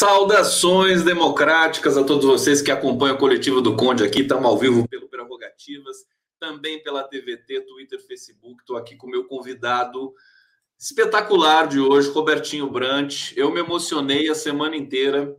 Saudações democráticas a todos vocês que acompanham o coletivo do Conde aqui. Estamos ao vivo pelo Prerrogativas, também pela TVT, Twitter, Facebook. Estou aqui com o meu convidado espetacular de hoje, Robertinho Brant. Eu me emocionei a semana inteira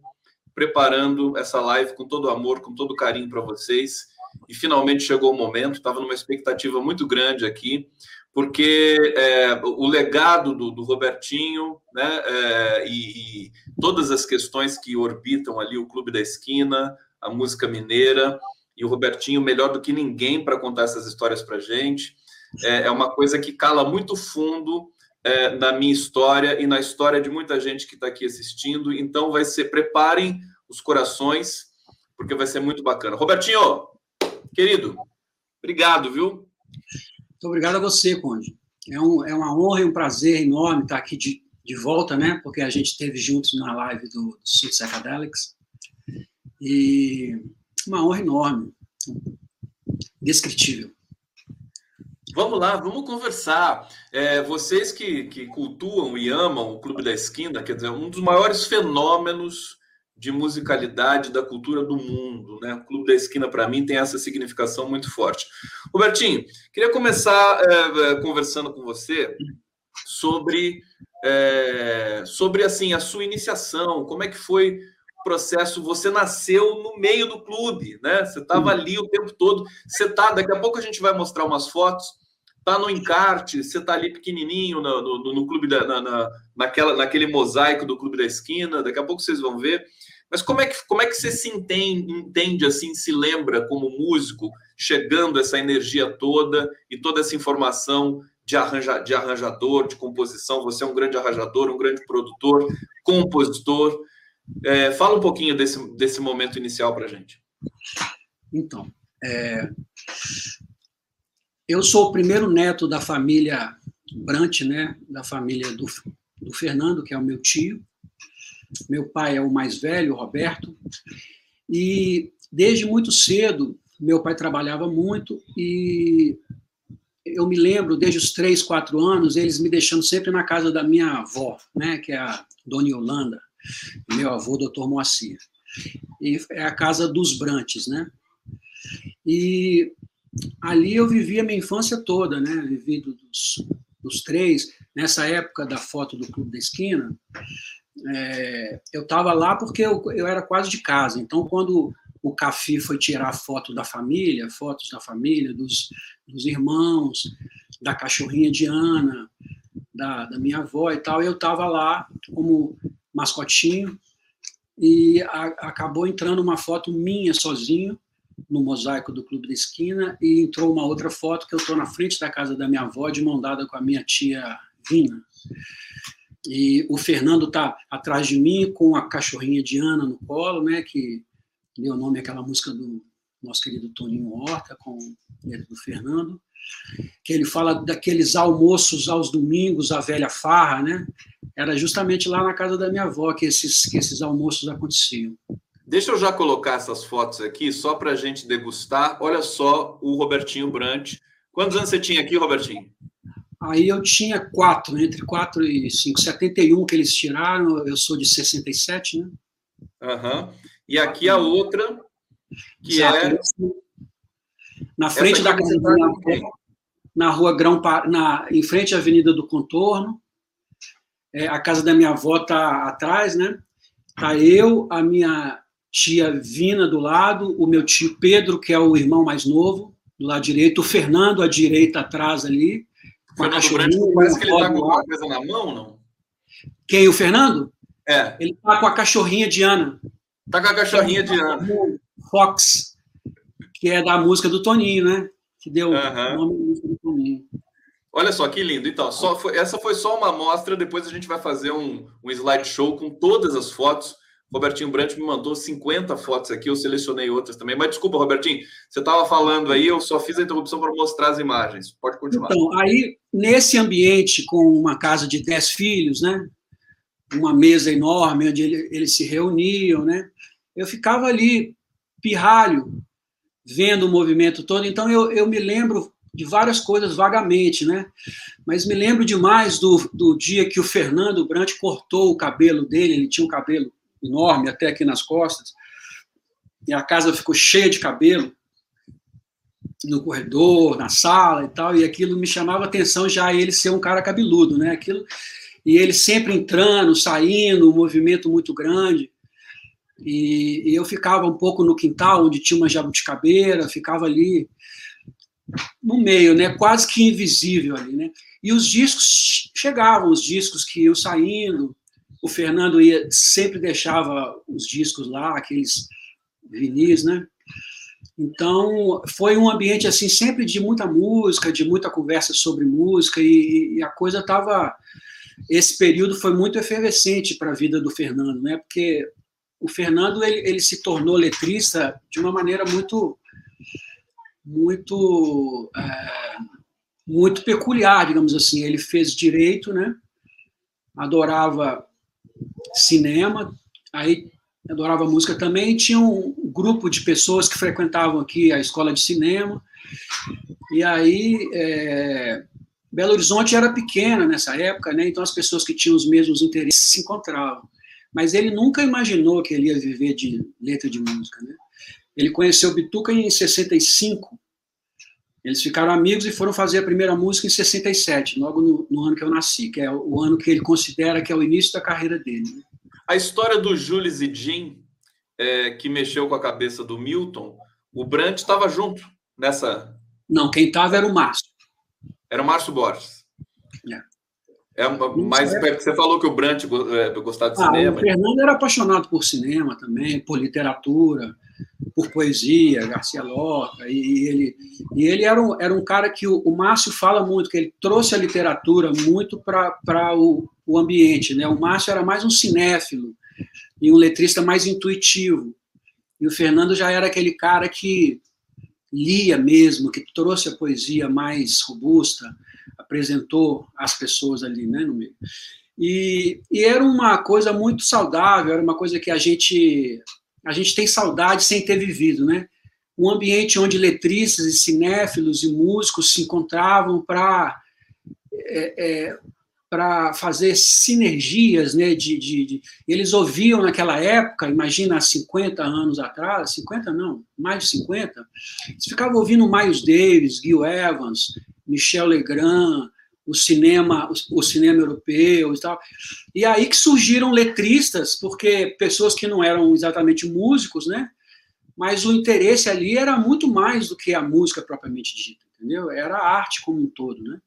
preparando essa live com todo amor, com todo carinho para vocês. E finalmente chegou o momento. Estava numa expectativa muito grande aqui porque é, o legado do, do Robertinho né, é, e, e, todas as questões que orbitam ali o Clube da Esquina, a música mineira, e o Robertinho, melhor do que ninguém para contar essas histórias para gente, é, é, uma coisa que cala muito fundo é, na minha história e na história de muita gente que está aqui assistindo. Então, vai ser, preparem os corações, porque vai ser muito bacana. Robertinho, querido, obrigado, viu? Muito obrigado a você, Conde. É, um, é uma honra e um prazer enorme estar aqui de, de volta, né? Porque a gente esteve juntos na live do, do Psychedelics. E uma honra enorme, descritível. Vamos lá, vamos conversar. É, vocês que, que cultuam e amam o Clube da Esquina, quer dizer, um dos maiores fenômenos de musicalidade da cultura do mundo. Né? O Clube da Esquina, para mim, tem essa significação muito forte. Robertinho, queria começar é, é, conversando com você sobre, é, sobre assim a sua iniciação, como é que foi processo. Você nasceu no meio do clube, né? Você estava ali o tempo todo. Você tá. Daqui a pouco a gente vai mostrar umas fotos. Tá no encarte, você tá ali pequenininho no, no, no clube da, na, na, naquela, naquele mosaico do clube da esquina. Daqui a pouco vocês vão ver. Mas como é que, como é que você se entende, entende assim, se lembra como músico, chegando essa energia toda e toda essa informação de, arranja, de arranjador, de composição? Você é um grande arranjador, um grande produtor, compositor. É, fala um pouquinho desse, desse momento inicial para a gente. Então, é, eu sou o primeiro neto da família Brant, né, da família do, do Fernando, que é o meu tio, meu pai é o mais velho, Roberto, e desde muito cedo meu pai trabalhava muito e eu me lembro desde os três, quatro anos eles me deixando sempre na casa da minha avó, né, que é a Dona Yolanda, meu avô, Dr. Moacir. E é a casa dos Brantes, né? E ali eu vivi a minha infância toda, né? Vivi dos, dos três. Nessa época da foto do Clube da Esquina, é, eu estava lá porque eu, eu era quase de casa. Então, quando o Cafi foi tirar foto da família, fotos da família, dos, dos irmãos, da cachorrinha Diana, da, da minha avó e tal, eu estava lá como mascotinho e a, acabou entrando uma foto minha sozinho no mosaico do Clube da Esquina e entrou uma outra foto que eu estou na frente da casa da minha avó de mão dada com a minha tia Vina. E o Fernando está atrás de mim com a cachorrinha Diana no colo, né, que deu nome àquela música do nosso querido Toninho Horta, com ele do Fernando, que ele fala daqueles almoços aos domingos, a velha farra, né? Era justamente lá na casa da minha avó que esses, que esses almoços aconteciam. Deixa eu já colocar essas fotos aqui, só para a gente degustar. Olha só o Robertinho Brant. Quantos anos você tinha aqui, Robertinho? Aí eu tinha quatro, entre quatro e cinco. 71 que eles tiraram, eu sou de 67, né? Uhum. E aqui a outra, que Exato. é. Na frente da casa na, na rua Grão, na, em frente à Avenida do Contorno. É, a casa da minha avó está atrás, né? Tá eu, a minha tia Vina do lado, o meu tio Pedro, que é o irmão mais novo, do lado direito, o Fernando à direita atrás ali, Fernando Branco parece que ele está com alguma coisa na mão, não? Quem, o Fernando? É. Ele está com a cachorrinha Diana. Está com a cachorrinha Diana. Fox, que é da música do Toninho, né? Que deu o nome da música do Toninho. Olha só que lindo. Então, só foi, essa foi só uma amostra. Depois a gente vai fazer um, um slideshow com todas as fotos. Robertinho Brant me mandou 50 fotos aqui, eu selecionei outras também. Mas desculpa, Robertinho, você estava falando aí, eu só fiz a interrupção para mostrar as imagens. Pode continuar. Então, aí, nesse ambiente, com uma casa de 10 filhos, né? Uma mesa enorme onde eles se reuniam, né? Eu ficava ali, pirralho, vendo o movimento todo. Então, eu, eu me lembro de várias coisas vagamente, né? Mas me lembro demais do, do dia que o Fernando Brant cortou o cabelo dele, ele tinha um cabelo enorme até aqui nas costas, e a casa ficou cheia de cabelo no corredor, na sala e tal, e aquilo me chamava atenção já ele ser um cara cabeludo, né? Aquilo e ele sempre entrando, saindo, um movimento muito grande. E, e eu ficava um pouco no quintal, onde tinha uma jabuticabeira, ficava ali no meio, né? Quase que invisível ali, né? E os discos chegavam, os discos que iam saindo. O Fernando ia sempre deixava os discos lá, aqueles vinis, né? Então foi um ambiente assim sempre de muita música, de muita conversa sobre música e, e a coisa estava esse período foi muito efervescente para a vida do Fernando, né? Porque o Fernando ele, ele se tornou letrista de uma maneira muito muito é, muito peculiar, digamos assim. Ele fez direito, né? Adorava cinema, aí adorava música também. Tinha um grupo de pessoas que frequentavam aqui a escola de cinema. E aí é, Belo Horizonte era pequena nessa época, né? Então as pessoas que tinham os mesmos interesses se encontravam. Mas ele nunca imaginou que ele ia viver de letra de música, né? Ele conheceu Bituca em 65. Eles ficaram amigos e foram fazer a primeira música em 67, logo no, no ano que eu nasci, que é o ano que ele considera que é o início da carreira dele. Né? A história do Jules e Jim, é, que mexeu com a cabeça do Milton, o Brant estava junto nessa. Não, quem estava era o Márcio. Era o Márcio Borges. É, é. você falou que o Brant é, gostava de ah, cinema. O Fernando era apaixonado por cinema também, por literatura, por poesia, Garcia Lorca, e ele, e ele era, um, era um cara que o, o Márcio fala muito, que ele trouxe a literatura muito para o, o ambiente. Né? O Márcio era mais um cinéfilo e um letrista mais intuitivo. E o Fernando já era aquele cara que lia mesmo, que trouxe a poesia mais robusta, apresentou as pessoas ali né, no meio. E, e, era uma coisa muito saudável, era uma coisa que a gente a gente tem saudade sem ter vivido, né? Um ambiente onde letristas e cinéfilos e músicos se encontravam para é, é, para fazer sinergias, né? De, de, de, eles ouviam naquela época, imagina há 50 anos atrás, 50 não, mais de 50, eles ficavam ouvindo Miles Davis, Gil Evans, Michel Legrand, o cinema, o, cinema europeu e tal. E aí que surgiram letristas, porque pessoas que não eram exatamente músicos, né? Mas o interesse ali era muito mais do que a música propriamente dita, entendeu? Era a arte como um todo, né?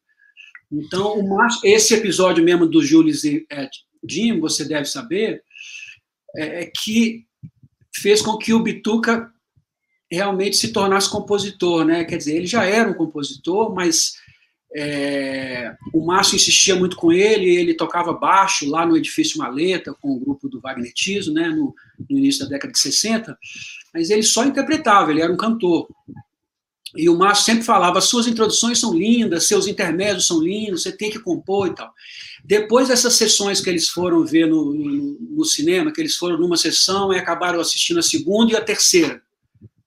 Então, esse episódio mesmo do Jules e é, Jim, você deve saber, é, é que fez com que o Bituca realmente se tornasse compositor, né? Quer dizer, ele já era um compositor, mas é, o Márcio insistia muito com ele, ele tocava baixo lá no Edifício Maleta, com o grupo do Wagner Tiso, né, no, no, início da década de 60, mas ele só interpretava, ele era um cantor. E o Márcio sempre falava: suas introduções são lindas, seus intermédios são lindos, você tem que compor e tal. Depois dessas sessões que eles foram ver no, no, no cinema, que eles foram numa sessão e acabaram assistindo a segunda e a terceira,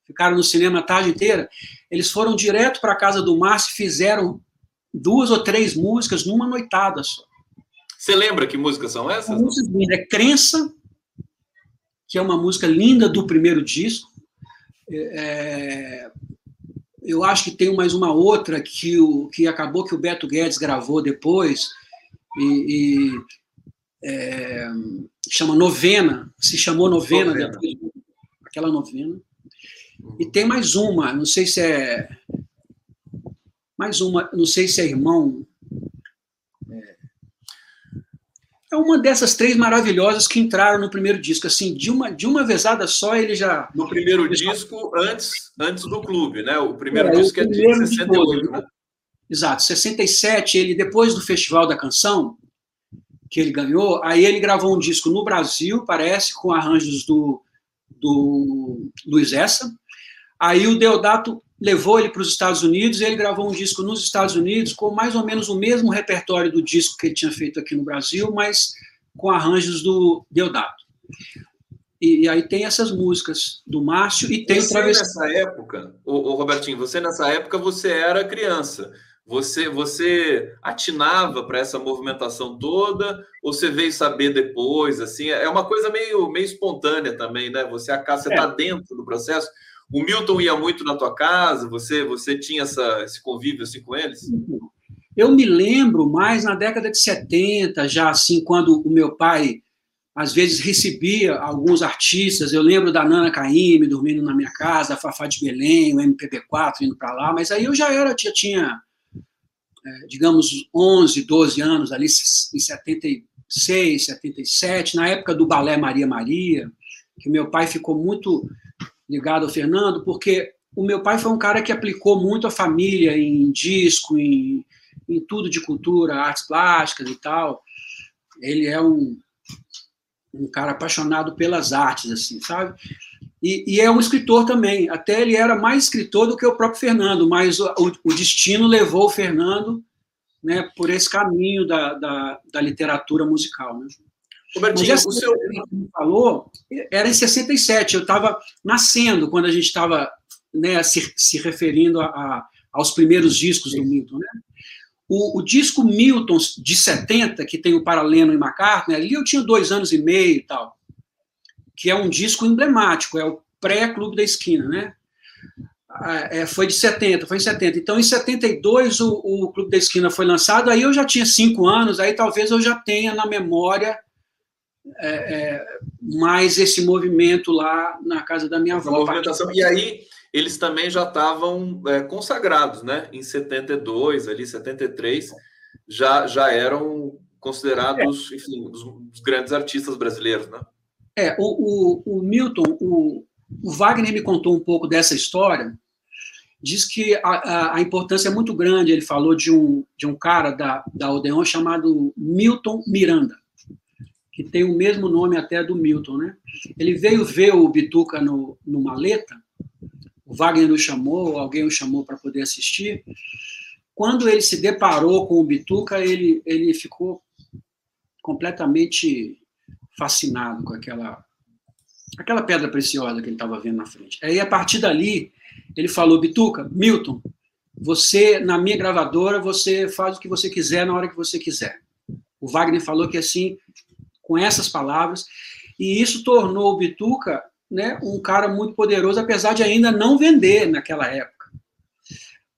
ficaram no cinema a tarde inteira, eles foram direto para a casa do Márcio e fizeram duas ou três músicas numa noitada só. Você lembra que músicas são essas? música é Crença, que é uma música linda do primeiro disco. É, eu acho que tem mais uma outra que, o, que acabou que o Beto Guedes gravou depois, e, e é, chama Novena, se chamou Novena, novena. Depois, aquela novena. E tem mais uma, não sei se é mais uma, não sei se é irmão. É, é uma dessas três maravilhosas que entraram no primeiro disco. Assim, de uma, de uma vezada só, ele já. No primeiro disco, antes, antes do clube, né? O primeiro é, disco o primeiro é de 68, de né? Exato, 67, ele, depois do Festival da Canção, que ele ganhou, aí ele gravou um disco no Brasil, parece, com arranjos do, do Luiz Essa. Aí o Deodato levou ele para os Estados Unidos e ele gravou um disco nos Estados Unidos com mais ou menos o mesmo repertório do disco que ele tinha feito aqui no Brasil, mas com arranjos do Deodato. E, e aí tem essas músicas do Márcio e tem você o Travesti. nessa época, o, Robertinho, você nessa época você era criança. Você você atinava para essa movimentação toda ou você veio saber depois assim? É uma coisa meio meio espontânea também, né? Você você está é. dentro do processo. O Milton ia muito na tua casa, você você tinha essa, esse convívio assim com eles? Eu me lembro mais na década de 70, já assim, quando o meu pai às vezes recebia alguns artistas. Eu lembro da Nana Caymmi dormindo na minha casa, a Fafá de Belém, o MPB4 indo para lá, mas aí eu já era, já tinha, é, digamos, 11, 12 anos, ali em 76, 77, na época do Balé Maria Maria, que meu pai ficou muito ligado ao Fernando, porque o meu pai foi um cara que aplicou muito a família em disco, em, em tudo de cultura, artes plásticas e tal. Ele é um um cara apaixonado pelas artes, assim, sabe? E, e, é um escritor também. Até ele era mais escritor do que o próprio Fernando, mas o, o destino levou o Fernando né, por esse caminho da, da, da literatura musical. Né? Robertinho, o seu... falou era em 67. Eu estava nascendo quando a gente estava né, se, se referindo a, a, aos primeiros discos do Milton. Né? O, o, disco Milton de 70, que tem o Paralelo e McCartney, ali eu tinha dois anos e meio e tal, que é um disco emblemático, é o pré-Clube da Esquina, né? Ah, é, foi de 70, foi em 70. Então, em 72, o, o Clube da Esquina foi lançado, aí eu já tinha cinco anos, aí talvez eu já tenha na memória é, é, mais esse movimento lá na casa da minha avó. movimentação. E aí, eles também já estavam é, consagrados, né? Em 72, ali, 73, já, já eram considerados, é. enfim, os, os, grandes artistas brasileiros, né? É, o, o, o Milton, o, o, Wagner me contou um pouco dessa história, diz que a, a, a, importância é muito grande, ele falou de um, de um cara da, da Odeon chamado Milton Miranda, que tem o mesmo nome até do Milton, né? Ele veio ver o Bituca no, no Maleta, o Wagner o chamou, alguém o chamou para poder assistir. Quando ele se deparou com o Bituca, ele, ele ficou completamente fascinado com aquela, aquela pedra preciosa que ele estava vendo na frente. Aí, a partir dali, ele falou: Bituca, Milton, você, na minha gravadora, você faz o que você quiser na hora que você quiser. O Wagner falou que assim, com essas palavras, e isso tornou o Bituca né, um cara muito poderoso, apesar de ainda não vender naquela época.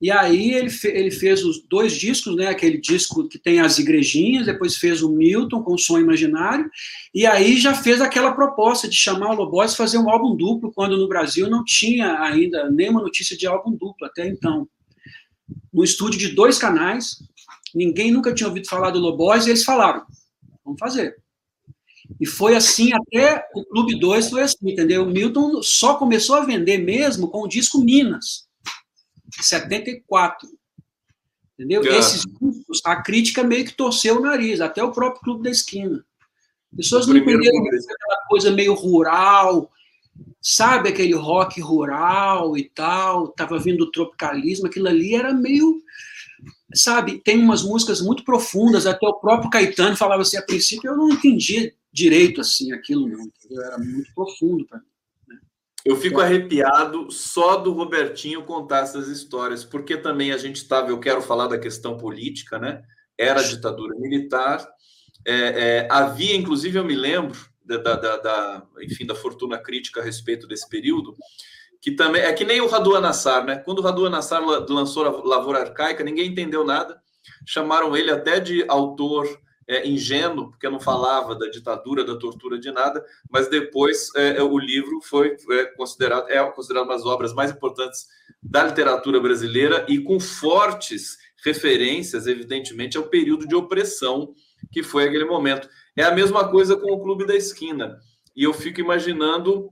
E aí ele, fe ele fez os dois discos, né, aquele disco que tem as igrejinhas, depois fez o Milton com o Som Imaginário, e aí já fez aquela proposta de chamar o Lobos fazer um álbum duplo, quando no Brasil não tinha ainda nenhuma notícia de álbum duplo até então. No estúdio de dois canais, ninguém nunca tinha ouvido falar do Lobos, e eles falaram, vamos fazer. E foi assim até o Clube 2 foi assim, entendeu? O Milton só começou a vender mesmo com o disco Minas, 74. Entendeu? Yeah. Esses discos, a crítica meio que torceu o nariz, até o próprio Clube da Esquina. Pessoas não entenderam aquela coisa meio rural, sabe aquele rock rural e tal, tava vindo o tropicalismo, aquilo ali era meio sabe, tem umas músicas muito profundas, até o próprio Caetano falava assim, a princípio eu não entendia direito assim aquilo, não. Entendeu? Era muito profundo para mim. Né? Eu fico arrepiado só do Robertinho contar essas histórias, porque também a gente estava, eu quero falar da questão política, né? Era ditadura militar, é, é, havia, inclusive, eu me lembro da, da, da, enfim, da fortuna crítica a respeito desse período, que também é que nem o Radu Anassar, né? Quando o Radu Anassar lançou a Lavoura Arcaica, ninguém entendeu nada, chamaram ele até de autor é, ingênuo, porque não falava da ditadura, da tortura, de nada, mas depois é, é o livro foi é, considerado, é considerado uma das obras mais importantes da literatura brasileira e com fortes referências, evidentemente, ao período de opressão que foi aquele momento. É a mesma coisa com o Clube da Esquina. E eu fico imaginando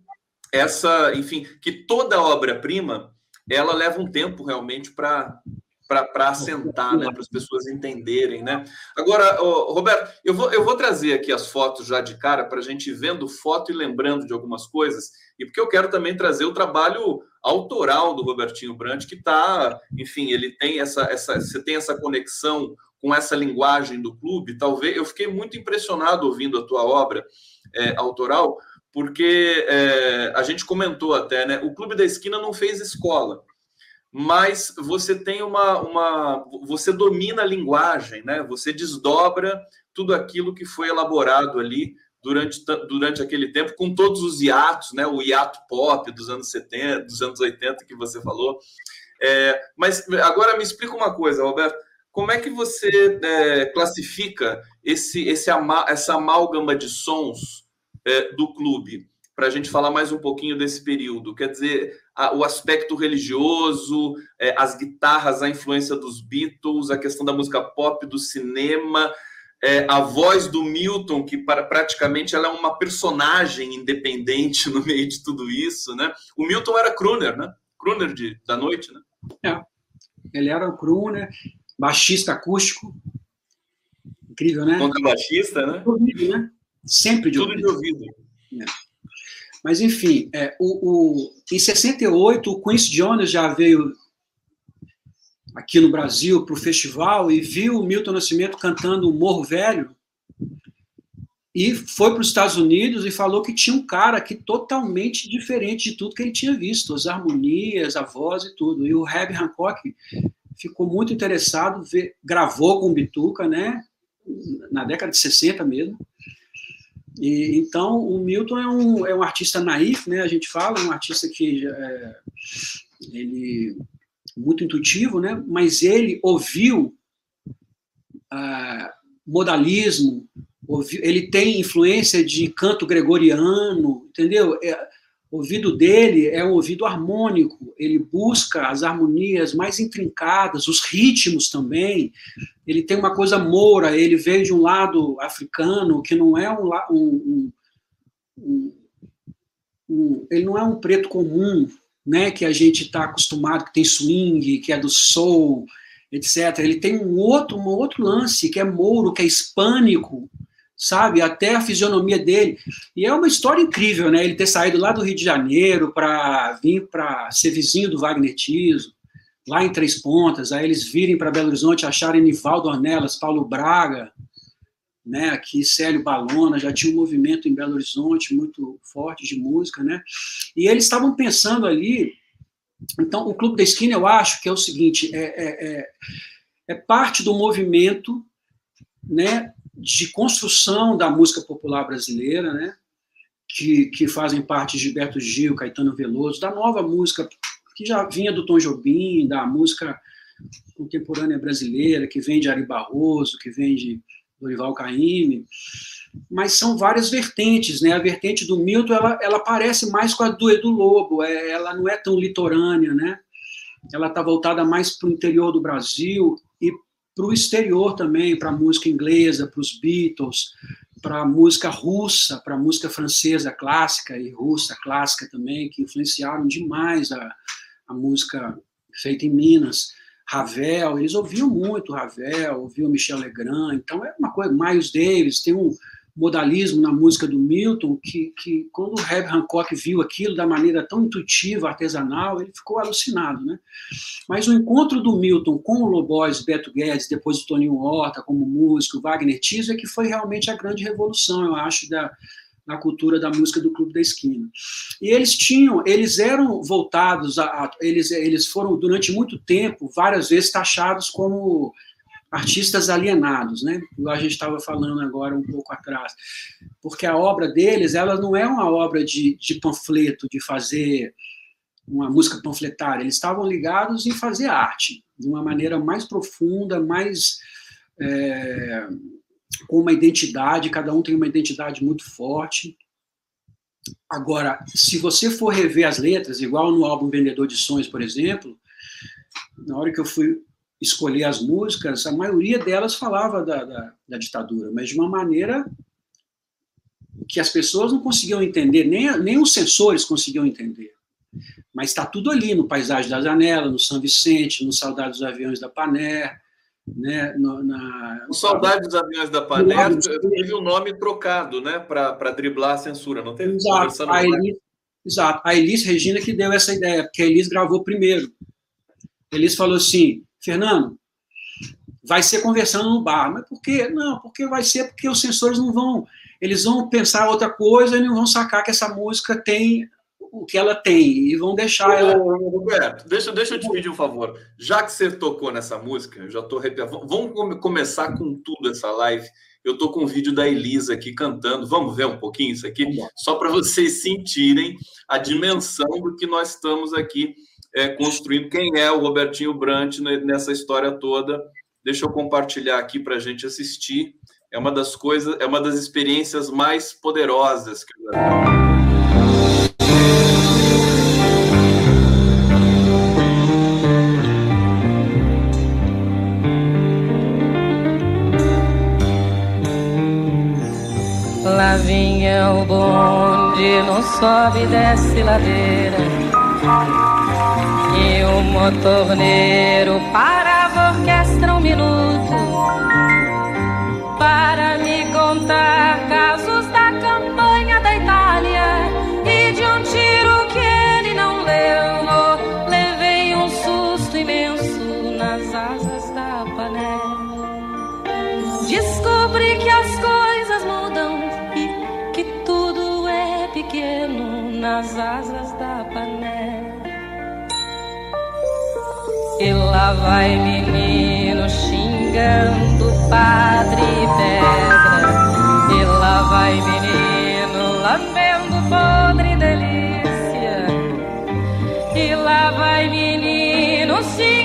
essa, enfim, que toda obra-prima ela leva um tempo realmente para para assentar, né, para as pessoas entenderem, né? Agora, Roberto, eu vou, eu vou trazer aqui as fotos já de cara para a gente ir vendo foto e lembrando de algumas coisas, e porque eu quero também trazer o trabalho autoral do Robertinho Brandt, que está, enfim, ele tem essa, essa, você tem essa conexão com essa linguagem do clube. Talvez eu fiquei muito impressionado ouvindo a tua obra é, autoral, porque é, a gente comentou até, né? O Clube da Esquina não fez escola mas você tem uma, uma você domina a linguagem, né? Você desdobra tudo aquilo que foi elaborado ali durante, durante aquele tempo, com todos os hiatos, né? O hiato pop dos anos 70, dos anos 80 que você falou. É, mas agora me explica uma coisa, Roberto. Como é que você é, classifica esse, esse, essa amálgama de sons é, do clube? Para a gente falar mais um pouquinho desse período. Quer dizer, a, o aspecto religioso, é, as guitarras, a influência dos Beatles, a questão da música pop, do cinema, é, a voz do Milton, que para, praticamente ela é uma personagem independente no meio de tudo isso, né? O Milton era crooner, né? Crooner de, da noite, né? É. Ele era o crooner, baixista acústico, incrível, né? baixista, né? Ouvido, né? Sempre de Tudo ouvido. de ouvido. É. Mas, enfim, é, o, o, em 68, o Quincy Jones já veio aqui no Brasil para o festival e viu o Milton Nascimento cantando Morro Velho e foi para os Estados Unidos e falou que tinha um cara aqui totalmente diferente de tudo que ele tinha visto, as harmonias, a voz e tudo. E o Herbie Hancock ficou muito interessado, gravou com o Bituca, né, na década de 60 mesmo, e, então, o Milton é um, é um artista naif, né? A gente fala, um artista que é, ele muito intuitivo, né? Mas ele ouviu ah, modalismo, ouviu, ele tem influência de canto gregoriano, entendeu? É, o ouvido dele é um ouvido harmônico, ele busca as harmonias mais intrincadas, os ritmos também. Ele tem uma coisa moura, ele veio de um lado africano, que não é um, um, um, um ele não é um preto comum, né, que a gente está acostumado, que tem swing, que é do soul, etc. Ele tem um outro, um outro lance, que é mouro, que é hispânico, sabe? Até a fisionomia dele. E é uma história incrível, né? Ele ter saído lá do Rio de Janeiro para vir para ser vizinho do Wagner Tiso, lá em Três Pontas, aí eles virem para Belo Horizonte, acharem Nivaldo Ornelas, Paulo Braga, né? Aqui Célio Balona, já tinha um movimento em Belo Horizonte muito forte de música, né? E eles estavam pensando ali. Então, o Clube da Esquina, eu acho que é o seguinte: é, é, é, é parte do movimento né, de construção da música popular brasileira, né? Que, que fazem parte de Gilberto Gil, Caetano Veloso, da nova música que já vinha do Tom Jobim, da música contemporânea brasileira, que vem de Ari Barroso, que vem de Dorival Caymmi, mas são várias vertentes, né? A vertente do Milton, ela, ela parece mais com a do Edu Lobo, é, ela não é tão litorânea, né? Ela está voltada mais para o interior do Brasil para o exterior também, para a música inglesa, para os Beatles, para a música russa, para a música francesa clássica e russa clássica também, que influenciaram demais a, a música feita em Minas. Ravel, eles ouviam muito Ravel, ouviam Michel Legrand, então é uma coisa, Miles Davis, tem um, modalismo na música do Milton, que, que quando o Herb Hancock viu aquilo da maneira tão intuitiva, artesanal, ele ficou alucinado, né? Mas o encontro do Milton com o Lobois, Beto Guedes, depois o Toninho Horta como músico, Wagner Tiso, é que foi realmente a grande revolução, eu acho, da, da cultura da música do Clube da Esquina. E eles tinham, eles eram voltados a, a eles, eles foram durante muito tempo, várias vezes taxados como artistas alienados, né? Igual a gente estava falando agora um pouco atrás, porque a obra deles, ela não é uma obra de, de panfleto, de fazer uma música panfletária. Eles estavam ligados em fazer arte de uma maneira mais profunda, mais é, com uma identidade. Cada um tem uma identidade muito forte. Agora, se você for rever as letras, igual no álbum Vendedor de Sonhos, por exemplo, na hora que eu fui escolher as músicas, a maioria delas falava da, da, da, ditadura, mas de uma maneira que as pessoas não conseguiam entender, nem, nem os censores conseguiam entender. Mas está tudo ali, no Paisagem da Janela, no São Vicente, no Saudades dos Aviões da Pané, né, no, na... O Saudade dos Aviões da Pané teve um nome trocado, né, para driblar a censura, não teve? Exato. A Elis, exato. A Elis Regina que deu essa ideia, porque a Elis gravou primeiro. A Elis falou assim, Fernando, vai ser conversando no bar. Mas por quê? Não, porque vai ser porque os censores não vão... Eles vão pensar outra coisa e não vão sacar que essa música tem o que ela tem e vão deixar ela. Roberto, deixa, deixa eu te pedir um favor. Já que você tocou nessa música, eu já estou arrepiado. Vamos começar com tudo essa live. Eu estou com um vídeo da Elisa aqui cantando. Vamos ver um pouquinho isso aqui? Só para vocês sentirem a dimensão do que nós estamos aqui é, construindo. Quem é o Robertinho Brant nessa história toda? Deixa eu compartilhar aqui para a gente assistir. É uma das coisas, é uma das experiências mais poderosas que eu já vinha o bonde, não sobe e desce ladeira. E o motorneiro parava a orquestra um minuto para me contar casos da campanha da Itália e de um tiro que ele não levou. Levei um susto imenso nas asas da panela. Descobri que as coisas mudam pequeno nas asas E lá vai menino xingando padre pedra. E lá vai menino lambendo podre delícia. E lá vai menino senhor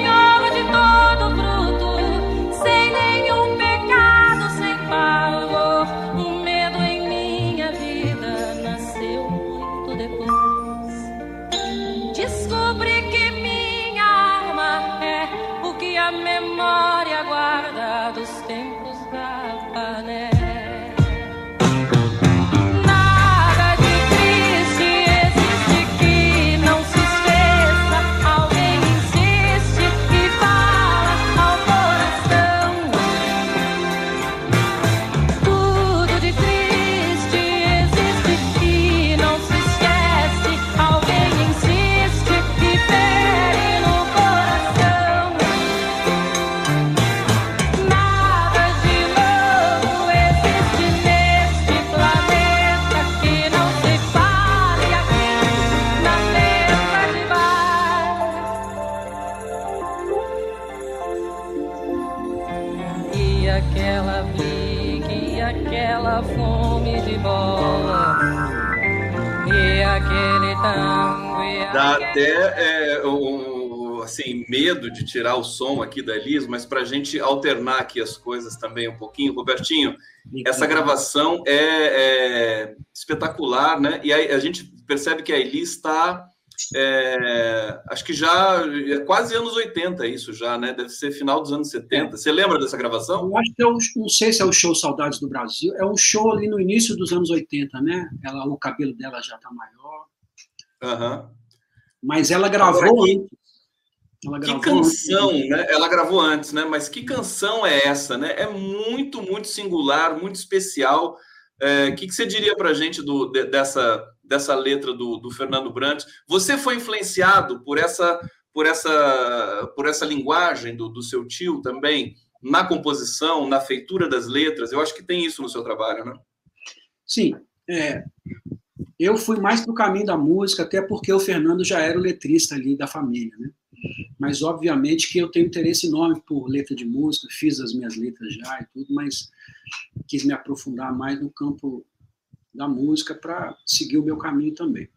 tirar o som aqui da Elis, mas para a gente alternar aqui as coisas também um pouquinho, Robertinho, essa gravação é, é espetacular, né? E aí a gente percebe que a Elis está, é, acho que já é quase anos 80 isso já, né? Deve ser final dos anos 70. Você lembra dessa gravação? Eu acho que é o, não sei se é o show Saudades do Brasil, é um show ali no início dos anos 80, né? Ela, o cabelo dela já está maior, Aham. mas ela gravou Agora, antes. Ela Que canção, antes. né? Ela gravou antes, né? Mas que canção é essa, né? É muito, muito singular, muito especial. É, O que, que você diria para a gente do, de- dessa, dessa letra do, do Fernando Brant? Você foi influenciado por essa, por essa, por essa linguagem do, do seu tio também na composição, na feitura das letras? Eu acho que tem isso no seu trabalho, né? Sim, é, eu fui mais para o caminho da música, até porque o Fernando já era o letrista ali da família, né? Mas, obviamente, que eu tenho interesse enorme por letra de música, fiz as minhas letras já e tudo, mas quis me aprofundar mais no campo da música para seguir o meu caminho também.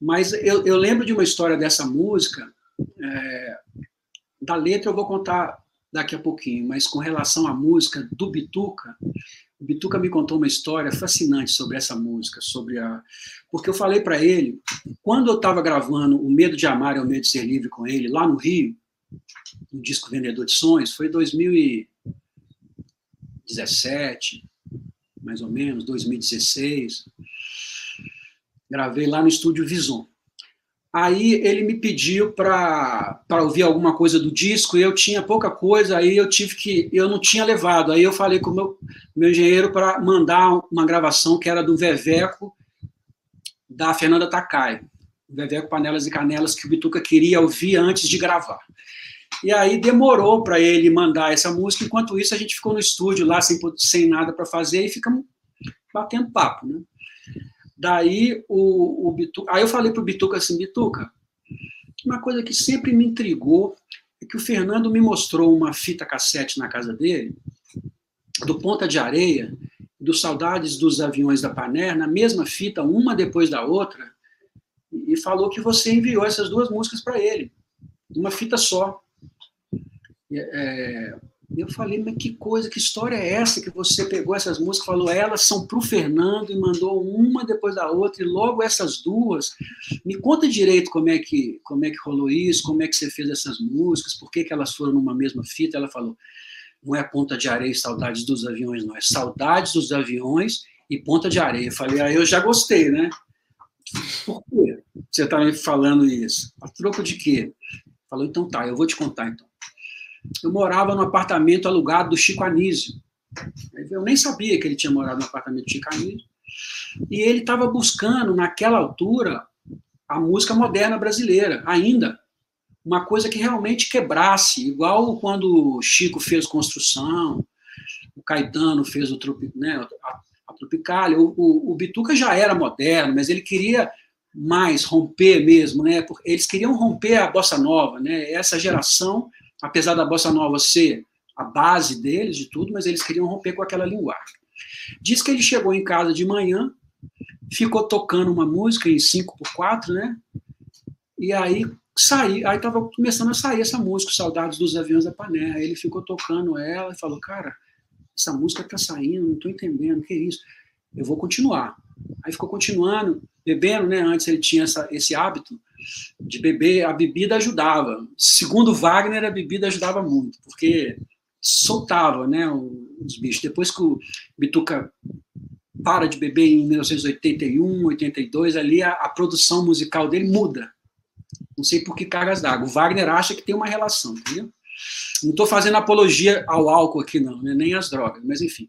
Mas eu, eu lembro de uma história dessa música, é, da letra eu vou contar daqui a pouquinho, mas com relação à música do Bituca, o Bituca me contou uma história fascinante sobre essa música, sobre a porque eu falei para ele, quando eu estava gravando O Medo de Amar é o Medo de Ser Livre com ele, lá no Rio, no disco Vendedor de Sonhos, foi 2017, mais ou menos, 2016. Gravei lá no estúdio Vison. Aí ele me pediu para ouvir alguma coisa do disco e eu tinha pouca coisa, aí eu tive que. Eu não tinha levado. Aí eu falei com o meu, meu engenheiro para mandar uma gravação que era do Veveco, da Fernanda Takai. Veveco Panelas e Canelas, que o Bituca queria ouvir antes de gravar. E aí demorou para ele mandar essa música, enquanto isso a gente ficou no estúdio lá sem, sem nada para fazer e ficamos batendo papo, né? Daí o, o Bituca. Aí eu falei para o Bituca assim, Bituca, uma coisa que sempre me intrigou é que o Fernando me mostrou uma fita cassete na casa dele, do Ponta de Areia, dos Saudades dos Aviões da Paner, na mesma fita, uma depois da outra, e falou que você enviou essas duas músicas para ele, uma fita só. É, eu falei, mas que coisa, que história é essa que você pegou essas músicas, falou, elas são para o Fernando e mandou uma depois da outra, e logo essas duas. Me conta direito como é que, como é que rolou isso, como é que você fez essas músicas, por que, que elas foram numa mesma fita. Ela falou, não é Ponta de Areia e Saudades dos Aviões, não, é Saudades dos Aviões e Ponta de Areia. Eu falei, aí ah, eu já gostei, né? Por que você está me falando isso? A troco de quê? Falou, então tá, eu vou te contar então eu morava no apartamento alugado do Chico Anísio. Eu nem sabia que ele tinha morado no apartamento do Chico Anísio. E ele estava buscando, naquela altura, a música moderna brasileira, ainda. Uma coisa que realmente quebrasse, igual quando o Chico fez Construção, o Caetano fez o né, a, a Tropicália, o, o, o Bituca já era moderno, mas ele queria mais romper mesmo, né? Eles queriam romper a bossa nova, né? Essa geração apesar da bossa nova ser a base deles, de tudo, mas eles queriam romper com aquela linguagem. Diz que ele chegou em casa de manhã, ficou tocando uma música em 5x4, né? E aí saí, aí tava começando a sair essa música, Saudades dos Aviões da Pané. Aí ele ficou tocando ela e falou: "Cara, essa música tá saindo, não tô entendendo, que é isso? Eu vou continuar". Aí ficou continuando, bebendo, né? Antes ele tinha essa, esse hábito de beber, a bebida ajudava. Segundo Wagner, a bebida ajudava muito, porque soltava, né, os bichos. Depois que o Bituca para de beber em 1981, 82, ali a, a produção musical dele muda. Não sei por que cargas d'água. O Wagner acha que tem uma relação, entendeu? Não estou fazendo apologia ao álcool aqui, não, né? nem às drogas, mas enfim.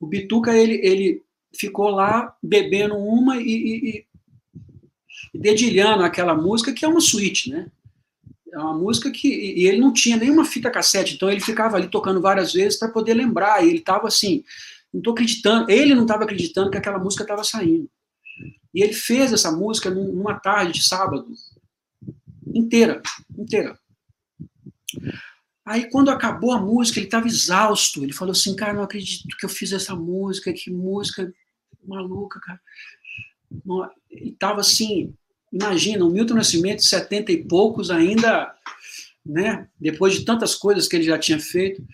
O Bituca, ele, ele ficou lá bebendo uma e, e, dedilhando aquela música que é uma suíte, né? É uma música que e ele não tinha nenhuma fita cassete, então ele ficava ali tocando várias vezes para poder lembrar. E ele estava assim, não estou acreditando. Ele não estava acreditando que aquela música estava saindo. E ele fez essa música numa tarde de sábado inteira, inteira. Aí, quando acabou a música, ele estava exausto. Ele falou assim: Cara, não acredito que eu fiz essa música, que música maluca, cara. E estava assim, imagina, o Milton Nascimento, 70 e poucos, ainda, né, depois de tantas coisas que ele já tinha feito.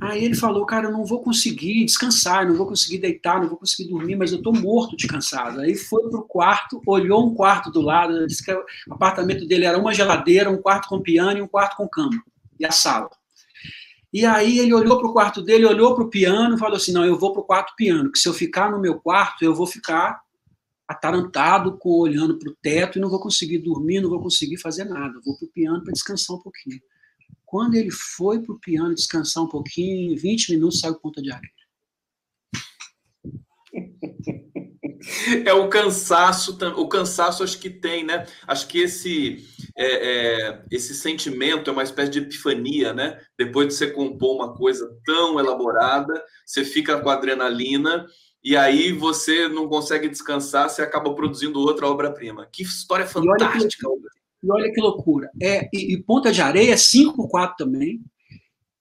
Aí ele falou, cara, eu não vou conseguir descansar, não vou conseguir deitar, não vou conseguir dormir, mas eu estou morto de cansado. Aí foi para o quarto, olhou um quarto do lado, disse que o apartamento dele era uma geladeira, um quarto com piano e um quarto com cama, e a sala. E aí ele olhou para o quarto dele, olhou para o piano e falou assim: não, eu vou para o quarto piano, que se eu ficar no meu quarto, eu vou ficar atarantado, com, olhando para o teto e não vou conseguir dormir, não vou conseguir fazer nada. vou para o piano para descansar um pouquinho. Quando ele foi para o piano descansar um pouquinho, em 20 minutos saiu ponta de areia. É o cansaço, o cansaço acho que tem, né? Acho que esse é, é, esse sentimento é uma espécie de epifania, né? Depois de você compor uma coisa tão elaborada, você fica com adrenalina e aí você não consegue descansar, você acaba produzindo outra obra-prima. Que história fantástica! E olha que, e olha que loucura. É, e, e, Ponta de Areia é 5 por 4 também.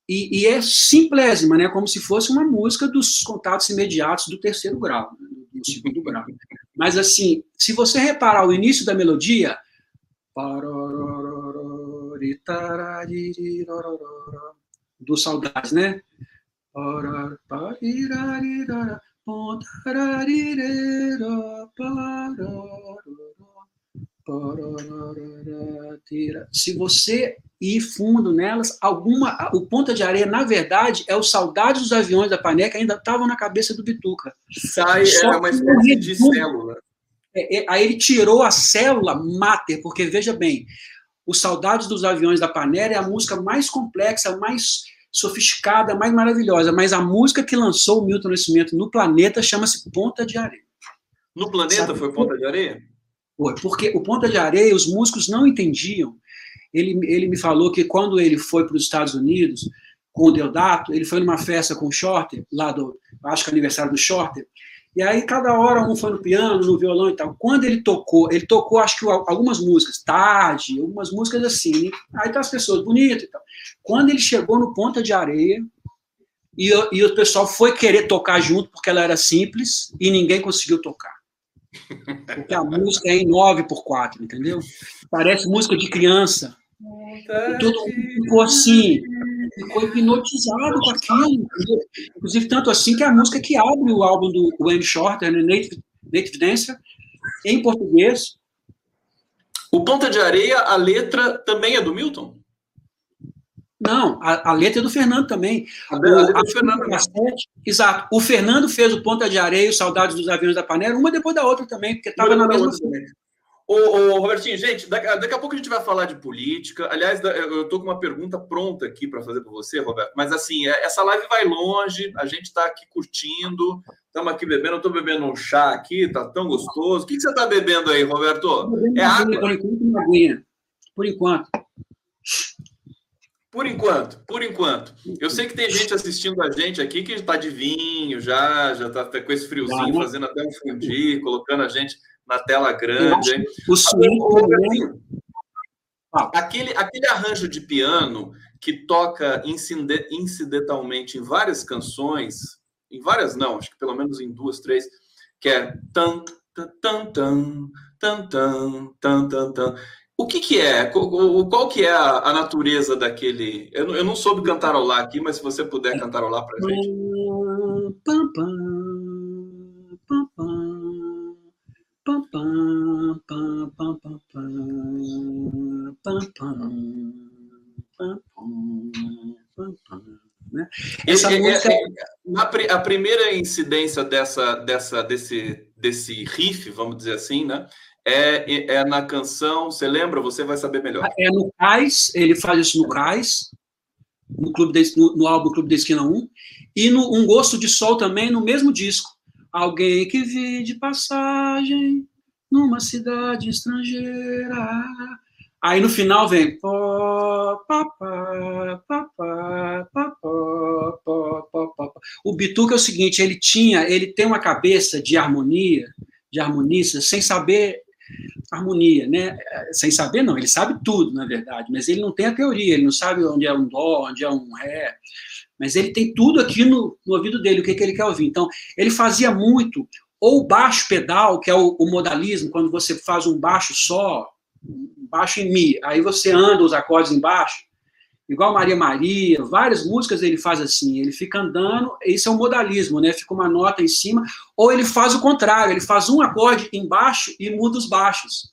E, e, é simplésima, né? Como se fosse uma música dos contatos imediatos do terceiro grau, né? do segundo grau. Mas assim, se você reparar o início da melodia, do Saudades, né? Se você ir fundo nelas, alguma, o Ponta de Areia, na verdade, é o Saudade dos Aviões da Paneca, ainda estavam na cabeça do Bituca. Sai, é uma espécie de célula. É, é, aí ele tirou a célula mater, porque veja bem, os Saudades dos Aviões da Panera é a música mais complexa, mais sofisticada, mais maravilhosa, mas a música que lançou o Milton Nascimento no planeta chama-se Ponta de Areia. No planeta Sabe foi Ponta de Areia? Foi, porque o Ponta de Areia, os músicos não entendiam. Ele, ele me falou que quando ele foi para os Estados Unidos, com o Deodato, ele foi numa festa com o Shorter, lá do, acho que é aniversário do Shorter, e aí cada hora um foi no piano, no violão e tal. Quando ele tocou, ele tocou acho que algumas músicas, tarde, algumas músicas assim, aí tá as pessoas bonitas e tal. Quando ele chegou no Ponta de Areia, e, e o pessoal foi querer tocar junto porque ela era simples e ninguém conseguiu tocar. Porque a música é em 9 por 4, entendeu? Parece música de criança. E todo mundo ficou assim, ficou hipnotizado com aquilo. Inclusive, tanto assim que é a música que abre o álbum do Wayne Shorter, né, Native, Native Dancer, em português. O Ponta de Areia, a letra também é do Milton? Não, a, a letra é do Fernando também. A, o, a letra do Fernando. Cassete, exato. O Fernando fez o Ponta de Areia, o Saudades dos Aviões da Panela, uma depois da outra também, porque estava na mesma. Ô, ô, Robertinho, gente, daqui, a pouco a gente vai falar de política. Aliás, eu estou com uma pergunta pronta aqui para fazer para você, Roberto. Mas assim, é, essa live vai longe, a gente está aqui curtindo, estamos aqui bebendo. Eu estou bebendo um chá aqui, tá tão gostoso. O que, que você está bebendo aí, Roberto? É água? Por enquanto, aguinha. Por enquanto. Por enquanto, por enquanto. Eu sei que tem gente assistindo a gente aqui que está de vinho já, já está com esse friozinho, fazendo até um fundir, colocando a gente na tela grande. O swing. Aquele, aquele arranjo de piano que toca incidentalmente em várias canções, em várias não, acho que pelo menos em duas, três, que é tan tan tan tan tan tan tan, tan. O que, que é? Qual que é a, natureza daquele? Eu não, eu não soube cantarolar aqui, mas se você puder cantarolar para gente. Pam, pam, pam, pam. Pam, pam, pam, pam, pam, pam, pam, pam, pam, pam, né? Essa é, música... É, é, a primeira incidência dessa, dessa, desse, desse riff, vamos dizer assim, né? É, é na canção, você lembra? Você vai saber melhor. É no Cais, ele faz isso no Cais, no, clube de, no, no álbum Clube da Esquina 1, e no Um Gosto de Sol também, no mesmo disco. Alguém que vi de passagem numa cidade estrangeira. Aí no final vem o Bituca é o seguinte, ele tinha, ele tem uma cabeça de harmonia, de harmonista, sem saber harmonia, né? Sem saber não, ele sabe tudo, na verdade, mas ele não tem a teoria, ele não sabe onde é um dó, onde é um ré, mas ele tem tudo aqui no, no ouvido dele, o que, que ele quer ouvir. Então, ele fazia muito, ou baixo pedal, que é o, o modalismo, quando você faz um baixo só, baixo em Mi, aí você anda os acordes embaixo, igual Maria Maria, várias músicas ele faz assim, ele fica andando, isso é um modalismo, né? Fica uma nota em cima, ou ele faz o contrário, ele faz um acorde embaixo e muda os baixos.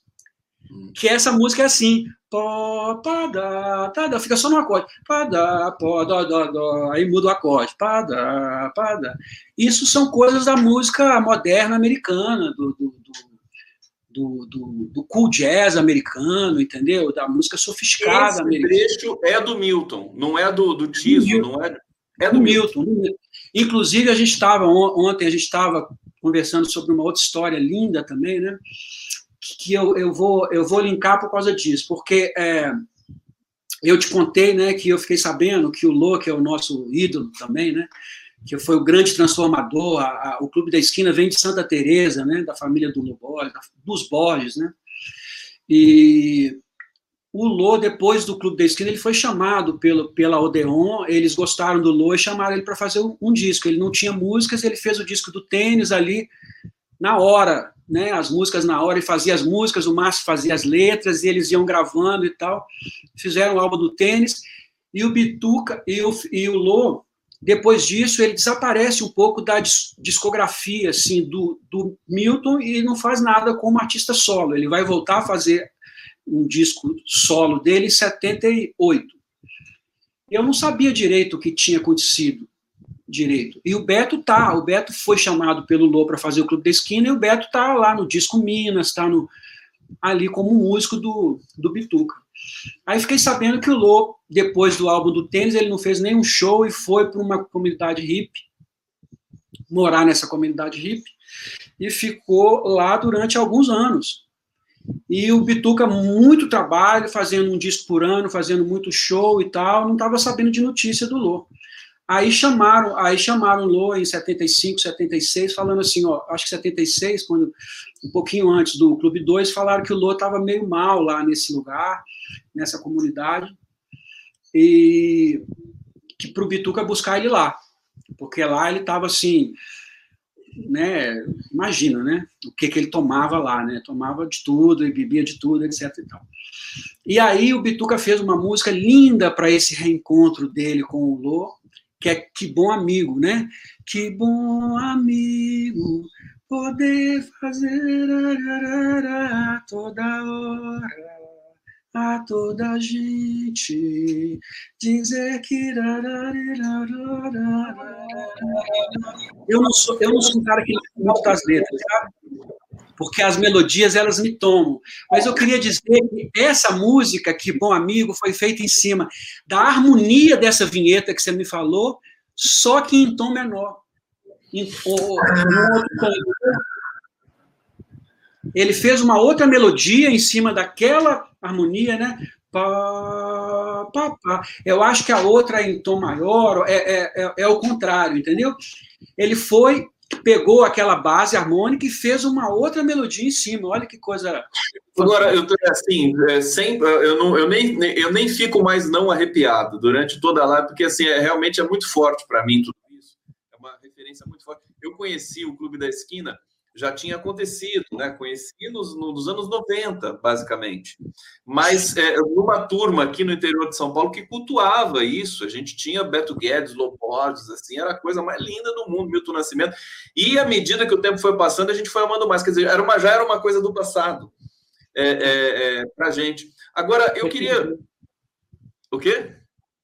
Que essa música é assim, Pó, pá, dá, tá, dá, fica só no acorde. Pá, dá, pó, dó, dó, dó, aí muda o acorde. Pá, dá, pá, dá. Isso são coisas da música moderna americana, do, do, do, do, do cool jazz americano, entendeu? Da música sofisticada Esse americana. trecho é do Milton, não é do, do Tiso, não é... É do, Milton. Milton. Inclusive, a gente estava, ontem a gente estava conversando sobre uma outra história linda também, né? Que eu, eu, vou, eu vou linkar por causa disso, porque é, eu te contei, né, que eu fiquei sabendo que o Lô, que é o nosso ídolo também, né, que foi o grande transformador, a, a, o Clube da Esquina vem de Santa Teresa, né, da família do Borges, dos Borges, né, e o Lô, depois do Clube da Esquina, ele foi chamado pelo, pela Odeon, eles gostaram do Lô e chamaram ele para fazer um, um disco, ele não tinha músicas, ele fez o disco do tênis ali, na hora, né, as músicas na hora, e fazia as músicas, o Márcio fazia as letras, e eles iam gravando e tal. Fizeram o álbum do tênis, e o Bituca e o, e o Lô, depois disso, ele desaparece um pouco da discografia assim, do, do Milton e não faz nada como artista solo. Ele vai voltar a fazer um disco solo dele em 78. Eu não sabia direito o que tinha acontecido direito. E o Beto tá, o Beto foi chamado pelo Lô para fazer o Clube da Esquina e o Beto tá lá no Disco Minas, tá no, ali como músico do, do Bituca. Aí fiquei sabendo que o Lô, depois do álbum do Tênis, ele não fez nenhum show e foi para uma comunidade hippie, morar nessa comunidade hippie, e ficou lá durante alguns anos. E o Bituca, muito trabalho, fazendo um disco por ano, fazendo muito show e tal, não estava sabendo de notícia do Lô. Aí chamaram, aí chamaram Lô em 75, 76, falando assim, ó, acho que 76, quando um pouquinho antes do Clube 2, falaram que o Lô estava meio mal lá nesse lugar, nessa comunidade, e que para o Bituca buscar ele lá, porque lá ele estava assim, né, imagina, né, o que, que ele tomava lá, né, tomava de tudo e bebia de tudo, etc e tal. E aí o Bituca fez uma música linda para esse reencontro dele com o Lô, que é Que Bom Amigo, né? Que bom amigo poder fazer ararara, toda hora a toda gente dizer que eu não sou eu não sou um cara que muito das letras, sabe? Porque as melodias elas me tomam. Mas eu queria dizer que essa música, Que Bom Amigo, foi feita em cima da harmonia dessa vinheta que você me falou, só que em tom menor. Em, ele fez uma outra melodia em cima daquela harmonia, né? Pá, pá, pá. Eu acho que a outra é em tom maior, é, é, é, é o contrário, entendeu? Ele foi pegou aquela base harmônica e fez uma outra melodia em cima. Olha que coisa. Agora, eu assim, é, sem, eu, não, eu, nem, eu nem fico mais não arrepiado durante toda a live, porque assim, é, realmente é muito forte para mim tudo isso. É uma referência muito forte. Eu conheci o Clube da Esquina já tinha acontecido, né? Conheci nos, nos anos 90, basicamente. Mas é, numa turma aqui no interior de São Paulo que cultuava isso, a gente tinha Beto Guedes, Loborges, assim, era a coisa mais linda do mundo, Milton Nascimento. E à medida que o tempo foi passando, a gente foi amando mais. Quer dizer, era uma, já era uma coisa do passado é, é, é para gente. Agora, eu queria. O quê?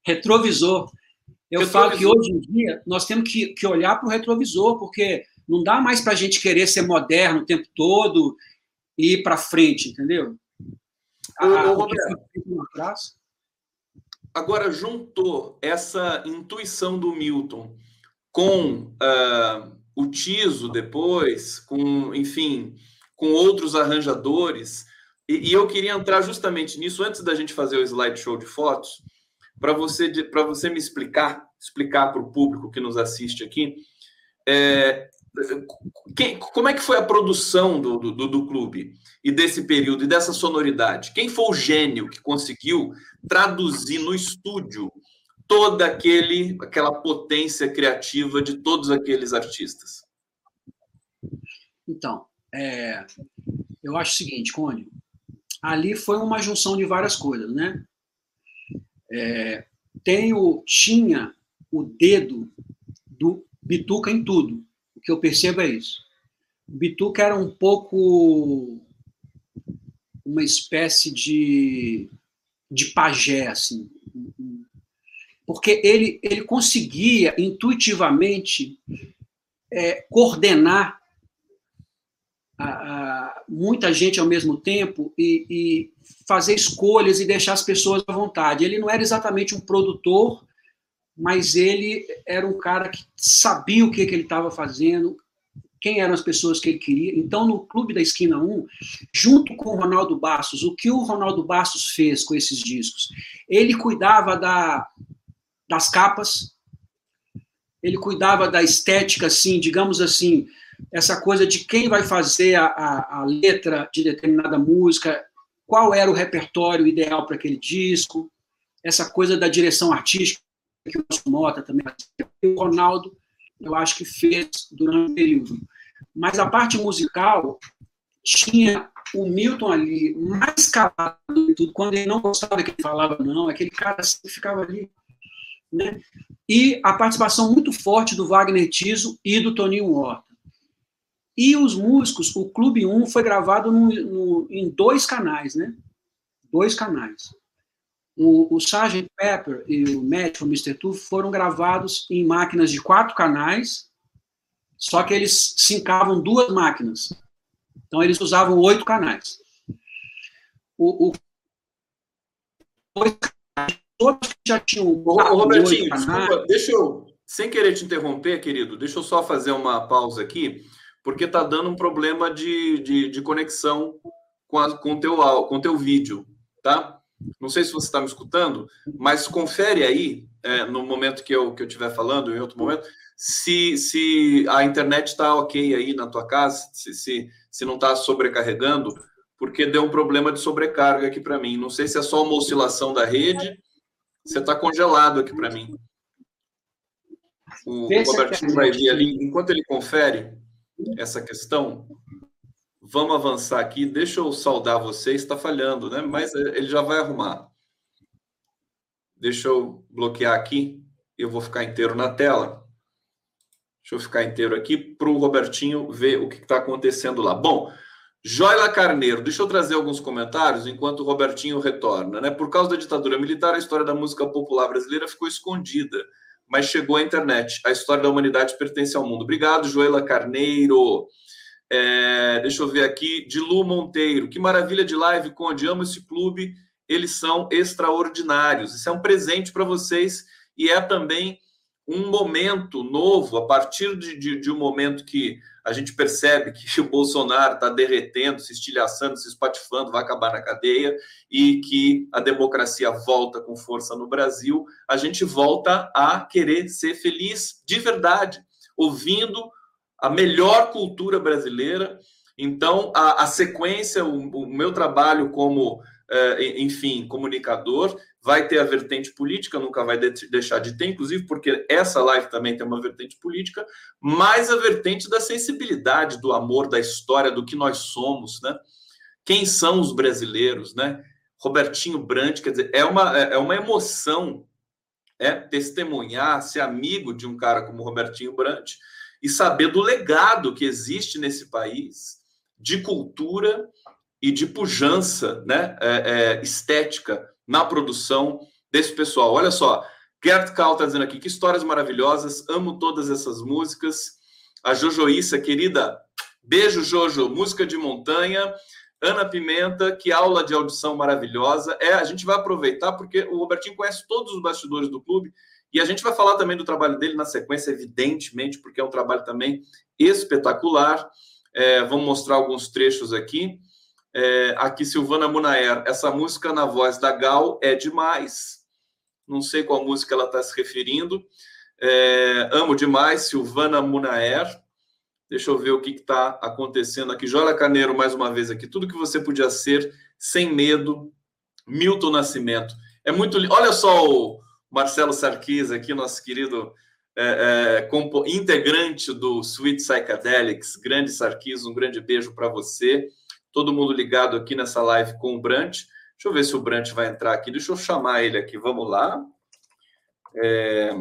Retrovisor. Eu retrovisor. falo que hoje em dia nós temos que, que olhar para o retrovisor, porque não dá mais para a gente querer ser moderno o tempo todo e ir para frente, entendeu? Ô, ô, Roberto, agora juntou essa intuição do Milton com uh, o Tiso depois, com, enfim, com outros arranjadores, e, e, eu queria entrar justamente nisso antes da gente fazer o slideshow de fotos, para você, você me explicar, explicar para o público que nos assiste aqui, é, quem, como é que foi a produção do, do, do, clube e desse período e dessa sonoridade? Quem foi o gênio que conseguiu traduzir no estúdio toda aquele, aquela potência criativa de todos aqueles artistas? Então, é, eu acho o seguinte, Cone, ali foi uma junção de várias coisas, né? É, tem o, tinha o dedo do Bituca em tudo que eu percebo é isso. O Bituca era um pouco uma espécie de, de pajé, assim. Porque ele, ele conseguia intuitivamente é, coordenar a, a, muita gente ao mesmo tempo e, e, fazer escolhas e deixar as pessoas à vontade. Ele não era exatamente um produtor mas ele era um cara que sabia o que, que ele estava fazendo, quem eram as pessoas que ele queria. Então, no Clube da Esquina 1, junto com o Ronaldo Bastos, o que o Ronaldo Bastos fez com esses discos? Ele cuidava da, das capas, ele cuidava da estética, assim, digamos assim, essa coisa de quem vai fazer a, a, a letra de determinada música, qual era o repertório ideal para aquele disco, essa coisa da direção artística que o Mota também, o Ronaldo, eu acho que fez durante o período. Mas a parte musical tinha o Milton ali mais calado e tudo, quando ele não gostava que ele falava não, aquele cara sempre ficava ali. Né? E a participação muito forte do Wagner Tiso e do Toninho Horta. E os músicos, o Clube 1 foi gravado no, no, em dois canais, né? Dois canais. O, o Sgt. Pepper e o for Mr. Two foram gravados em máquinas de quatro canais, só que eles sincavam duas máquinas. Então, eles usavam oito canais. O, o todos já tinham. Ô, Robertinho, desculpa, deixa eu, sem querer te interromper, querido, deixa eu só fazer uma pausa aqui, porque tá dando um problema de, de, de conexão com, a, com, teu, com teu vídeo, tá? Não sei se você está me escutando, mas confere aí, é, no momento que eu que eu estiver falando, em outro momento, se, se a internet está ok aí na tua casa, se, se, se não está sobrecarregando, porque deu um problema de sobrecarga aqui para mim. Não sei se é só uma oscilação da rede, você está congelado aqui para mim. O Robertinho vai vir ali, enquanto ele confere essa questão, Vamos avançar aqui. Deixa eu saudar você. Está falhando, né? Mas é, ele já vai arrumar. Deixa eu bloquear aqui. Eu vou ficar inteiro na tela. Deixa eu ficar inteiro aqui para o Robertinho ver o que está acontecendo lá. Bom, Joila Carneiro, deixa eu trazer alguns comentários enquanto o Robertinho retorna. Né? Por causa da ditadura militar, a história da música popular brasileira ficou escondida, mas chegou à internet. A história da humanidade pertence ao mundo. Obrigado, Joela Carneiro. É, deixa eu ver aqui, de Lu Monteiro. Que maravilha de live, Conde. Amo esse clube, eles são extraordinários. Isso é um presente para vocês e é também um momento novo, a partir de, de, de, um momento que a gente percebe que o Bolsonaro está derretendo, se estilhaçando, se espatifando, vai acabar na cadeia, e que a democracia volta com força no Brasil, a gente volta a querer ser feliz de verdade, ouvindo a melhor cultura brasileira. Então, a, a sequência, o, o, meu trabalho como, é, enfim, comunicador, vai ter a vertente política, nunca vai de, deixar de ter, inclusive porque essa live também tem uma vertente política, mas a vertente da sensibilidade, do amor, da história, do que nós somos, né? Quem são os brasileiros, né? Robertinho Brandt, quer dizer, é uma, é, é uma emoção é testemunhar, ser amigo de um cara como Robertinho Brandt, e saber do legado que existe nesse país de cultura e de pujança né, é, é, estética na produção desse pessoal. Olha só, Gert Cal está dizendo aqui que histórias maravilhosas, amo todas essas músicas. A Jojoíssa, querida, beijo, Jojo, música de montanha. Ana Pimenta, que aula de audição maravilhosa. É, a gente vai aproveitar porque o Robertinho conhece todos os bastidores do clube e a gente vai falar também do trabalho dele na sequência, evidentemente, porque é um trabalho também espetacular. É, vamos mostrar alguns trechos aqui. É, aqui, Silvana Munaer, essa música na voz da Gal é demais. Não sei qual música ela está se referindo. É, amo demais, Silvana Munaer. Deixa eu ver o que está acontecendo aqui. Jola Caneiro, mais uma vez aqui. Tudo que você podia ser sem medo. Milton Nascimento. É muito. Olha só o, Marcelo Sarkis, aqui, nosso querido é, é, integrante do Sweet Psychedelics, grande Sarkis, um grande beijo para você. Todo mundo ligado aqui nessa live com o Brant. Deixa eu ver se o Brant vai entrar aqui. Deixa eu chamar ele aqui. Vamos lá. É,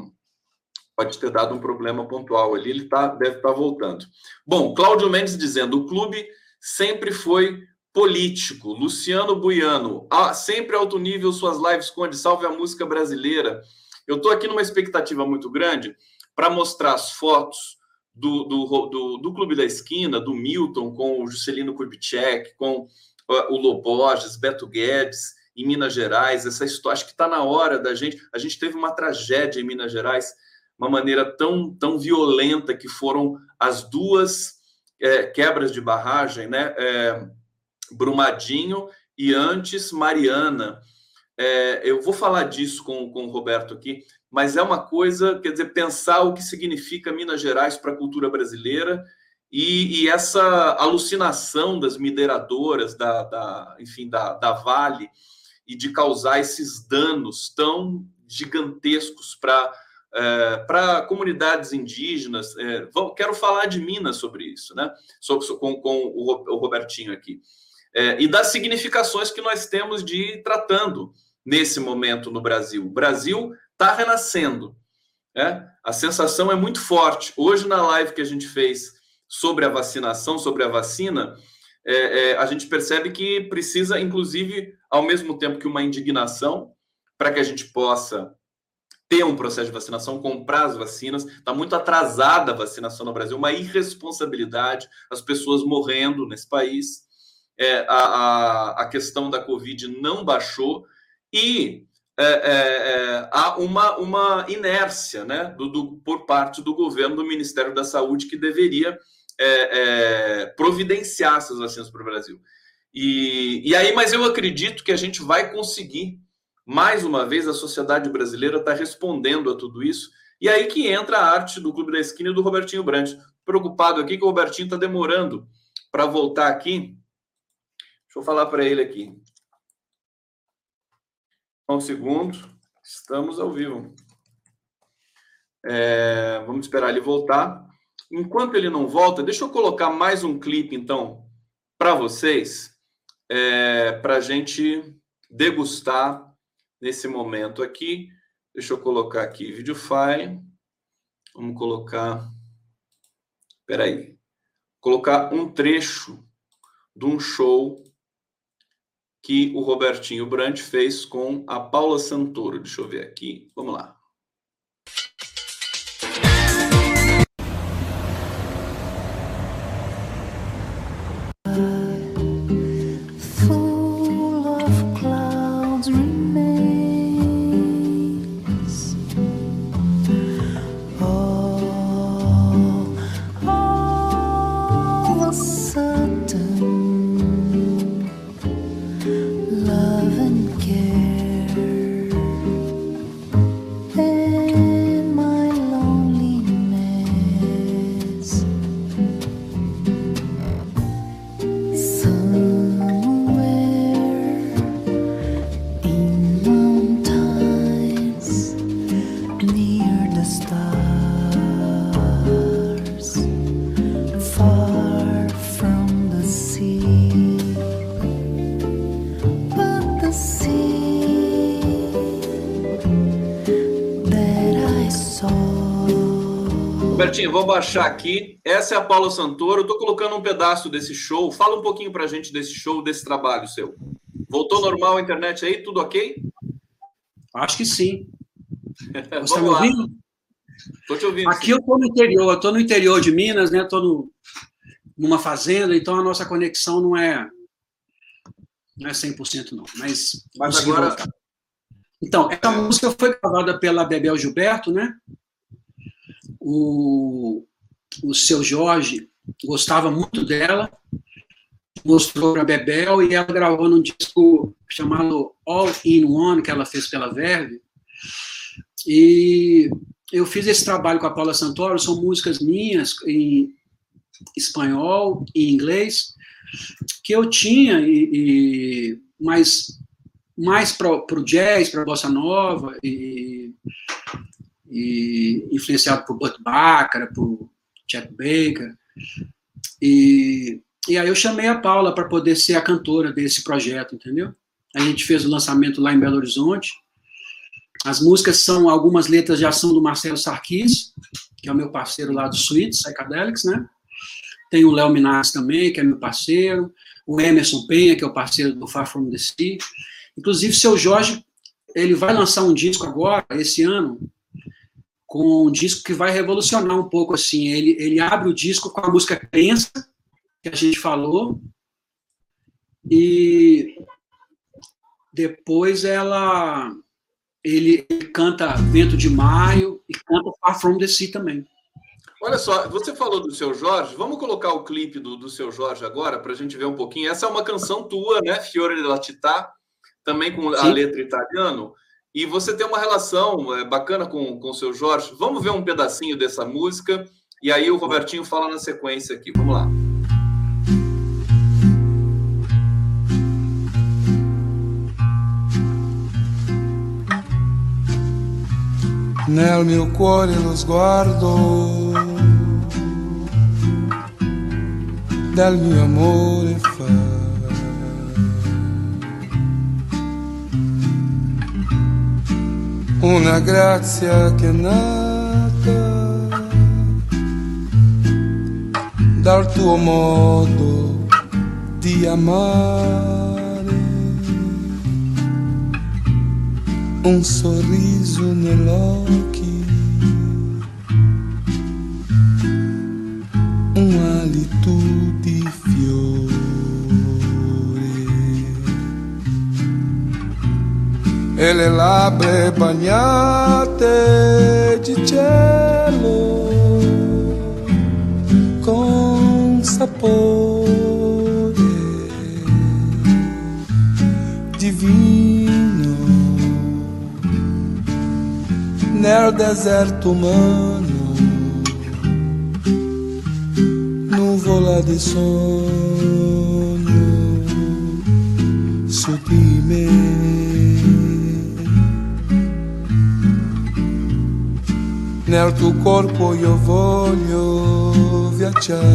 pode ter dado um problema pontual ali. Ele tá, deve estar tá voltando. Bom, Cláudio Mendes dizendo: o clube sempre foi político. Luciano Buiano, ah, sempre alto nível suas lives, Conde, salve a música brasileira. Eu estou aqui numa expectativa muito grande para mostrar as fotos do, do, do, do, Clube da Esquina, do Milton, com o Juscelino Kubitschek, com uh, o Loborges, Beto Guedes, em Minas Gerais. Essa história, acho que está na hora da gente. A gente teve uma tragédia em Minas Gerais, uma maneira tão, tão violenta que foram as duas é, quebras de barragem, né? É, Brumadinho e antes Mariana. É, eu vou falar disso com, com o Roberto aqui, mas é uma coisa, quer dizer, pensar o que significa Minas Gerais para a cultura brasileira e, e, essa alucinação das mineradoras, da, da enfim, da, da, Vale, e de causar esses danos tão gigantescos para é, para comunidades indígenas. É, quero falar de Minas sobre isso, né? com, com o, o Robertinho aqui é, e das significações que nós temos de ir tratando nesse momento no Brasil. O Brasil está renascendo. Né? A sensação é muito forte. Hoje, na live que a gente fez sobre a vacinação, sobre a vacina, é, é, a gente percebe que precisa, inclusive, ao mesmo tempo que uma indignação, para que a gente possa ter um processo de vacinação, comprar as vacinas. Está muito atrasada a vacinação no Brasil, uma irresponsabilidade, as pessoas morrendo nesse país. É, a, a, questão da Covid não baixou e é, é, é, há uma, uma inércia né, do, do, por parte do governo, do Ministério da Saúde, que deveria é, é, providenciar essas vacinas para o Brasil. E, e aí, mas eu acredito que a gente vai conseguir mais uma vez, a sociedade brasileira está respondendo a tudo isso. E aí que entra a arte do Clube da Esquina e do Robertinho Brandt. Preocupado aqui que o Robertinho está demorando para voltar aqui. Deixa eu falar para ele aqui. Um segundo. Estamos ao vivo. É, vamos esperar ele voltar. Enquanto ele não volta, deixa eu colocar mais um clipe, então, para vocês, é, para a gente degustar nesse momento aqui. Deixa eu colocar aqui vídeo file. Vamos colocar. Espera aí. Colocar um trecho de um show que o Robertinho Brandt fez com a Paula Santoro. Deixa eu ver aqui. Vamos lá. Vou baixar aqui. Essa é a Paula Santoro. Estou colocando um pedaço desse show. Fala um pouquinho para a gente desse show, desse trabalho seu. Voltou normal a internet aí? Tudo ok? Acho que sim. Você está me ouvindo? Estou te ouvindo. Aqui sim. eu estou no interior, estou no interior de Minas, né? Estou numa fazenda, então a nossa conexão não é não é 100% não, mas, mas agora voltar. Então, essa música foi gravada pela Bebel Gilberto, né? O, o seu Jorge gostava muito dela, mostrou para Bebel e ela gravou num disco chamado All in One, que ela fez pela Verve. E eu fiz esse trabalho com a Paula Santoro, são músicas minhas em espanhol e inglês, que eu tinha, e, e mais, mais para o jazz, para a bossa nova, e e influenciado por Burt Bacharach, por Chet Baker. E, e aí eu chamei a Paula para poder ser a cantora desse projeto, entendeu? A gente fez o lançamento lá em Belo Horizonte. As músicas são, algumas letras já são do Marcelo Sarkis, que é o meu parceiro lá do Suite, Psychedelics, né? Tem o Léo Minas também, que é meu parceiro. O Emerson Penha, que é o parceiro do Far From The Sea. Inclusive, seu Jorge, ele vai lançar um disco agora, esse ano, com um disco que vai revolucionar um pouco assim. Ele, ele abre o disco com a música Crença, que a gente falou, e depois ela ele, canta Vento de Maio e canta Far From The Sea também. Olha só, você falou do seu Jorge, vamos colocar o clipe do, do seu Jorge agora para a gente ver um pouquinho. Essa é uma canção tua, né? Fiore della Città, também com a Sim. letra italiano. E você tem uma relação é, bacana com o seu Jorge. Vamos ver um pedacinho dessa música e aí o Robertinho fala na sequência aqui. Vamos lá. Nel mio cuore lo sguardo del mio amore fa una grazia che è nata dal tuo modo di amare. um sorriso nell'occhio, um hálito di fiore e le labbra bagnate di cielo con sapore divino. Nel deserto umano nuvola di sogno su me nel tuo corpo io voglio viaggiare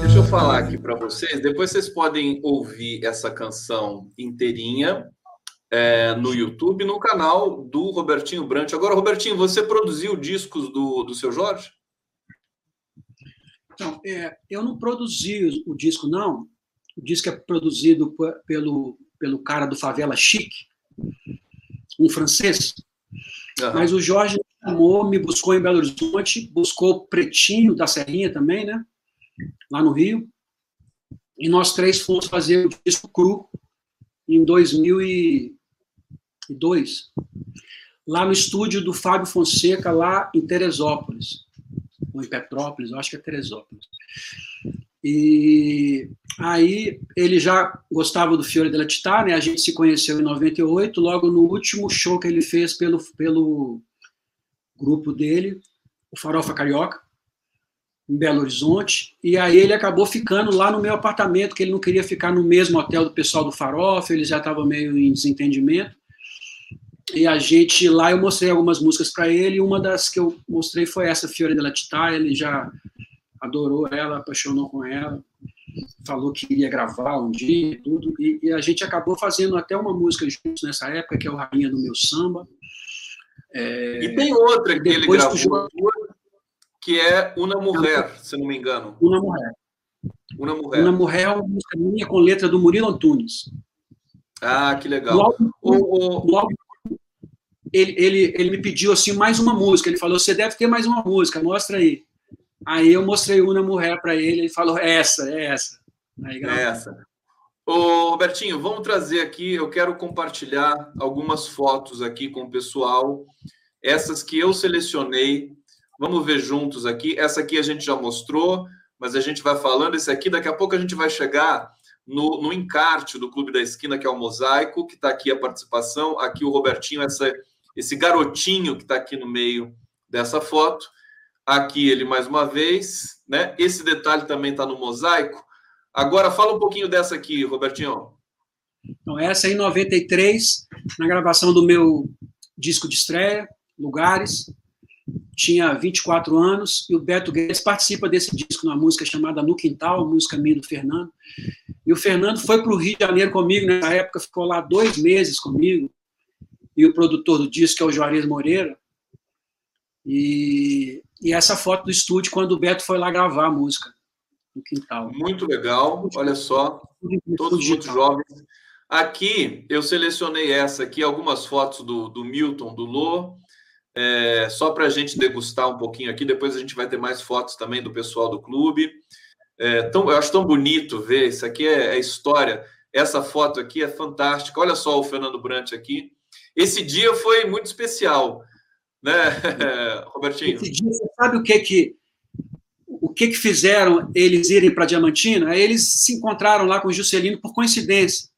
Deixa eu falar aqui para vocês. Depois vocês podem ouvir essa canção inteirinha é, no YouTube, no canal do Robertinho Brant. Agora, Robertinho, você produziu discos do, do seu Jorge? Então, é, eu não produzi o disco, não. O disco é produzido pelo, pelo cara do Favela Chique, um francês. Uhum. Mas o Jorge chamou, me buscou em Belo Horizonte, buscou Pretinho da Serrinha também, né? Lá no Rio. E nós três fomos fazer o disco cru em 2002, lá no estúdio do Fábio Fonseca, lá em Teresópolis, ou em Petrópolis, eu acho que é Teresópolis. E aí ele já gostava do Fiore della Città, né? A gente se conheceu em 98, logo no último show que ele fez pelo, pelo grupo dele, o Farofa Carioca, em Belo Horizonte, e aí ele acabou ficando lá no meu apartamento, que ele não queria ficar no mesmo hotel do pessoal do Farofa, ele já estava meio em desentendimento. E a gente lá eu mostrei algumas músicas para ele, e uma das que eu mostrei foi essa Fiore della Città, ele já adorou ela, apaixonou com ela, falou que iria gravar um dia e tudo, e, e a gente acabou fazendo até uma música juntos nessa época, que é o Rainha do Meu Samba. É, e tem outra que ele gravou, que é Una Mulher, se não me engano. Una Mulher. Una Mulher. Una Mulher é uma música minha com letra do Murilo Antunes. Ah, que legal. Logo, o, logo, ele, ele, ele me pediu assim mais uma música. Ele falou: você deve ter mais uma música, mostra aí. Aí eu mostrei Una Mulher para ele. Ele falou: é essa, é essa. Aí, é essa. Ô, Robertinho, vamos trazer aqui. Eu quero compartilhar algumas fotos aqui com o pessoal. Essas que eu selecionei Vamos ver juntos aqui. Essa aqui a gente já mostrou, mas a gente vai falando. Esse aqui, daqui a pouco a gente vai chegar no, no encarte do Clube da Esquina, que é o Mosaico, que está aqui a participação. Aqui o Robertinho, essa, esse garotinho que está aqui no meio dessa foto. Aqui ele mais uma vez, né? Esse detalhe também está no mosaico. Agora fala um pouquinho dessa aqui, Robertinho. Então, essa é em 93, na gravação do meu disco de estreia, Lugares tinha 24 anos, e o Beto Guedes participa desse disco, numa música chamada No Quintal, música minha do Fernando. E o Fernando foi para o Rio de Janeiro comigo, nessa época ficou lá dois meses comigo, e o produtor do disco é o Juarez Moreira. E, e essa foto do estúdio, quando o Beto foi lá gravar a música, no quintal. Muito legal, olha só, todos muito jovens. Aqui, eu selecionei essa aqui, algumas fotos do, do Milton, do Lô, é, só para a gente degustar um pouquinho aqui, depois a gente vai ter mais fotos também do pessoal do clube. É, tão, eu acho tão bonito ver, isso aqui é, é, história. Essa foto aqui é fantástica. Olha só o Fernando Brant aqui. Esse dia foi muito especial, né, Robertinho? Esse dia, você sabe o que que o que que fizeram eles irem para Diamantina? Eles se encontraram lá com o Juscelino por coincidência.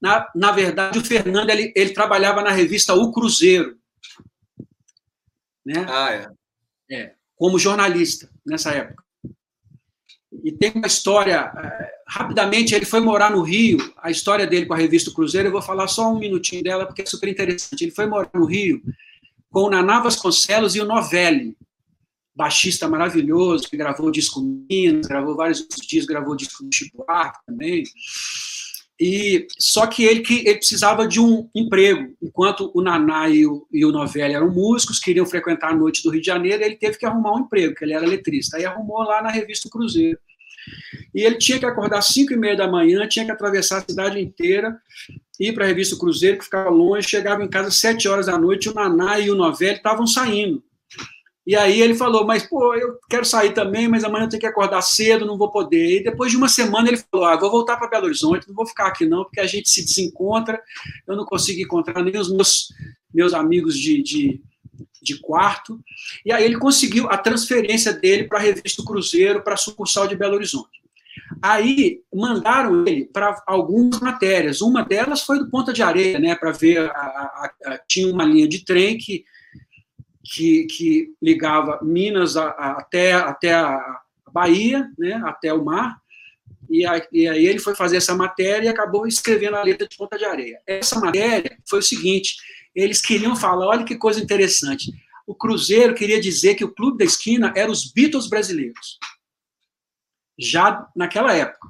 Na, na verdade, o Fernando ele, ele trabalhava na revista O Cruzeiro né? Ah, é. é. Como jornalista nessa época. E tem uma história, é, rapidamente, ele foi morar no Rio, a história dele com a revista Cruzeiro, eu vou falar só um minutinho dela, porque é super interessante. Ele foi morar no Rio com o Naná Vasconcelos e o Novelli, baixista maravilhoso, que gravou disco Minas, gravou vários discos, gravou disco do Chico Buarque também. E só que ele que ele precisava de um emprego, enquanto o Naná e o, e o Novelli eram músicos, queriam frequentar a noite do Rio de Janeiro, ele teve que arrumar um emprego, que ele era letrista. Aí arrumou lá na revista Cruzeiro. E ele tinha que acordar 5 e meia da manhã, tinha que atravessar a cidade inteira, ir para a revista Cruzeiro, que ficava longe, chegava em casa às 7 horas da noite, o Naná e o Novelli estavam saindo. E aí ele falou, mas pô, eu quero sair também, mas amanhã eu tenho que acordar cedo, não vou poder. E depois de uma semana ele falou, ah, vou voltar para Belo Horizonte, não vou ficar aqui não, porque a gente se desencontra, eu não consigo encontrar nem os meus, meus amigos de, de, de quarto. E aí ele conseguiu a transferência dele para a revista Cruzeiro, para a sucursal de Belo Horizonte. Aí mandaram ele para algumas matérias. Uma delas foi do Ponta de Areia, né, para ver a, a, a, tinha uma linha de trem que que, que ligava Minas a, a, até, até a Bahia, né, até o mar, e, a, e, aí ele foi fazer essa matéria e acabou escrevendo a letra de Ponta de Areia. Essa matéria foi o seguinte, eles queriam falar, olha que coisa interessante, o Cruzeiro queria dizer que o Clube da Esquina era os Beatles brasileiros, já naquela época.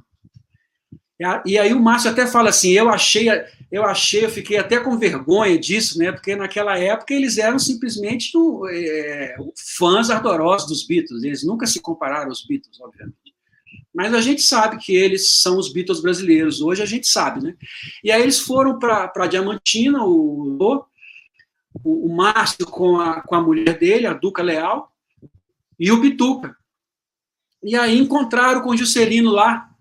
E aí o Márcio até fala assim, eu achei, eu achei, eu fiquei até com vergonha disso, né? Porque naquela época eles eram simplesmente é, fãs ardorosos dos Beatles. Eles nunca se compararam aos Beatles, obviamente. Mas a gente sabe que eles são os Beatles brasileiros. Hoje a gente sabe, né? E aí eles foram para Diamantina, o, o, o Márcio com a, com a mulher dele, a Duca Leal, e o Bituca. E aí encontraram com o Juscelino lá,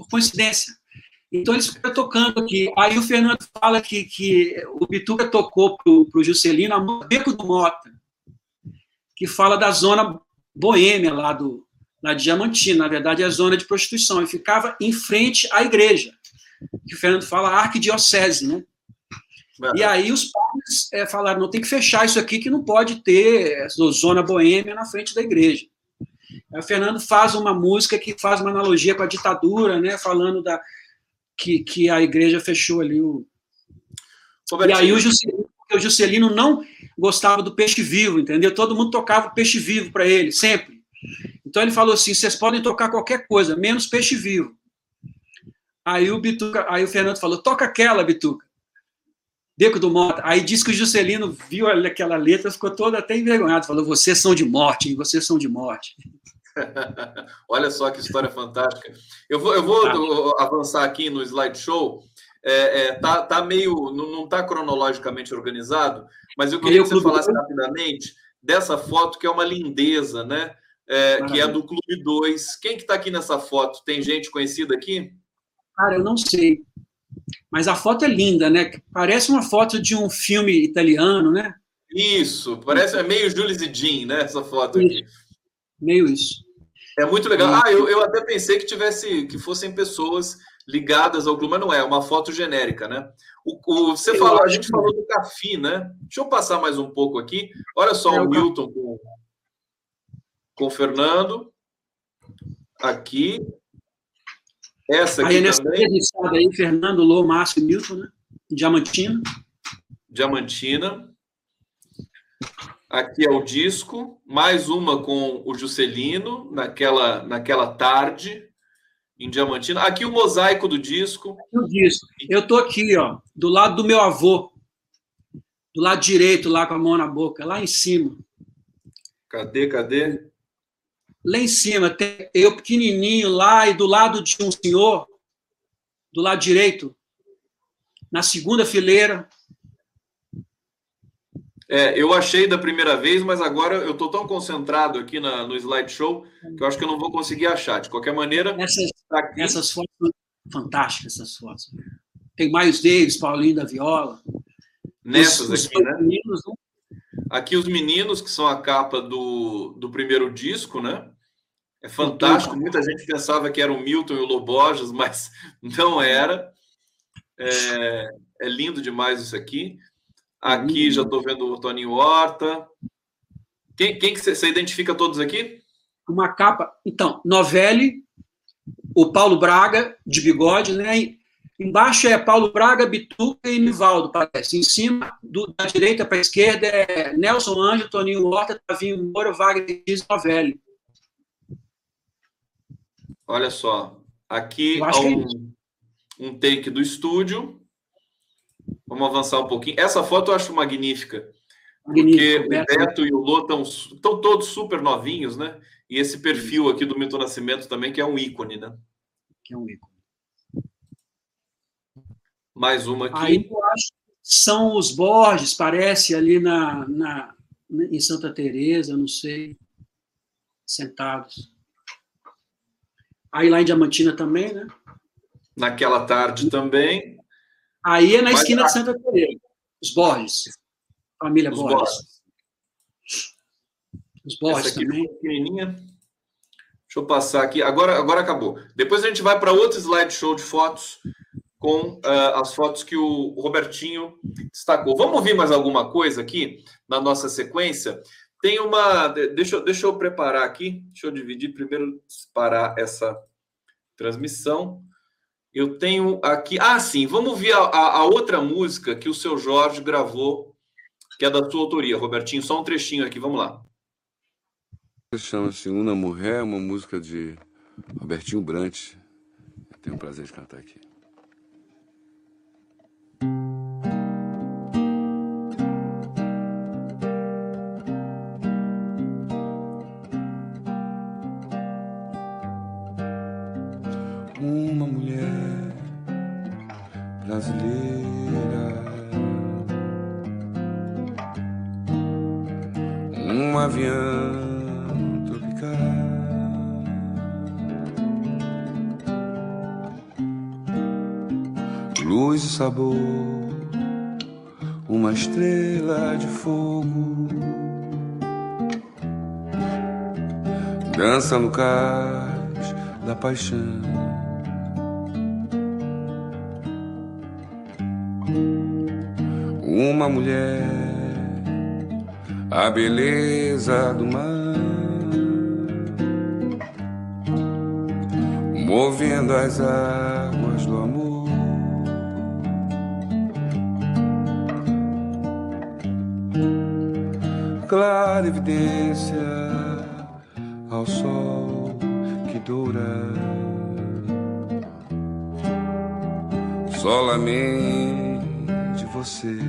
por coincidência. Então eles ficam tocando aqui. Aí o Fernando fala que, que o Bituca tocou para o Juscelino a Beco do Mota, que fala da zona boêmia lá, do, de Diamantina, na verdade é a zona de prostituição, e ficava em frente à igreja, que o Fernando fala arquidiocese, né? E aí os padres é, falaram, não tem que fechar isso aqui, que não pode ter zona boêmia na frente da igreja. Aí o Fernando faz uma música que faz uma analogia com a ditadura, né, falando da, que, que a igreja fechou ali o. E aí o Juscelino, o Juscelino não gostava do peixe vivo, entendeu? Todo mundo tocava peixe vivo para ele, sempre. Então ele falou assim: vocês podem tocar qualquer coisa, menos peixe vivo. Aí o Bituca, aí o Fernando falou: toca aquela, Bituca. Beco do Mota. Aí disse que o Juscelino viu aquela letra, ficou todo até envergonhado, falou: vocês são de morte, vocês são de morte. Olha só que história fantástica. Eu vou, eu vou avançar aqui no slideshow. É, é, tá, tá meio. Não está cronologicamente organizado, mas eu queria que você falasse rapidamente dessa foto, que é uma lindeza, né? É, que é do Clube 2. Quem que está aqui nessa foto? Tem gente conhecida aqui? Cara, eu não sei. Mas a foto é linda, né? Parece uma foto de um filme italiano, né? Isso, parece é meio Jules e Jean, né? Essa foto aqui. Meio isso. É muito legal. Ah, eu, eu até pensei que tivesse, que fossem pessoas ligadas ao mas não é, é uma foto genérica, né? O, o você falou, a gente falou do Cafi, né? Deixa eu passar mais um pouco aqui. Olha só é, o Milton com, com o Fernando. Aqui. Essa aqui aí, também. Aí, Fernando, Lô, Márcio e Milton, né? Diamantina. Diamantina. Aqui é o disco, mais uma com o Juscelino, naquela, naquela tarde, em Diamantina. Aqui o mosaico do disco. O disco. Eu tô aqui, ó, do lado do meu avô, do lado direito, lá com a mão na boca, lá em cima. Cadê, cadê? Lá em cima, tem eu pequenininho lá e do lado de um senhor, do lado direito, na segunda fileira, é, eu achei da primeira vez, mas agora eu estou tão concentrado aqui na, no slideshow que eu acho que eu não vou conseguir achar. De qualquer maneira. Essas, tá essas fotos são fantásticas, essas fotos. Tem Miles Davis, Paulinho da Viola. Nessas os, aqui, os né? Meninos, né? Aqui os meninos, que são a capa do, do primeiro disco, né? É fantástico. Muita gente pensava que era o Milton e o Loborges, mas não era. É, é lindo demais isso aqui. Aqui uhum. já estou vendo o Toninho Horta. Quem, quem que você identifica todos aqui? Uma capa. Então, Novelli, o Paulo Braga, de bigode, né? Embaixo é Paulo Braga, Bituca e Nivaldo, parece. Em cima, do, da direita para a esquerda, é Nelson Anjo, Toninho Horta, Tavinho Moura, Wagner Dias Novelli. Olha só. Aqui há um, é um take do estúdio. Vamos avançar um pouquinho. Essa foto eu acho magnífica. Porque o Beto e o Lô estão todos super novinhos, né? E esse perfil aqui do Milton Nascimento também, que é um ícone, né? Que é um ícone. Mais uma aqui. Aí eu acho que são os Borges, parece, ali na, na, em Santa Teresa, não sei, sentados. Aí lá em Diamantina também, né? Naquela tarde também. Aí é na Mas, esquina de Santa Teresa. Os Borges. Família os Borges. Borges. Os Borges também. Pequenininha. Deixa eu passar aqui. Agora, agora acabou. Depois a gente vai para outro slideshow de fotos com uh, as fotos que o Robertinho destacou. Vamos ouvir mais alguma coisa aqui na nossa sequência? Tem uma. Deixa, deixa eu preparar aqui. Deixa eu dividir primeiro, parar essa transmissão. Eu tenho aqui. Ah, sim. Vamos ver a, a, outra música que o seu Jorge gravou, que é da sua autoria, Robertinho. Só um trechinho aqui. Vamos lá. Chama-se Una Mulher, uma música de Robertinho Brant. Tenho o prazer de cantar aqui. Sabor, uma estrela de fogo. Dança no cais da paixão. Uma mulher, a beleza do mar, movendo as águas clara evidência ao sol que dura. Solamente você.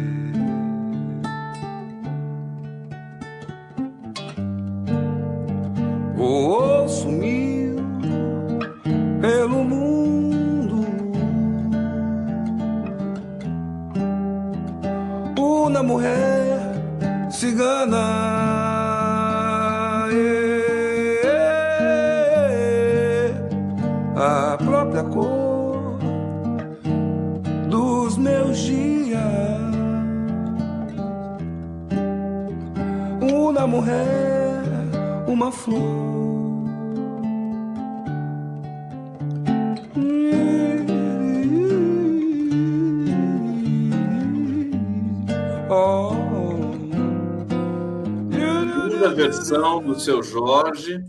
Seu Jorge,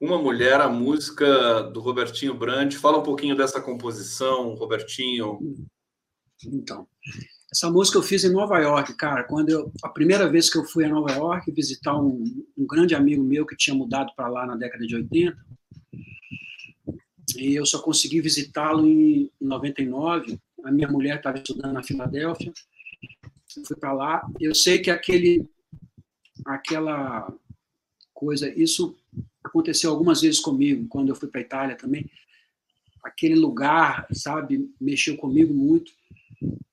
Uma Mulher, a música do Robertinho Brandt. Fala um pouquinho dessa composição, Robertinho. Então, essa música eu fiz em Nova York, cara. Quando eu, a primeira vez que eu fui a Nova York visitar um, um grande amigo meu que tinha mudado para lá na década de 80, e eu só consegui visitá-lo em, em 99. A minha mulher estava estudando na Filadélfia. Eu fui para lá. Eu sei que aquele aquela coisa. Isso aconteceu algumas vezes comigo, quando eu fui para a Itália também. Aquele lugar, sabe, mexeu comigo muito.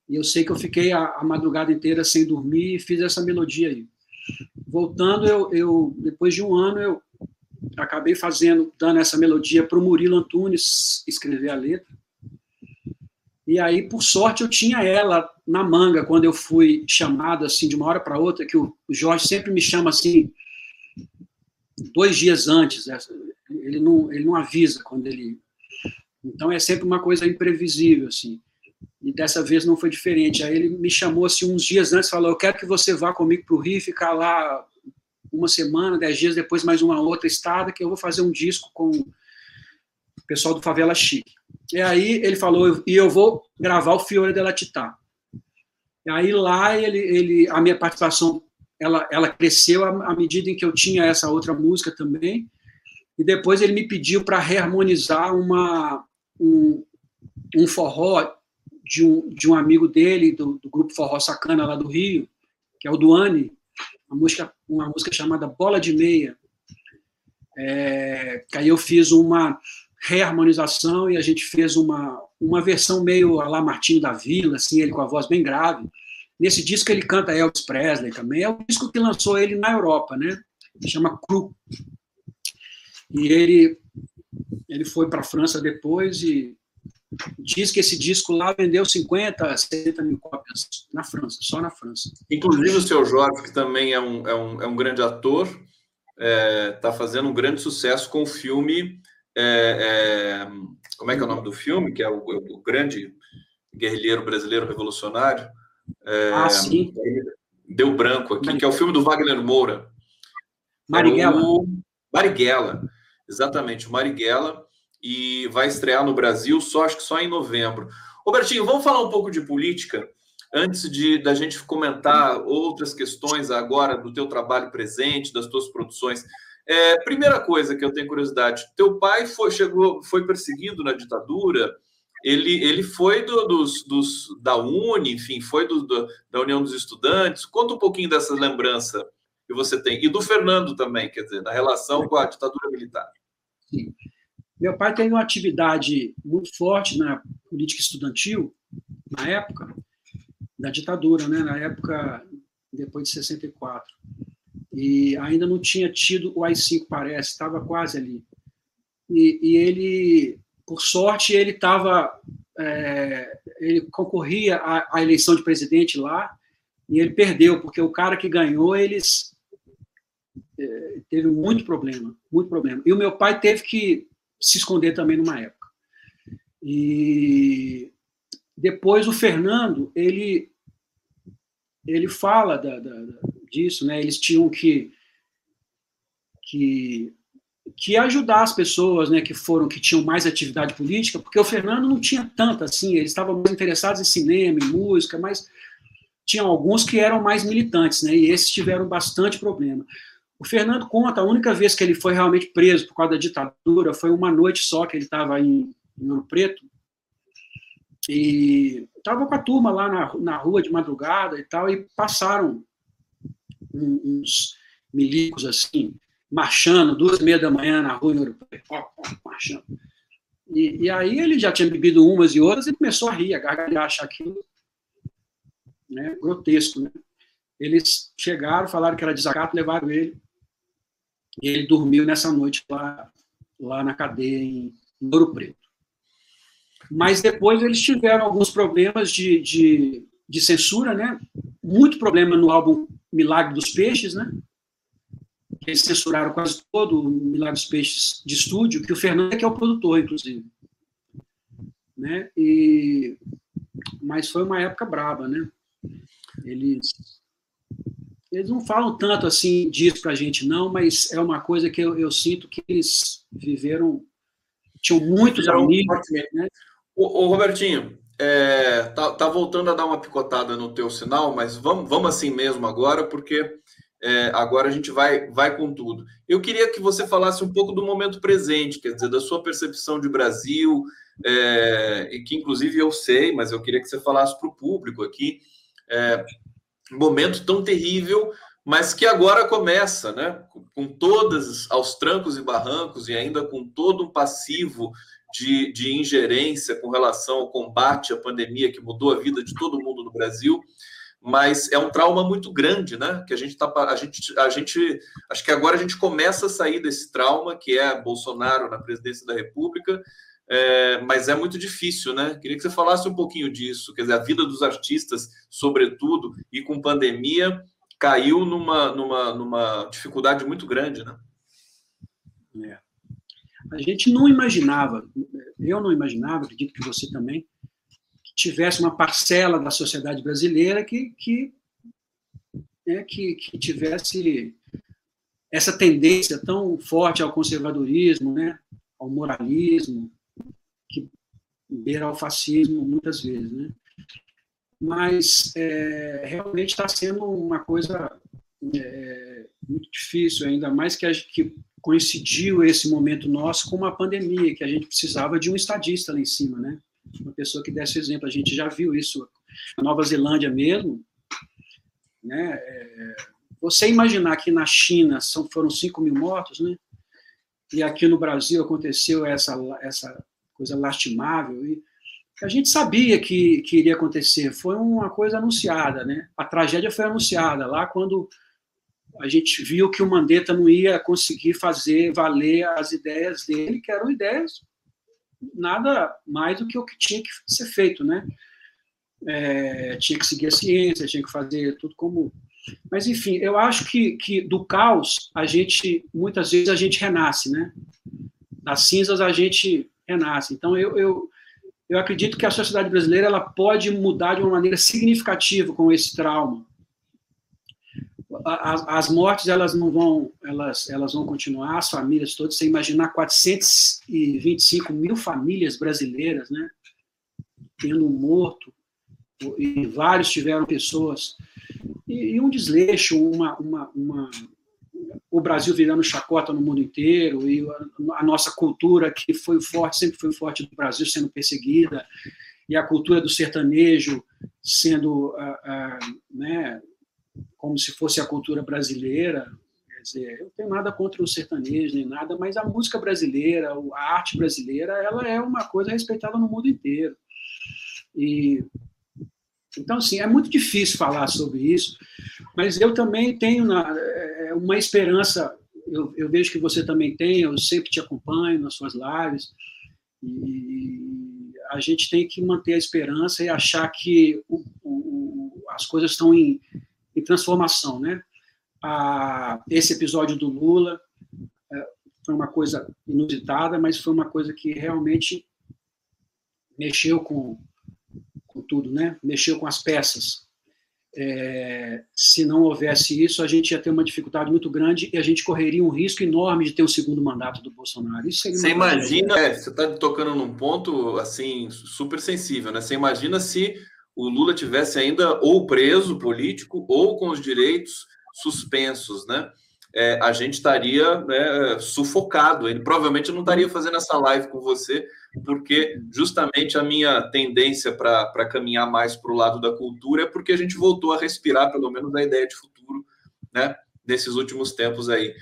E eu sei que eu fiquei a, a madrugada inteira sem dormir e fiz essa melodia aí. Voltando, eu, eu depois de um ano, eu acabei fazendo, dando essa melodia para o Murilo Antunes escrever a letra. E aí, por sorte, eu tinha ela na manga quando eu fui chamado assim de uma hora para outra, que o Jorge sempre me chama assim dois dias antes. É, ele não, ele não avisa quando ele. Então é sempre uma coisa imprevisível, assim. E dessa vez não foi diferente. Aí ele me chamou assim uns dias antes, falou: "Eu quero que você vá comigo para o Rio, ficar lá uma semana, dez dias depois mais uma outra estada, que eu vou fazer um disco com o pessoal do Favela Chique". E aí ele falou: "E eu vou gravar o Fiore della Città". E aí lá ele, ele a minha participação ela, ela cresceu à, medida em que eu tinha essa outra música também. E depois ele me pediu para reharmonizar uma, um, um forró de um, de um amigo dele, do, do, grupo Forró Sacana lá do Rio, que é o Duane. uma música, uma música chamada Bola de Meia. É, aí eu fiz uma reharmonização e a gente fez uma, uma versão meio a lá Martinho da Vila, assim, ele com a voz bem grave. Nesse disco ele canta Elvis Presley também. É o disco que lançou ele na Europa, né? chama Cru. E ele ele foi para a França depois e diz que esse disco lá vendeu 50, 60 mil cópias na França, só na França. Inclusive o seu Jorge, que também é um, é um, é um grande ator, está é, tá fazendo um grande sucesso com o filme. É, é, como é que é o nome do filme? Que é o, o grande guerrilheiro brasileiro revolucionário. É, ah, sim. Deu branco aqui, que é o filme do Wagner Moura. Marighella. É o Marighella, exatamente, o Marighella e vai estrear no Brasil só acho que só em novembro. Robertinho, vamos falar um pouco de política antes de da gente comentar outras questões agora do teu trabalho presente, das tuas produções. É, primeira coisa que eu tenho curiosidade, teu pai foi chegou foi perseguido na ditadura. Ele, ele foi do, dos, dos, da Uni, enfim, foi do, do, da União dos Estudantes. Conta um pouquinho dessa lembrança que você tem. E do Fernando também, quer dizer, da relação com a ditadura militar. Sim. Meu pai teve uma atividade muito forte na política estudantil, na época da ditadura, né? na época depois de 64. E ainda não tinha tido o AI-5, parece, estava quase ali. E, e, ele, por sorte, ele estava. É, ele concorria à, à, eleição de presidente lá e ele perdeu, porque o cara que ganhou, eles. É, teve muito problema, muito problema. E o meu pai teve que se esconder também numa época. E depois o Fernando, ele, ele fala da, da, disso, né? Eles tinham que, que que ajudar as pessoas, né, que foram que tinham mais atividade política, porque o Fernando não tinha tanta assim, eles estavam mais interessados em cinema, em música, mas tinham alguns que eram mais militantes, né, e esses tiveram bastante problema. O Fernando conta, a única vez que ele foi realmente preso por causa da ditadura foi uma noite só que ele estava em, em Ouro Preto, e estava com a turma lá na, na rua de madrugada e tal, e passaram uns milicos assim, marchando, duas e meia da manhã na rua em Ouro Preto, marchando. E, e, aí ele já tinha bebido umas e outras e começou a rir, a gargalhar, achar aquilo né, grotesco. Né? Eles chegaram, falaram que era desacato, levaram ele e ele dormiu nessa noite lá, lá na cadeia em Ouro Preto. Mas depois eles tiveram alguns problemas de, de, de censura, né? Muito problema no álbum Milagre dos Peixes, né? Eles censuraram quase todo o Milagre dos Peixes de estúdio, que o Fernando é que é o produtor, inclusive. Né? E, mas foi uma época braba, né? Eles eles não falam tanto assim disso para a gente, não, mas é uma coisa que eu, eu sinto que eles viveram, tinham muitos Fizeram amigos. Né? Ô, ô Robertinho, é, tá, tá, voltando a dar uma picotada no teu sinal, mas vamos, vamos assim mesmo agora, porque é, agora a gente vai, vai com tudo. Eu queria que você falasse um pouco do momento presente, quer dizer, da sua percepção de Brasil, é, e que inclusive eu sei, mas eu queria que você falasse para o público aqui. É, momento tão terrível, mas que agora começa, né? Com todas aos trancos e barrancos e ainda com todo um passivo de, de ingerência com relação ao combate à pandemia que mudou a vida de todo mundo no Brasil. Mas é um trauma muito grande, né? Que a gente tá, a gente, a gente, acho que agora a gente começa a sair desse trauma que é Bolsonaro na presidência da República é, mas é muito difícil, né? Queria que você falasse um pouquinho disso. Quer dizer, a vida dos artistas, sobretudo, e com pandemia, caiu numa, numa, numa dificuldade muito grande, né? É. A gente não imaginava, eu não imaginava, acredito que você também, tivesse uma parcela da sociedade brasileira que, que, é, que, que tivesse essa tendência tão forte ao conservadorismo, né? ao moralismo, que beira ao fascismo muitas vezes, né? Mas é, realmente está sendo uma coisa é, muito difícil, ainda mais que, a, que coincidiu esse momento nosso com uma pandemia, que a gente precisava de um estadista lá em cima, né? Uma pessoa que desse exemplo. A gente já viu isso na Nova Zelândia mesmo, né? É, você imaginar que na China são, foram 5 mil mortos, né? E aqui no Brasil aconteceu essa, essa coisa lastimável. E a gente sabia que, que iria acontecer. Foi uma coisa anunciada, né? A tragédia foi anunciada lá quando a gente viu que o Mandetta não ia conseguir fazer valer as ideias dele, que eram ideias nada mais do que o que tinha que ser feito, né? É, tinha que seguir a ciência, tinha que fazer tudo como. Mas enfim, eu acho que, que do caos a gente muitas vezes a gente renasce, né? Das cinzas a gente renasce. Então eu, eu eu acredito que a sociedade brasileira ela pode mudar de uma maneira significativa com esse trauma as, as, mortes elas não vão elas elas vão continuar as famílias todas. Você imaginar 425 mil famílias brasileiras né tendo um morto e vários tiveram pessoas. E, e um desleixo uma, uma, uma o Brasil virando chacota no mundo inteiro e a, a nossa cultura que foi forte sempre foi forte do Brasil sendo perseguida e a cultura do sertanejo sendo uh, uh, né, como se fosse a cultura brasileira. Quer dizer, eu tenho nada contra o sertanejo nem nada, mas a música brasileira, a arte brasileira, ela é uma coisa respeitada no mundo inteiro. E então, assim, é muito difícil falar sobre isso, mas eu também tenho na, é, uma esperança. Eu, eu, vejo que você também tem, eu sempre te acompanho nas suas lives, e a gente tem que manter a esperança e achar que o, o, as coisas estão em, e transformação, né? Ah, esse episódio do Lula é, foi uma coisa inusitada, mas foi uma coisa que realmente mexeu com, com tudo, né? Mexeu com as peças. É, se não houvesse isso, a gente ia ter uma dificuldade muito grande e a gente correria um risco enorme de ter um segundo mandato do Bolsonaro. Você imagina, é, você está tocando num ponto assim super sensível, né? Você imagina se o Lula tivesse ainda ou preso político ou com os direitos suspensos, né? É, a gente estaria né, sufocado. Ele provavelmente não estaria fazendo essa live com você, porque justamente a minha tendência para caminhar mais para o lado da cultura é porque a gente voltou a respirar, pelo menos, a ideia de futuro, né? Nesses últimos tempos aí.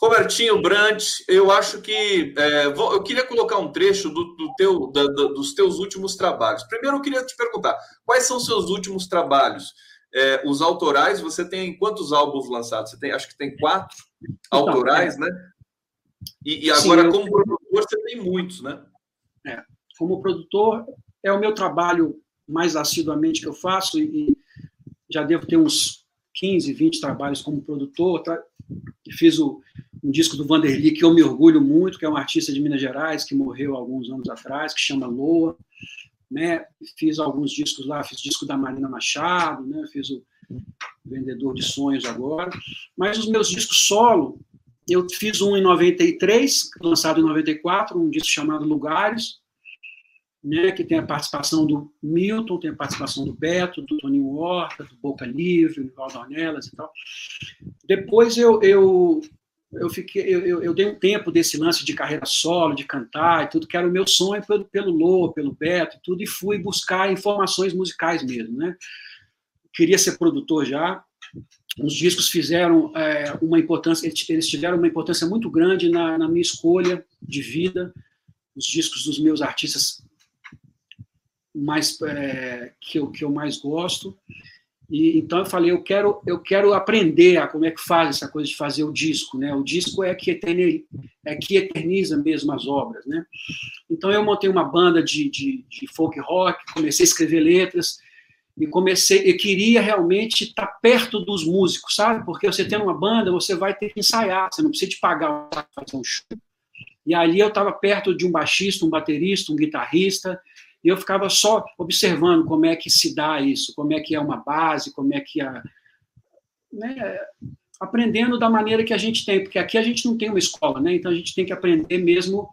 Robertinho Brant, eu acho que é, eu queria colocar um trecho do, do teu, da, da, dos teus últimos trabalhos. Primeiro, eu queria te perguntar quais são os seus últimos trabalhos. É, os autorais, você tem quantos álbuns lançados? Você tem, acho que tem quatro então, autorais, é. né? E, e agora, Sim, como produtor, você tem muitos, né? É, como produtor, é o meu trabalho mais assiduamente que eu faço e já devo ter uns 15, 20 trabalhos como produtor. Tá? Fiz o, um disco do Vanderly que eu me orgulho muito, que é um artista de Minas Gerais que morreu alguns anos atrás, que chama Loa. Né? Fiz alguns discos lá, fiz disco da Marina Machado, né? fiz o Vendedor de Sonhos agora. Mas os meus discos solo, eu fiz um em 93, lançado em 94, um disco chamado Lugares, né, que tem a participação do Milton, tem a participação do Beto, do Toninho Horta, do Boca Livre, do Valdo Ornelas e tal. Depois eu, eu, eu, fiquei, eu, eu, dei um tempo desse lance de carreira solo, de cantar e tudo, que era o meu sonho pelo, pelo Lô, pelo Beto e tudo, e fui buscar informações musicais mesmo. Né? Queria ser produtor já, os discos fizeram é, uma importância, eles tiveram uma importância muito grande na, na minha escolha de vida, os discos dos meus artistas mais é, que, eu, que eu mais gosto. E, então eu falei, eu quero, eu quero aprender a como é que faz essa coisa de fazer o disco, né? O disco é que, eterniza, é que eterniza mesmo as obras, né? Então eu montei uma banda de, de, de folk rock, comecei a escrever letras e comecei, eu queria realmente estar perto dos músicos, sabe? Porque você tendo uma banda, você vai ter que ensaiar, você não precisa de pagar fazer um show. E ali eu estava perto de um baixista, um baterista, um guitarrista, e eu ficava só observando como é que se dá isso, como é que é uma base, como é que a. Né, aprendendo da maneira que a gente tem, porque aqui a gente não tem uma escola, né? Então a gente tem que aprender mesmo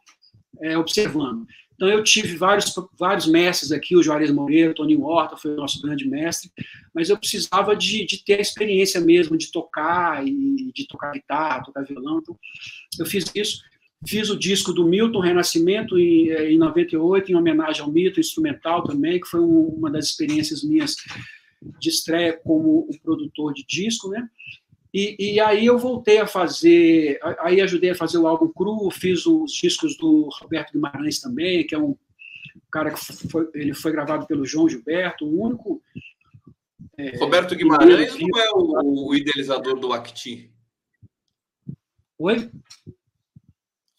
é, observando. Então eu tive vários, vários mestres aqui, o Juarez Moreira, o Toninho Horta foi o nosso grande mestre, mas eu precisava de, de ter a experiência mesmo de tocar e de tocar guitarra, tocar violão. Então, eu fiz isso. Fiz o disco do Milton Renascimento em, eh, em 98, em homenagem ao Milton, instrumental também, que foi uma das experiências minhas de estreia como o produtor de disco, né? E, e, aí eu voltei a fazer, aí ajudei a fazer o álbum cru, fiz os discos do Roberto Guimarães também, que é um cara que foi, ele foi gravado pelo João Gilberto, o único. É, Roberto Guimarães não é o, o, idealizador do Acti? Oi?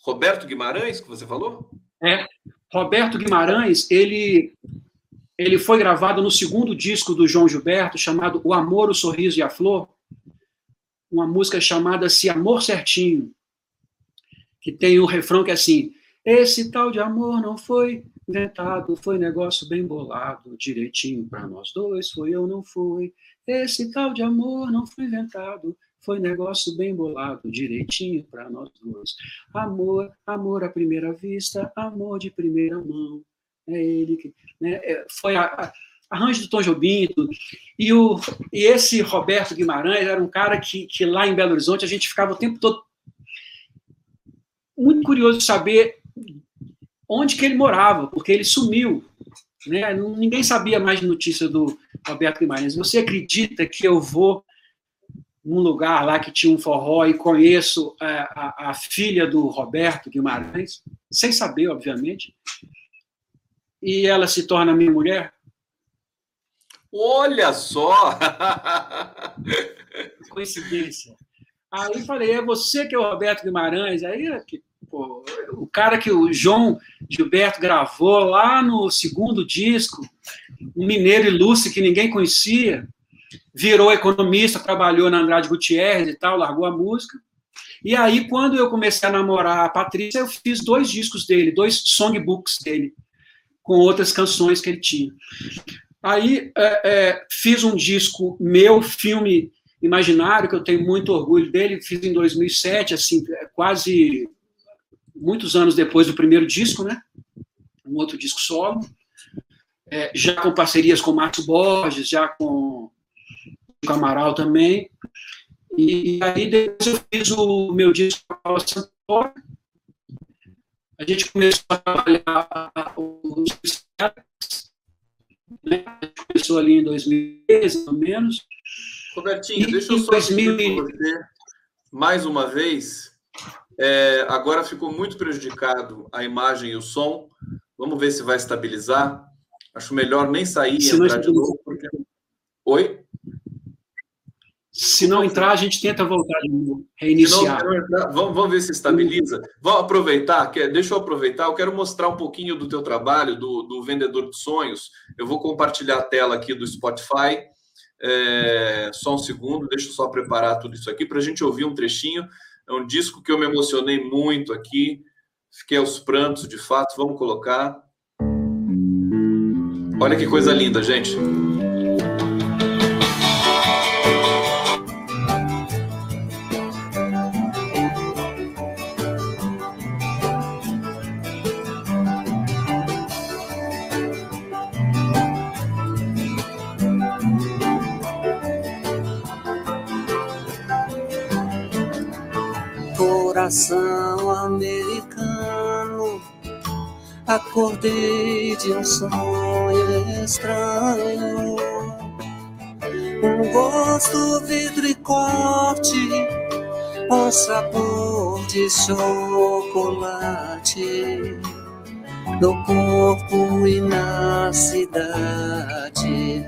Roberto Guimarães, que você falou? É, Roberto Guimarães, ele ele foi gravado no segundo disco do João Gilberto, chamado O Amor, o Sorriso e a Flor, uma música chamada Se Amor Certinho, que tem um refrão que é assim: Esse tal de amor não foi inventado, foi negócio bem bolado, direitinho para nós dois, foi eu, não foi. Esse tal de amor não foi inventado, foi negócio bem bolado, direitinho para nós dois. Amor, amor à primeira vista, amor de primeira mão. É ele que. Né, é, foi a, a arranjo do Tom Jobim, e, o, e esse Roberto Guimarães era um cara que, que lá em Belo Horizonte a gente ficava o tempo todo muito curioso saber onde que ele morava, porque ele sumiu. Né? Ninguém sabia mais de notícia do Roberto Guimarães. Você acredita que eu vou num lugar lá que tinha um forró e conheço a, a, a filha do Roberto Guimarães, sem saber, obviamente, e ela se torna minha mulher? Olha só! Coincidência. Aí falei, é você que é o Roberto Guimarães? Aí, pô, o cara que o João Gilberto gravou lá no segundo disco, um mineiro ilustre que ninguém conhecia, virou economista, trabalhou na Andrade Gutierrez e tal, largou a música. E aí, quando eu comecei a namorar a Patrícia, eu fiz dois discos dele, dois songbooks dele, com outras canções que ele tinha. Aí é, é, fiz um disco meu, filme imaginário, que eu tenho muito orgulho dele, fiz em 2007, assim, é quase muitos anos depois do primeiro disco, né? Um outro disco solo, é, já com parcerias com Marcos Borges, já com o Amaral também. E, e, aí depois eu fiz o meu disco com a Paula Santoro. A gente começou a trabalhar os né? Começou ali em 2013, pelo menos. Robertinho, e, deixa eu só 2000... você mais uma vez. É, agora ficou muito prejudicado a imagem e o som. Vamos ver se vai estabilizar. Acho melhor nem sair e entrar de novo. Porque... Oi? Se não entrar, a gente tenta voltar de novo, reiniciar. Não, entrar, vamos, vamos, ver se estabiliza. Vamos aproveitar, quer, deixa eu aproveitar, eu quero mostrar um pouquinho do teu trabalho, do, do Vendedor de Sonhos. Eu vou compartilhar a tela aqui do Spotify. É, só um segundo, deixa eu só preparar tudo isso aqui para a gente ouvir um trechinho. É um disco que eu me emocionei muito aqui, fiquei aos prantos, de fato. Vamos colocar. Olha que coisa linda, gente. Acordei de um sonho estranho. Um gosto, vidro e corte, um sabor de chocolate. No corpo e na cidade,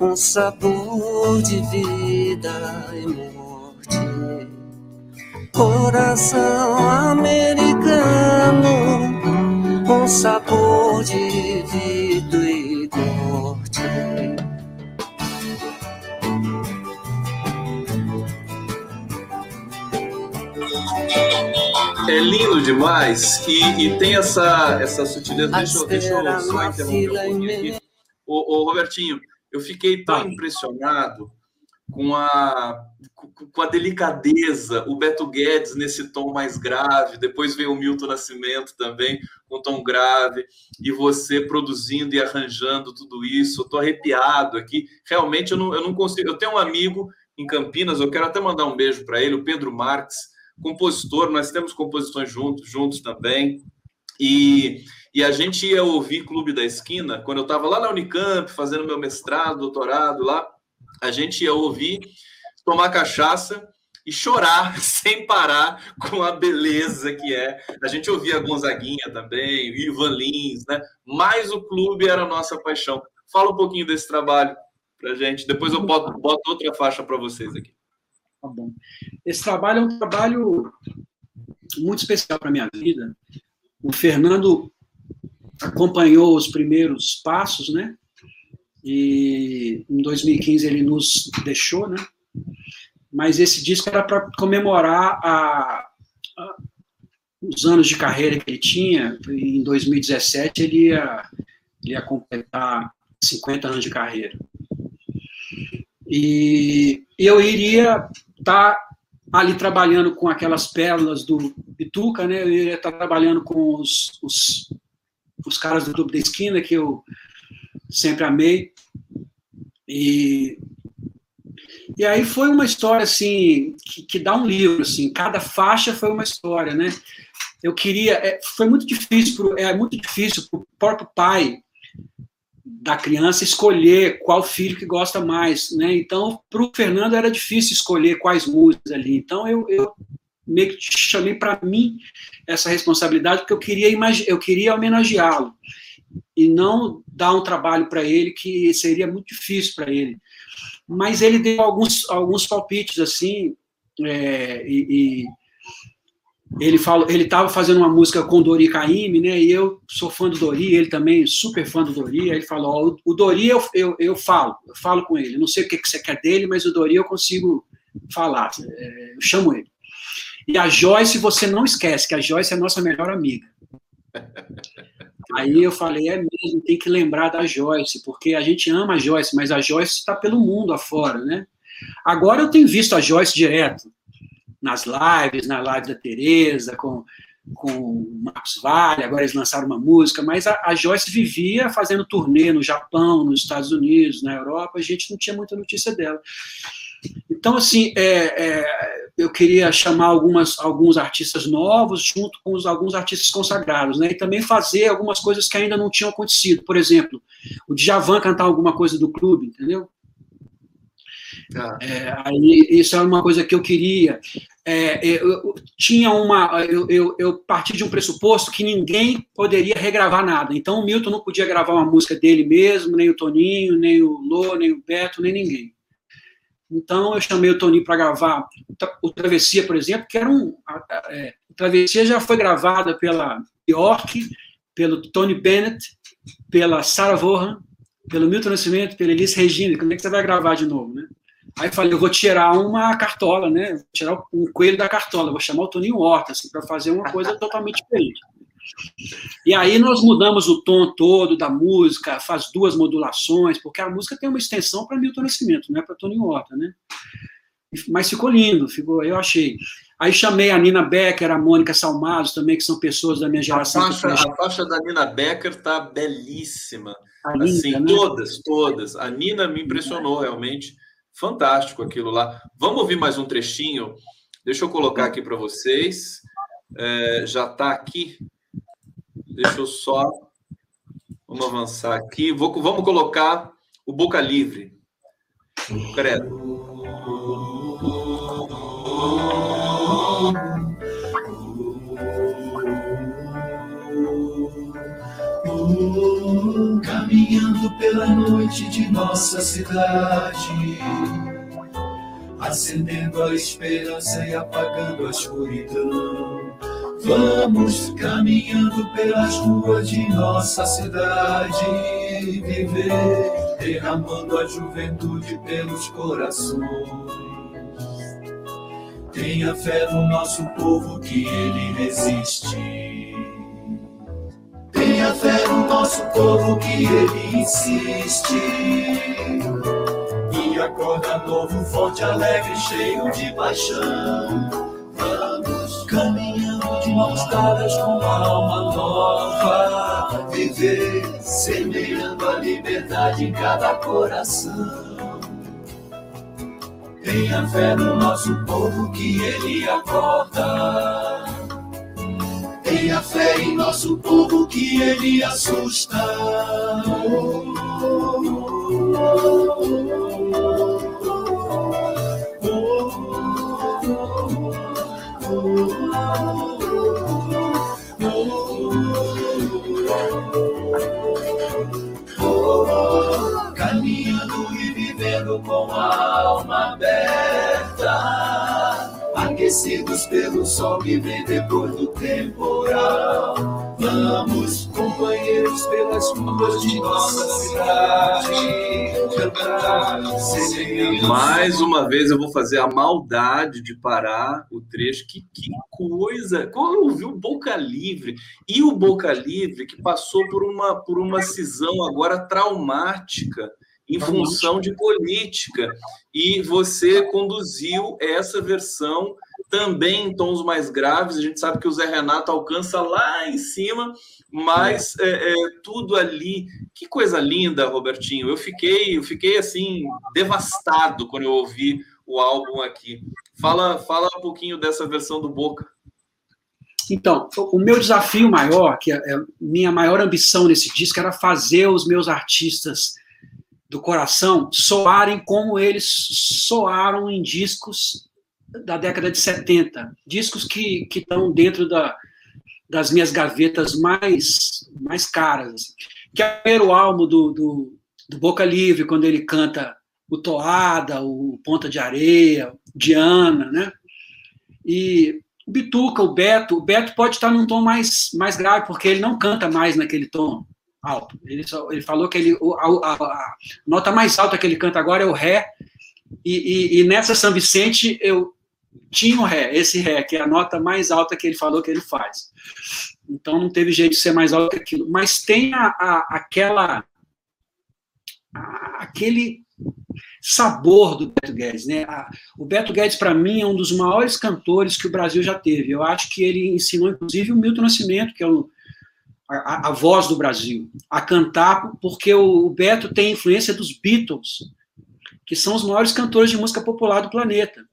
um sabor de vida e morte coração americano com sabor vidro e corte. É lindo demais e, e tem essa, essa sutileza. Deixa, eu, deixa eu só interromper um pouquinho aqui. Ô, ô, Robertinho, eu fiquei tão impressionado com a, com a delicadeza, o Beto Guedes nesse tom mais grave, depois veio o Milton Nascimento também com tom grave, e você produzindo e arranjando tudo isso, eu estou arrepiado aqui, realmente eu não, eu não consigo, eu tenho um amigo em Campinas, eu quero até mandar um beijo para ele, o Pedro Marques, compositor, nós temos composições juntos, juntos também, e, e a gente ia ouvir Clube da Esquina, quando eu estava lá na Unicamp, fazendo meu mestrado, doutorado lá, a gente ia ouvir, tomar cachaça e chorar sem parar com a beleza que é. A gente ouvia Gonzaguinha também, Ivan Lins, né? Mas o clube era a nossa paixão. Fala um pouquinho desse trabalho para gente. Depois eu boto, boto outra faixa para vocês aqui. Tá bom. Esse trabalho é um trabalho muito especial para minha vida. O Fernando acompanhou os primeiros passos, né? E em 2015 ele nos deixou, né? Mas esse disco era para comemorar a, a, os anos de carreira que ele tinha. Em 2017 ele ia, ele ia completar 50 anos de carreira. E eu iria estar tá ali trabalhando com aquelas pérolas do Bituca, né? Eu iria estar tá trabalhando com os, os, os caras do Clube da Esquina, que eu sempre amei. E, e aí foi uma história, assim, que, que dá um livro, assim, cada faixa foi uma história, né? Eu queria, é, foi muito difícil, pro, é muito difícil para o próprio pai da criança escolher qual filho que gosta mais, né? Então, para o Fernando era difícil escolher quais músicas ali. Então, eu, eu meio que chamei para mim essa responsabilidade porque eu queria eu queria homenageá-lo e não dar um trabalho para ele que seria muito difícil para ele. Mas ele deu alguns alguns palpites assim é, e, e ele falou, ele estava fazendo uma música com Dori Caymmi, né? E eu sou fã do Dori, ele também super fã do Dori. Aí ele falou: o Dori eu, eu, eu falo, eu falo com ele. Não sei o que, que você quer dele, mas o Dori eu consigo falar. É, eu chamo ele. E a Joyce, você não esquece que a Joyce é a nossa melhor amiga. Aí eu falei, é mesmo, tem que lembrar da Joyce, porque a gente ama a Joyce, mas a Joyce está pelo mundo afora, né? Agora eu tenho visto a Joyce direto nas lives, na live da Tereza, com, com o Marcos Vale, agora eles lançaram uma música, mas a, a, Joyce vivia fazendo turnê no Japão, nos Estados Unidos, na Europa, a gente não tinha muita notícia dela. Então, assim, é, é, eu queria chamar algumas, alguns artistas novos junto com os, alguns artistas consagrados, né? E também fazer algumas coisas que ainda não tinham acontecido. Por exemplo, o Djavan cantar alguma coisa do clube, entendeu? Ah. É, aí, isso é uma coisa que eu queria é, eu, tinha uma. Eu, eu, eu, parti de um pressuposto que ninguém poderia regravar nada. Então o Milton não podia gravar uma música dele mesmo, nem o Toninho, nem o Lô, nem o Beto, nem ninguém. Então eu chamei o Toninho para gravar o Travessia, por exemplo, que era um. É, o Travessia já foi gravada pela York, pelo Tony Bennett, pela Sarah Vaughan, pelo Milton Nascimento, pela Elis Regina. Como é que você vai gravar de novo, né? Aí falei, eu vou tirar uma cartola, né? Vou tirar um coelho da cartola, vou chamar o Toninho Horta, assim, para fazer uma coisa totalmente diferente. E aí nós mudamos o tom todo da música, faz duas modulações, porque a música tem uma extensão para Milton Nascimento, não é para Toninho Horta, né? Mas ficou lindo, ficou, eu achei. Aí chamei a Nina Becker, a Mônica Salmazo também, que são pessoas da minha geração. A faixa, a faixa da Nina Becker tá belíssima. assim, né? todas, todas. A Nina me impressionou realmente fantástico aquilo lá. Vamos ouvir mais um trechinho? Deixa eu colocar aqui para vocês. É, já está aqui. Deixa eu só. Vamos avançar aqui. Vou, vamos colocar o Boca Livre. Credo. caminhando pela noite de nossa cidade, acendendo a esperança e apagando a escuridão. Vamos caminhando pelas ruas de nossa cidade, viver derramando a juventude pelos corações. Tenha fé no nosso povo que ele resiste. Tenha fé no nosso povo que ele insiste. E acorda novo, forte, alegre, cheio de paixão. Mãos dadas com uma alma nova. Viver semeando a liberdade em cada coração. Tenha fé no nosso povo que ele acorda. Tenha fé em nosso povo que ele assusta. com a alma aberta, aquecidos pelo sol que vem depois do temporal. Vamos, companheiros, pelas ruas de nossa cidade. Mais uma vez eu vou fazer a maldade de parar o trecho. Que, que coisa! Quando eu é ouvi o Boca Livre e o Boca Livre que passou por uma, por uma cisão agora traumática em função de política. E você conduziu essa versão também em tons mais graves. A gente sabe que o Zé Renato alcança lá em cima, mas é, é, tudo ali. Que coisa linda, Robertinho. Eu fiquei, eu fiquei assim devastado quando eu ouvi o álbum aqui. Fala, fala um pouquinho dessa versão do Boca. Então, o meu desafio maior, que é, é minha maior ambição nesse disco, era fazer os meus artistas do coração soarem como eles soaram em discos da década de 70, discos que, que estão dentro da, das minhas gavetas mais, mais caras. Assim. Que é o primeiro álbum do, do, do Boca Livre, quando ele canta o Toada, o Ponta de Areia, Diana, né? E o Bituca, o Beto, o Beto pode estar num tom mais, mais grave, porque ele não canta mais naquele tom alto. Ele, só, ele falou que ele, a, a, a, nota mais alta que ele canta agora é o Ré, e, e, e, nessa São Vicente eu tinha o Ré, esse Ré, que é a nota mais alta que ele falou que ele faz. Então não teve jeito de ser mais alto que aquilo. Mas tem a, aquela. aquele sabor do Beto Guedes. Né? o Beto Guedes, para mim, é um dos maiores cantores que o Brasil já teve. Eu acho que ele ensinou, inclusive, o Milton Nascimento, que é o a, a, voz do Brasil, a cantar, porque o, o Beto tem influência dos Beatles, que são os maiores cantores de música popular do planeta.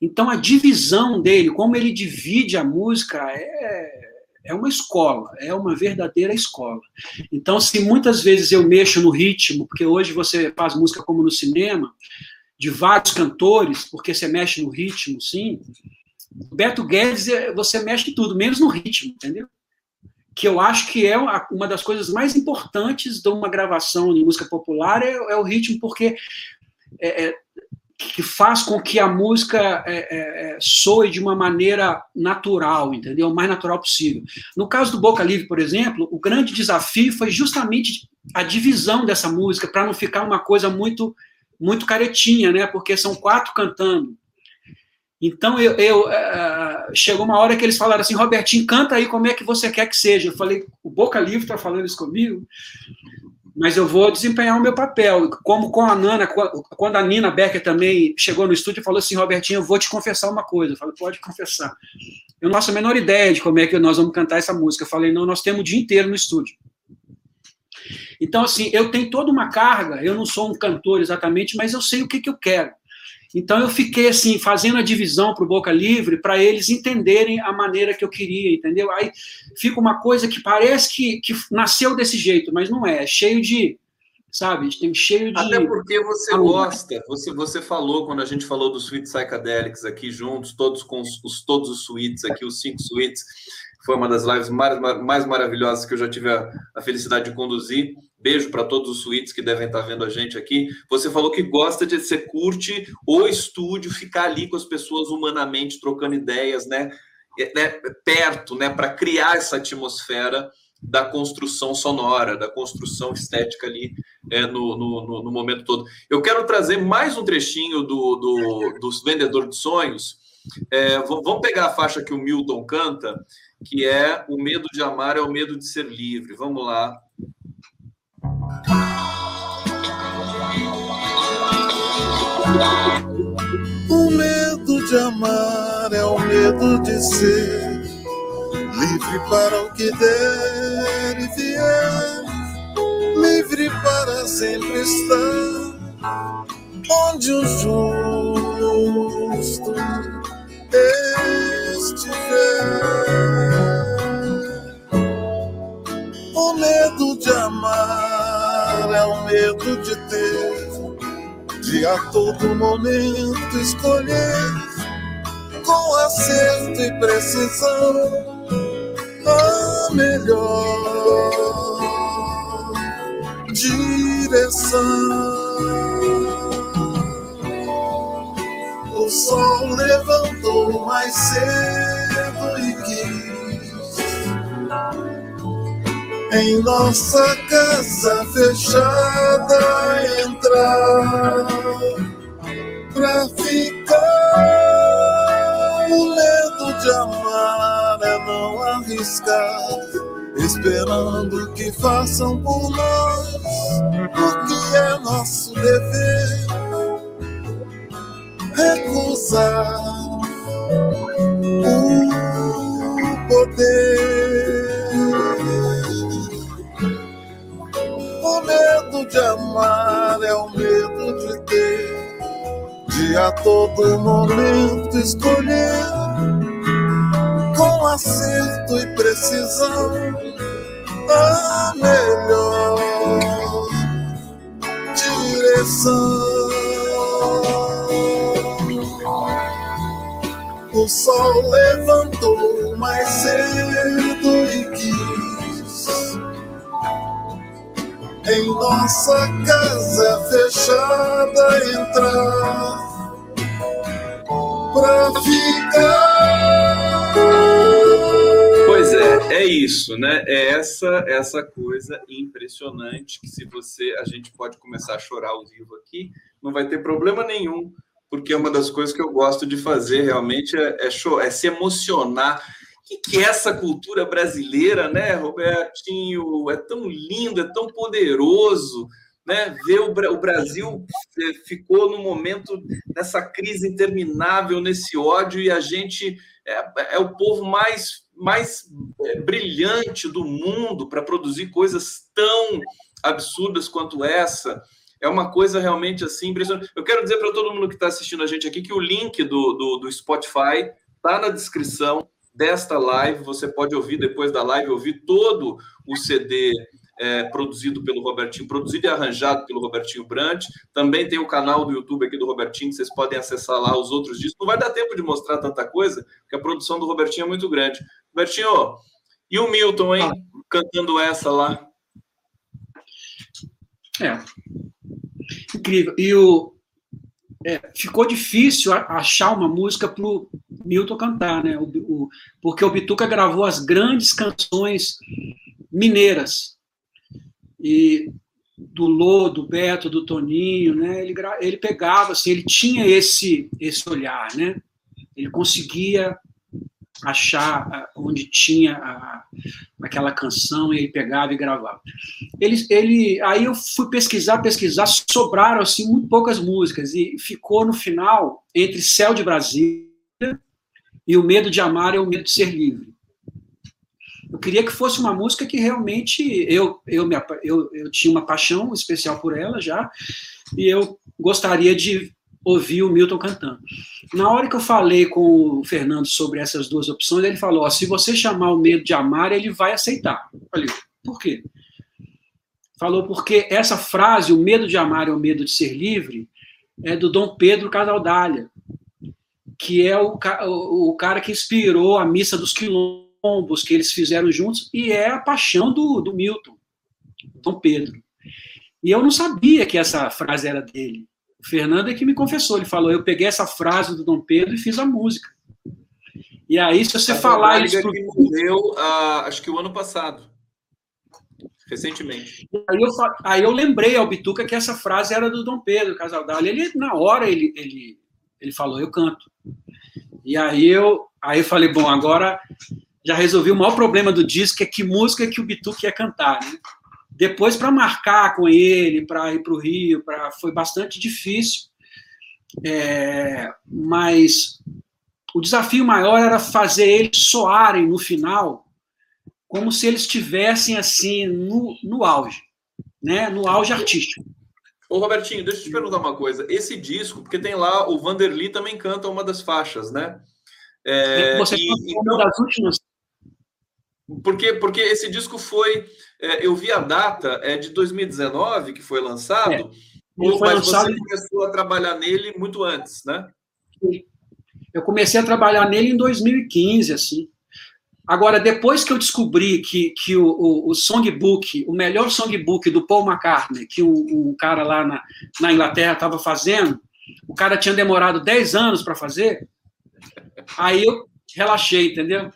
Então, a divisão dele, como ele divide a música, é, é uma escola, é uma verdadeira escola. Então, se muitas vezes eu mexo no ritmo, porque hoje você faz música como no cinema, de vários cantores, porque você mexe no ritmo, sim. Beto Guedes, é, você mexe em tudo, menos no ritmo, entendeu? Que eu acho que é uma das coisas mais importantes de uma gravação de música popular é, é o ritmo, porque é, é, que faz com que a música é, é, é, soe de uma maneira natural, entendeu? O mais natural possível. No caso do Boca Livre, por exemplo, o grande desafio foi justamente a divisão dessa música, para não ficar uma coisa muito muito caretinha, né? Porque são quatro cantando. Então, eu, eu uh, chegou uma hora que eles falaram assim, Robertinho, canta aí como é que você quer que seja. Eu falei, o Boca Livre está falando isso comigo, mas eu vou desempenhar o meu papel. Como com a Nana, quando a Nina Becker também chegou no estúdio e falou assim, Robertinho, eu vou te confessar uma coisa. Eu falei, pode confessar. Eu não faço a menor ideia de como é que nós vamos cantar essa música. Eu falei, não, nós temos o dia inteiro no estúdio. Então, assim, eu tenho toda uma carga, eu não sou um cantor exatamente, mas eu sei o que, que eu quero. Então eu fiquei assim fazendo a divisão para o Boca Livre para eles entenderem a maneira que eu queria, entendeu? Aí fica uma coisa que parece que, que nasceu desse jeito, mas não é, é cheio de, sabe, tem cheio de Até porque você gosta, você você falou quando a gente falou dos suítes psychedelics aqui juntos, todos com os, os todos os suítes aqui, os cinco suítes, foi uma das lives mais, mais maravilhosas que eu já tive a, a felicidade de conduzir. Beijo para todos os suítes que devem estar vendo a gente aqui. Você falou que gosta de você curte o estúdio, ficar ali com as pessoas humanamente trocando ideias, né? É, né perto, né? Para criar essa atmosfera da construção sonora, da construção estética ali é, no, no, no, momento todo. Eu quero trazer mais um trechinho do, do, do Vendedor de Sonhos. É, vamos pegar a faixa que o Milton canta, que é O Medo de Amar é o Medo de Ser Livre. Vamos lá. O medo de amar é o medo de ser livre para o que der e vier, livre para sempre estar onde o justo estiver. É o medo de ter, de a todo momento escolher, com acerto e precisão, a melhor direção. O sol levantou mais cedo em nossa casa fechada entrar pra ficar. O medo de amar é não arriscar, esperando que façam por nós o que é nosso dever. Recusar o poder. Medo de amar é o medo de ter de a todo momento escolher com acerto e precisão a melhor direção. O sol levantou mais cedo em nossa casa fechada entrar pra ficar. Pois é, é isso, né? É essa essa coisa impressionante que se você a gente pode começar a chorar ao vivo aqui, não vai ter problema nenhum, porque é uma das coisas que eu gosto de fazer realmente é, é, show, é se emocionar. Que, que é essa cultura brasileira, né, Robertinho? É tão lindo, é tão poderoso né, ver o, o, Brasil é, ficou no momento dessa crise interminável, nesse ódio, e a gente é, é o povo mais, mais é, brilhante do mundo para produzir coisas tão absurdas quanto essa. É uma coisa realmente assim impressionante. Eu quero dizer para todo mundo que está assistindo a gente aqui que o link do, do, do Spotify está na descrição desta live. Você pode ouvir depois da live, ouvir todo o CD é, produzido pelo Robertinho, produzido e arranjado pelo Robertinho Brant. Também tem o canal do YouTube aqui do Robertinho, que vocês podem acessar lá os outros discos. Não vai dar tempo de mostrar tanta coisa, porque a produção do Robertinho é muito grande. Robertinho, e o Milton, hein? Cantando essa lá. É. Incrível. E o, é, ficou difícil achar uma música para o Milton cantar, né? O, o, porque o Bituca gravou as grandes canções mineiras e do Lô, do Beto, do Toninho, né? Ele, ele pegava, assim, ele tinha esse esse olhar, né? Ele conseguia achar ah, onde tinha a, aquela canção e ele pegava e gravava. Ele, ele, aí eu fui pesquisar, pesquisar, sobraram assim muito poucas músicas e ficou no final entre Céu de Brasília e O Medo de Amar e O Medo de Ser Livre. Eu queria que fosse uma música que realmente eu, eu, me, eu, eu tinha uma paixão especial por ela já, e eu gostaria de ouvir o Milton cantando. Na hora que eu falei com o Fernando sobre essas duas opções, ele falou: se você chamar o medo de amar, ele vai aceitar. Falei, por quê? Falou porque essa frase, o medo de amar é o medo de ser livre, é do Dom Pedro Casaldália, que é o, o, o cara que inspirou a Missa dos Quilombos que eles fizeram juntos, e é a paixão do, do Milton, Dom Pedro. E eu não sabia que essa frase era dele. O Fernando é que me confessou, ele falou, eu peguei essa frase do Dom Pedro e fiz a música. E aí, se você a falar isso... Pro... Que morreu, uh, acho que o ano passado, recentemente. Aí eu, aí eu lembrei ao Bituca que essa frase era do Dom Pedro Casaldália. Ele, na hora, ele, ele, ele falou, eu canto. E aí eu, aí eu falei, bom, agora já resolvi o maior problema do disco, que é que música que o Bituque ia cantar. Né? Depois, para marcar com ele, para ir para o Rio, pra... foi bastante difícil. É... Mas o desafio maior era fazer eles soarem no final como se eles estivessem assim no, no auge, né? no auge artístico. Ô, Robertinho, deixa eu te perguntar uma coisa. Esse disco, porque tem lá, o Vanderly também canta uma das faixas, né? É, Você e, então, uma das últimas porque, porque esse disco foi. É, eu vi a data, é de 2019 que foi lançado, é, ou, foi mas lançado... você começou a trabalhar nele muito antes, né? Eu comecei a trabalhar nele em 2015, assim. Agora, depois que eu descobri que, que o, o, o songbook, o melhor songbook do Paul McCartney, que um, um cara lá na, na Inglaterra estava fazendo, o cara tinha demorado 10 anos para fazer, aí eu relaxei, entendeu?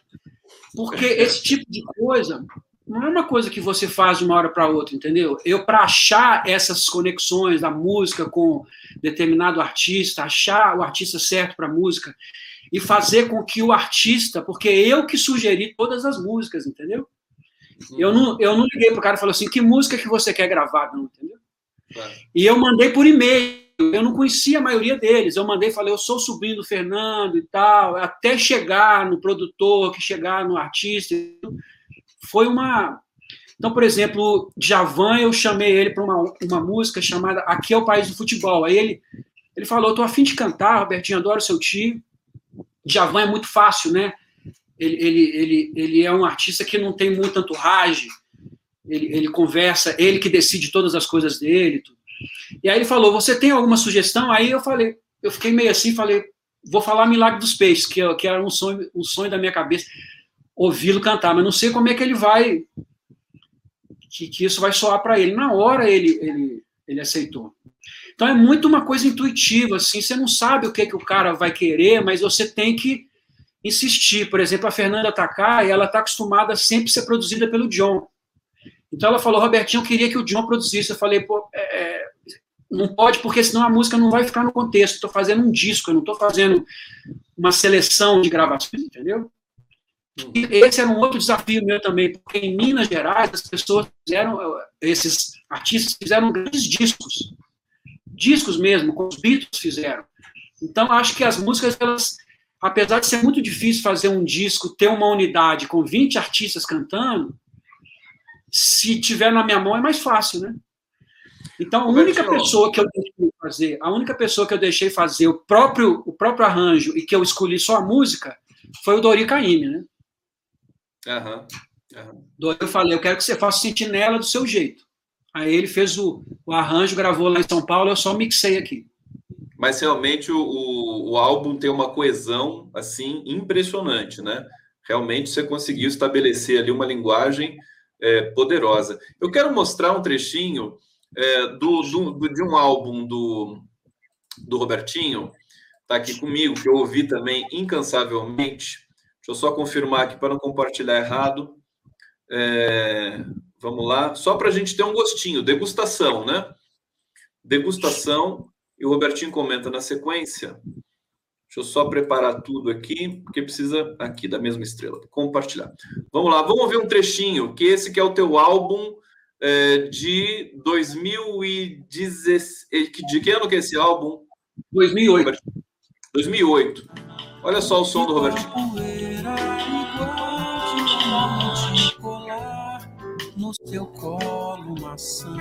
Porque esse tipo de coisa não é uma coisa que você faz de uma hora para outra, entendeu? Eu, para achar essas conexões da música com determinado artista, achar o artista certo para a música e fazer com que o artista, porque eu que sugeri todas as músicas, entendeu? Eu não, eu não liguei para o cara e falei assim: que música que você quer gravar, não, entendeu? E eu mandei por e-mail eu não conhecia a maioria deles. Eu mandei, falei, eu sou sobrinho do Fernando e tal, até chegar no produtor, que chegar no artista. Foi uma. Então, por exemplo, Javan, eu chamei ele para uma, uma música chamada Aqui é o País do Futebol. Aí ele, ele falou: estou afim de cantar, Robertinho, adoro seu tio. Javan é muito fácil, né? Ele, ele, ele, ele é um artista que não tem muita entourage, ele, ele conversa, ele que decide todas as coisas dele. Tudo. E aí ele falou: Você tem alguma sugestão? Aí eu falei: Eu fiquei meio assim, falei: Vou falar Milagre dos Peixes, que, que era um sonho, um sonho da minha cabeça, ouvi-lo cantar, mas não sei como é que ele vai. Que, que isso vai soar para ele. Na hora ele, ele, ele aceitou. Então é muito uma coisa intuitiva, assim, você não sabe o que, que o cara vai querer, mas você tem que insistir. Por exemplo, a Fernanda Takai, ela está acostumada a sempre ser produzida pelo John. Então ela falou, Robertinho, eu queria que o John produzisse. Eu falei, pô, é, é não pode, porque senão a música não vai ficar no contexto. Estou fazendo um disco, eu não estou fazendo uma seleção de gravações, entendeu? E esse era um outro desafio meu também, porque em Minas Gerais as pessoas fizeram, esses artistas fizeram grandes discos, discos mesmo, como os Beatles fizeram. Então acho que as músicas, elas, apesar de ser muito difícil fazer um disco, ter uma unidade com 20 artistas cantando, se tiver na minha mão é mais fácil, né? Então, a única pessoa que eu deixei fazer, a única pessoa que eu deixei fazer o próprio, o próprio arranjo e que eu escolhi só a música foi o Dori Caymmi, né? Uhum. Uhum. Eu falei, eu quero que você faça sentinela do seu jeito. Aí ele fez o, o arranjo, gravou lá em São Paulo, eu só mixei aqui. Mas realmente o, o, o álbum tem uma coesão assim impressionante, né? Realmente você conseguiu estabelecer ali uma linguagem é, poderosa. Eu quero mostrar um trechinho é, do, do, de um álbum do, do Robertinho, está aqui comigo, que eu ouvi também incansavelmente. Deixa eu só confirmar aqui para não compartilhar errado. É, vamos lá, só para a gente ter um gostinho, degustação, né? Degustação, e o Robertinho comenta na sequência. Deixa eu só preparar tudo aqui, porque precisa aqui da mesma estrela. Compartilhar. Vamos lá, vamos ver um trechinho, que esse que é o teu álbum é, de 2016. De que ano que é esse álbum? 2008. 2008. Olha só o som do Robertinho. No seu colo maçã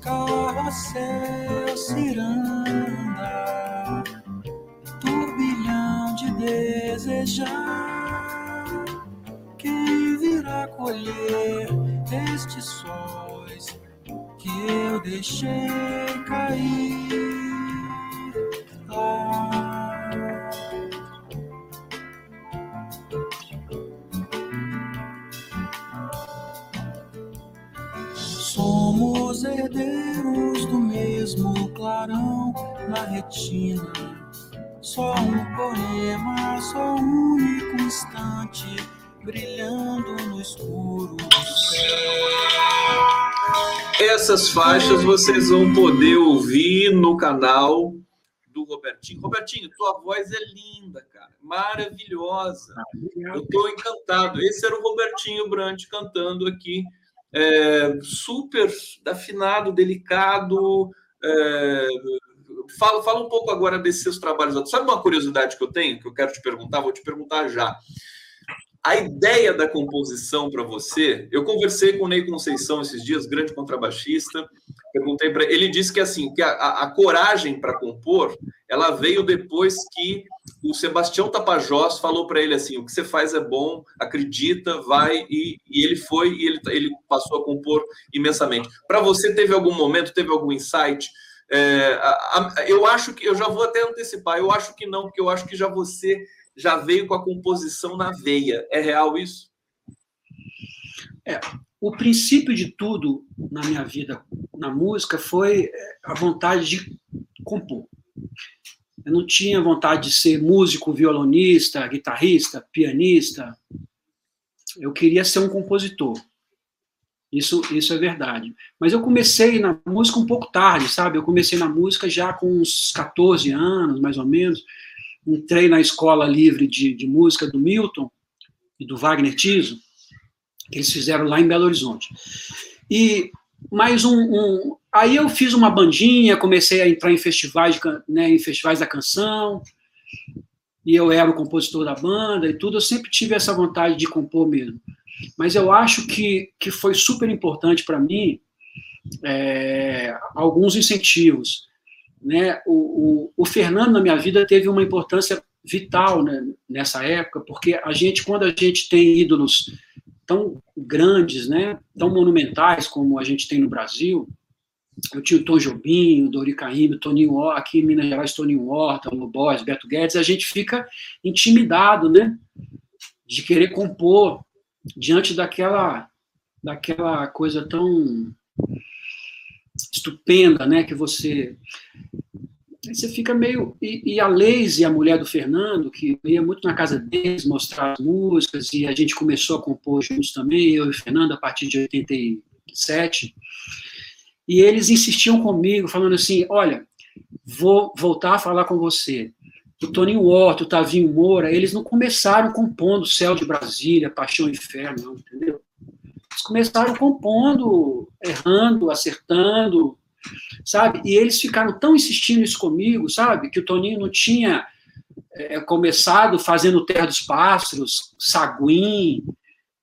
carrossel ciranda, turbilhão de desejar. Quem virá colher estes sóis que eu deixei cair lá? Somos herdeiros do mesmo clarão na retina. Só um poema, só um único instante, brilhando no escuro. Essas faixas vocês vão poder ouvir no canal do Robertinho. Robertinho, tua voz é linda, cara, maravilhosa. Eu estou encantado. Esse era o Robertinho Brant cantando aqui é, super afinado, delicado. É, fala, fala um pouco agora desses seus trabalhos. Sabe uma curiosidade que eu tenho, que eu quero te perguntar? Vou te perguntar já. A ideia da composição para você, eu conversei com o Ney Conceição esses dias, grande contrabaixista, perguntei para ele, disse que assim, que a, a, a coragem para compor, ela veio depois que o Sebastião Tapajós falou para ele assim, o que você faz é bom, acredita, vai e, e ele foi e ele, ele passou a compor imensamente. Para você teve algum momento, teve algum insight? É, a, a, eu acho que eu já vou até antecipar, eu acho que não, porque eu acho que já você já veio com a composição na veia. É real isso? É, o princípio de tudo na minha vida na música foi é, a vontade de compor. Eu não tinha vontade de ser músico, violonista, guitarrista, pianista. Eu queria ser um compositor. Isso, isso é verdade. Mas eu comecei na música um pouco tarde, sabe? Eu comecei na música já com uns 14 anos, mais ou menos. Entrei na escola livre de, de música do Milton e do Wagner Tiso, que eles fizeram lá em Belo Horizonte. E mais um, um, aí eu fiz uma bandinha, comecei a entrar em festivais, né, em festivais da canção, e eu era o compositor da banda e tudo, eu sempre tive essa vontade de compor mesmo. Mas eu acho que, que foi super importante para mim é, alguns incentivos. Né? O, o, o, Fernando, na minha vida, teve uma importância vital né, nessa época, porque a gente, quando a gente tem ídolos tão grandes, né, tão monumentais como a gente tem no Brasil. Eu tinha o Tom Jobim, o Dori Caymmi, Toninho Horta, aqui em Minas Gerais, Toninho Horta, o Lobos, Beto Guedes, a gente fica intimidado, né, de querer compor diante daquela daquela coisa tão estupenda, né, que você Aí você fica meio. E, e a Leise, a mulher do Fernando, que ia muito na casa deles mostrar as músicas, e a gente começou a compor juntos também, eu e o Fernando, a partir de 87. E eles insistiam comigo, falando assim: olha, vou voltar a falar com você. O Toninho Horto, o Tavinho Moura, eles não começaram compondo Céu de Brasília, Paixão e Inferno, não, entendeu? Começaram compondo, errando, acertando, sabe? E eles ficaram tão insistindo isso comigo, sabe? Que o Toninho não tinha é, começado fazendo Terra dos Pássaros, Saguim,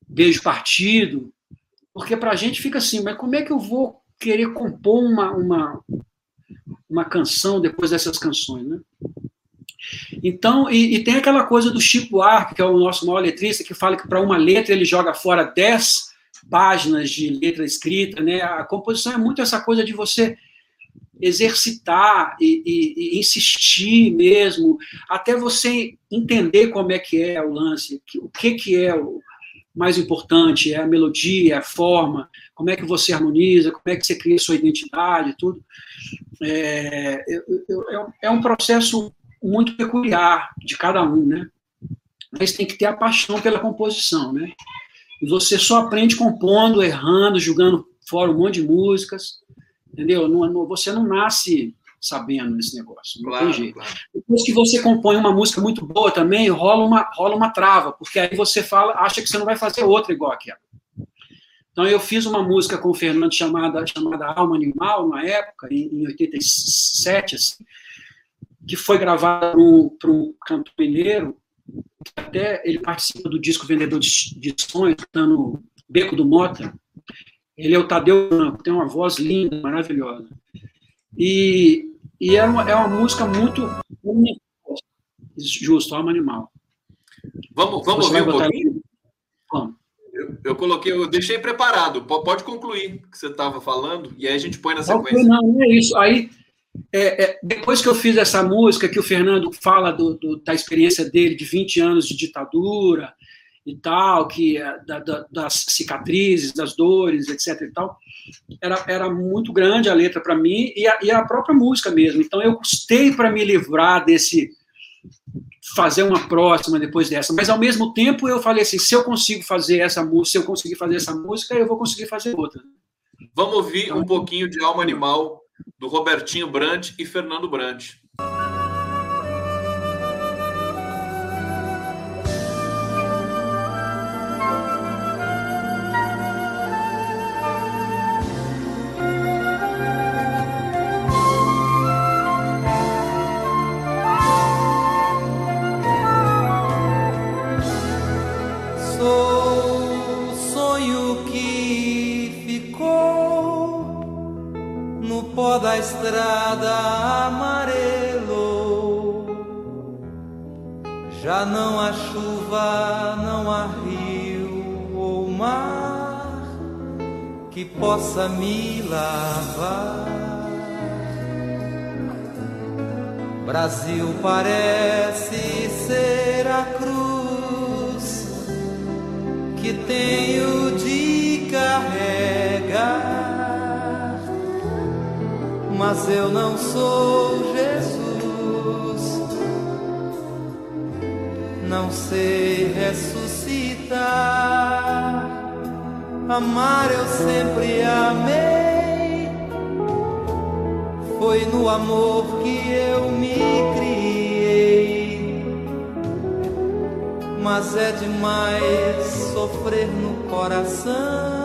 Beijo Partido, porque para a gente fica assim, mas como é que eu vou querer compor uma, uma, uma canção depois dessas canções, né? Então, e, e, tem aquela coisa do Chico Buarque, que é o nosso maior letrista, que fala que para uma letra ele joga fora 10 páginas de letra escrita, né? A composição é muito essa coisa de você exercitar e, e, e, insistir mesmo, até você entender como é que é o lance, o que, que é o mais importante, é a melodia, é a forma, como é que você harmoniza, como é que você cria sua identidade, tudo. É, é um processo muito peculiar de cada um, né? Mas tem que ter a paixão pela composição, né? E você só aprende compondo, errando, jogando fora um monte de músicas, entendeu? Não, não, você não nasce sabendo esse negócio, não claro, tem jeito. Claro. Depois que você compõe uma música muito boa também, rola uma, rola uma trava, porque aí você fala, acha que você não vai fazer outra igual aquela. Então eu fiz uma música com o Fernando chamada, chamada Alma Animal, na época, em, em 87, assim, que foi gravada para um cantor mineiro, até ele participa do disco Vendedor de, Sonhos, no Beco do Mota. Ele é o Tadeu Branco, tem uma voz linda, maravilhosa. E, e é, uma, é uma música muito justo, alma animal. Vamos, vamos ouvir um pouquinho? Vamos. Eu, eu, coloquei, eu deixei preparado. Pode concluir o que você estava falando, e aí a gente põe na sequência. Não, não é isso. Aí é, é, depois que eu fiz essa música, que o Fernando fala do, do, da experiência dele de 20 anos de ditadura e tal, que é, da, da, das cicatrizes, das dores, etc. e tal, era, era muito grande a letra para mim e a, e a própria música mesmo. Então eu custei para me livrar desse fazer uma próxima depois dessa, mas ao mesmo tempo eu falei assim, se eu consigo fazer essa música, se eu conseguir fazer essa música, eu vou conseguir fazer outra. Vamos ouvir um pouquinho de Alma Animal do Robertinho Brandt e Fernando Brandt. Da estrada amarelo. Já não há chuva, não há rio ou mar que possa me lavar. Brasil parece ser a cruz que tenho de carregar, mas eu não sou Jesus, não sei ressuscitar. Amar eu sempre amei, foi no amor que eu me criei, mas é demais sofrer no coração,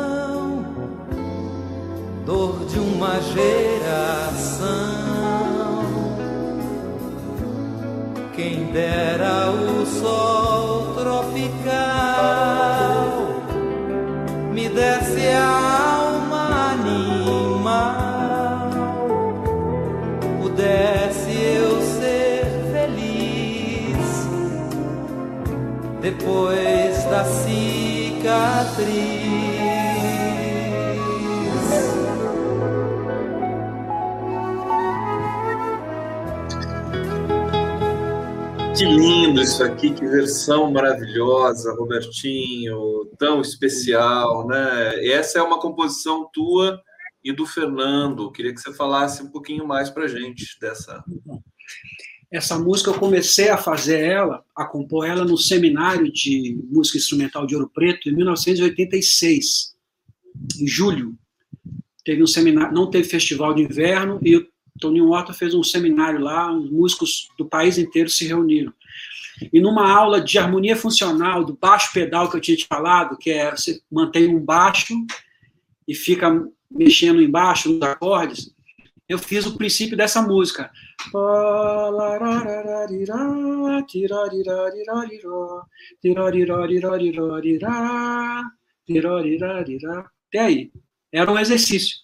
dor de uma geração. Quem dera o sol tropical me desse a alma animal, pudesse eu ser feliz depois da cicatriz. Que lindo isso aqui, que versão maravilhosa, Robertinho, tão especial, né? Essa é uma composição tua e do Fernando. Queria que você falasse um pouquinho mais para gente dessa. Essa música eu comecei a fazer ela, a compor ela no seminário de música instrumental de Ouro Preto em 1986, em julho. Teve um seminário, não teve festival de inverno e o Toninho Horta fez um seminário lá, os músicos do país inteiro se reuniram. E numa aula de harmonia funcional, do baixo pedal que eu tinha te falado, que é você mantém um baixo e fica mexendo embaixo nos acordes, eu fiz o princípio dessa música. Até aí. Era um exercício.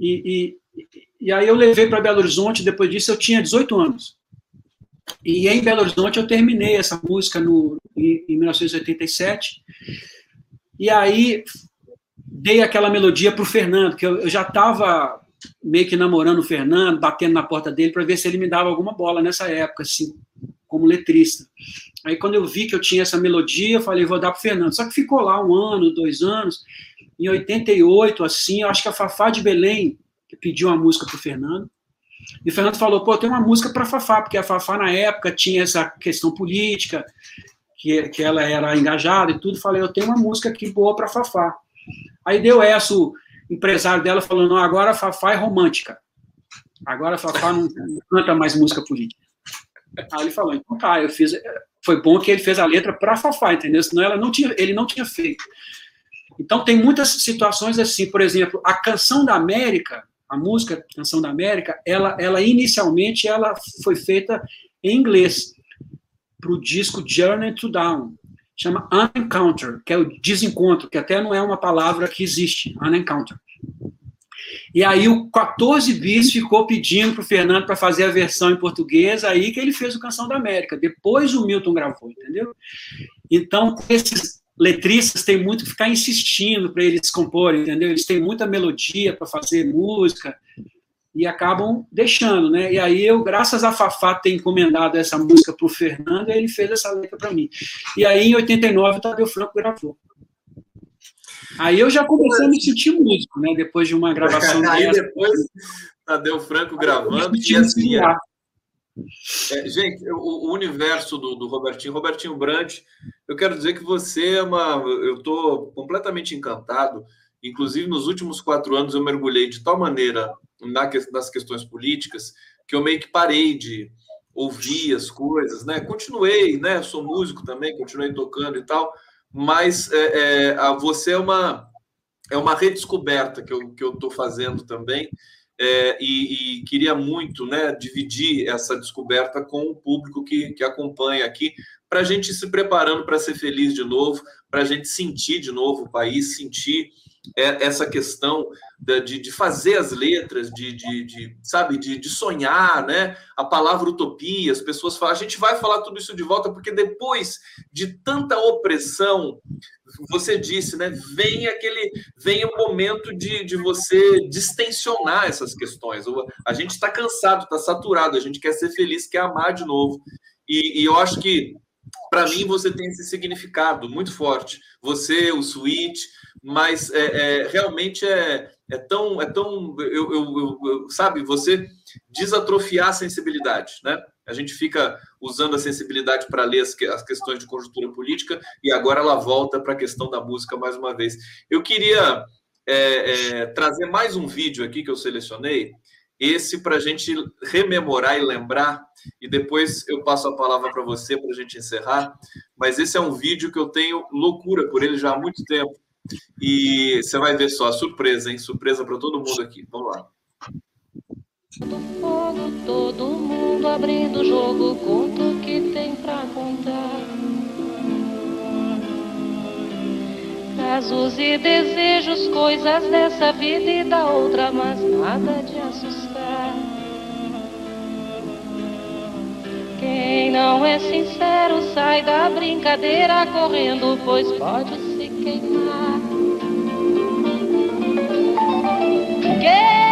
E, e, e aí eu levei para Belo Horizonte, depois disso eu tinha 18 anos. E em Belo Horizonte eu terminei essa música no, em, em 1987. E aí dei aquela melodia para o Fernando, que eu, eu já estava meio que namorando o Fernando, batendo na porta dele para ver se ele me dava alguma bola nessa época, assim, como letrista. Aí quando eu vi que eu tinha essa melodia, eu falei, vou dar para Fernando. Só que ficou lá um ano, dois anos. Em 88, assim, eu acho que a Fafá de Belém pediu uma música para o Fernando. E o Fernando falou: pô, tem uma música para Fafá, porque a Fafá na época tinha essa questão política, que, que ela era engajada e tudo. Falei: eu tenho uma música aqui boa para Fafá. Aí deu essa, o empresário dela falou: não, agora a Fafá é romântica. Agora a Fafá não, não canta mais música política. Aí ele falou: então tá, eu fiz. Foi bom que ele fez a letra para Fafá, entendeu? Senão ela não tinha, ele não tinha feito. Então tem muitas situações assim, por exemplo, a canção da América a música Canção da América, ela, ela inicialmente ela foi feita em inglês para o disco Journey to Down, chama Unencounter, que é o desencontro, que até não é uma palavra que existe, Unencounter. E aí o 14 bis ficou pedindo para o Fernando para fazer a versão em português, aí que ele fez o Canção da América. Depois o Milton gravou, entendeu? Então, esses letristas têm muito que ficar insistindo para eles comporem, entendeu? Eles têm muita melodia para fazer música e acabam deixando, né? E aí eu, graças a Fafá ter encomendado essa música para o Fernando, ele fez essa letra para mim. E aí em 89 o Tadeu Franco gravou. Aí eu já comecei a me sentir músico, né? Depois de uma gravação. aí dessa. depois Tadeu Franco gravando e assim. É, gente, o, o universo do, do, Robertinho, Robertinho Brant, eu quero dizer que você é uma. Eu estou completamente encantado. Inclusive, nos últimos quatro anos, eu mergulhei de tal maneira na, nas questões políticas que eu meio que parei de ouvir as coisas, né? Continuei, né? Sou músico também, continuei tocando e tal, mas é, é, você é uma é uma redescoberta que eu que eu estou fazendo também é, e, e, queria muito né, dividir essa descoberta com o público que, que acompanha aqui, para a gente se preparando para ser feliz de novo, para a gente sentir de novo o país, sentir essa questão de, de, fazer as letras, de, de, de sabe, de, de, sonhar, né? A palavra utopia, as pessoas falam, a gente vai falar tudo isso de volta, porque depois de tanta opressão, você disse, né? Vem aquele, vem o momento de, de você distensionar essas questões. A gente está cansado, está saturado, a gente quer ser feliz, quer amar de novo. E, e eu acho que, para mim, você tem esse significado muito forte. Você, o Switch, mas é, é, realmente é, é tão, é tão eu, eu, eu, sabe, você desatrofiar a sensibilidade, né? A gente fica usando a sensibilidade para ler as, as, questões de conjuntura política e agora ela volta para a questão da música mais uma vez. Eu queria é, é, trazer mais um vídeo aqui que eu selecionei, esse para a gente rememorar e lembrar, e depois eu passo a palavra para você para a gente encerrar. Mas esse é um vídeo que eu tenho loucura por ele já há muito tempo. E você vai ver só, surpresa, hein? Surpresa para todo mundo aqui. Vamos lá. Do fogo, todo mundo abrindo o jogo, conta o que tem para contar. Casos e desejos, coisas dessa vida e da outra, mas nada de assustar. Quem não é sincero sai da brincadeira correndo, pois pode se queimar. Quem tão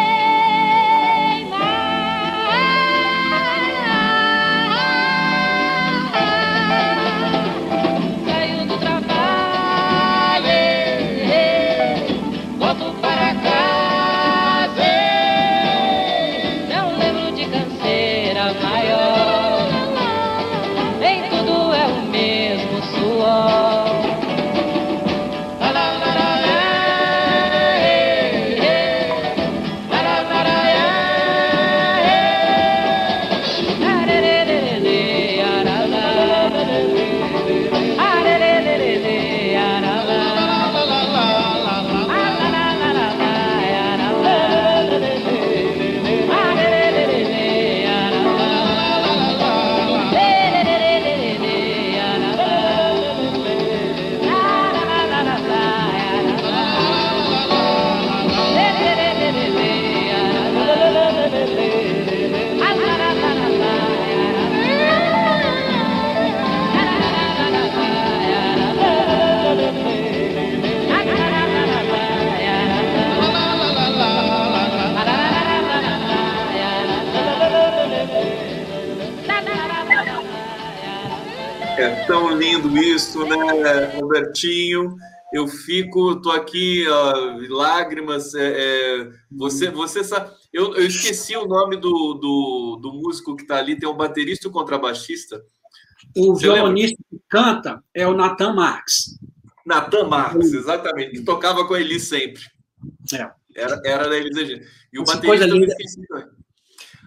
isso, né, Robertinho? Eu fico, tô aqui, ó, lágrimas. É, é, você, você sabe. Eu, eu esqueci o nome do, do, do músico que está ali, tem um baterista e um contrabaixista. O você violonista lembra? que canta é o Nathan Marx. Nathan Marx, exatamente, que tocava com a Eli sempre. É. Era, era da Elis E o Essa baterista eu esqueci também.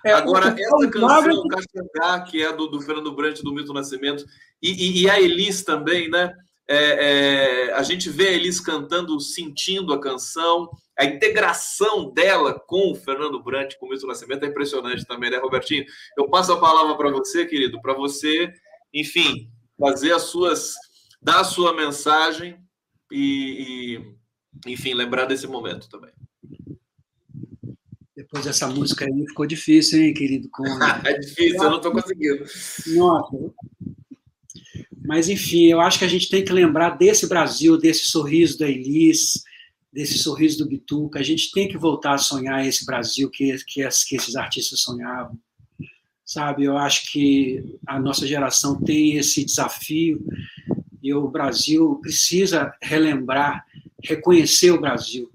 É, Agora, essa canção, Caxangá, que é do, do Fernando Brant, do Milton Nascimento, e, e, e a Elis também, né? É, é, a gente vê a Elis cantando, sentindo a canção, a integração dela com o Fernando Brant, com o Milton Nascimento é impressionante também, né, Robertinho? Eu passo a palavra para você, querido, para você, enfim, fazer as suas, dar a sua mensagem e, e enfim, lembrar desse momento também. Depois dessa música aí ficou difícil, hein, querido? Com... é difícil, eu não estou conseguindo. Nossa. Mas, enfim, eu acho que a gente tem que lembrar desse Brasil, desse sorriso da Elis, desse sorriso do Bituca. A gente tem que voltar a sonhar esse Brasil que, que, que esses artistas sonhavam. Sabe, eu acho que a nossa geração tem esse desafio e o Brasil precisa relembrar, reconhecer o Brasil.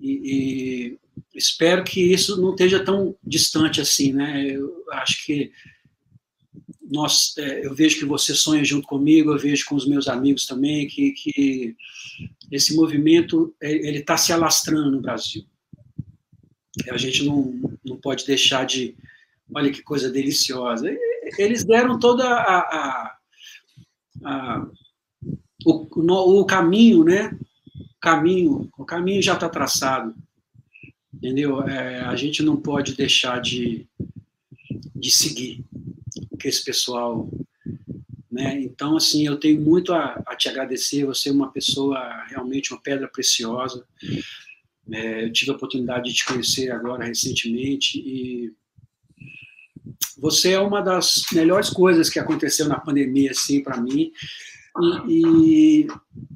E, e espero que isso não esteja tão distante assim, né? Eu acho que nós, é, eu vejo que você sonha junto comigo, eu vejo com os meus amigos também que, que esse movimento é, ele está se alastrando no Brasil. A gente não, não pode deixar de, olha que coisa deliciosa. Eles deram toda a, a, a o, o caminho, né? Caminho, o caminho já está traçado entendeu? É, a gente não pode deixar de, de seguir que esse pessoal, né? Então, assim, eu tenho muito a, a te agradecer, você é uma pessoa, realmente uma pedra preciosa, é, eu tive a oportunidade de te conhecer agora recentemente e você é uma das melhores coisas que aconteceu na pandemia, assim, para mim. E,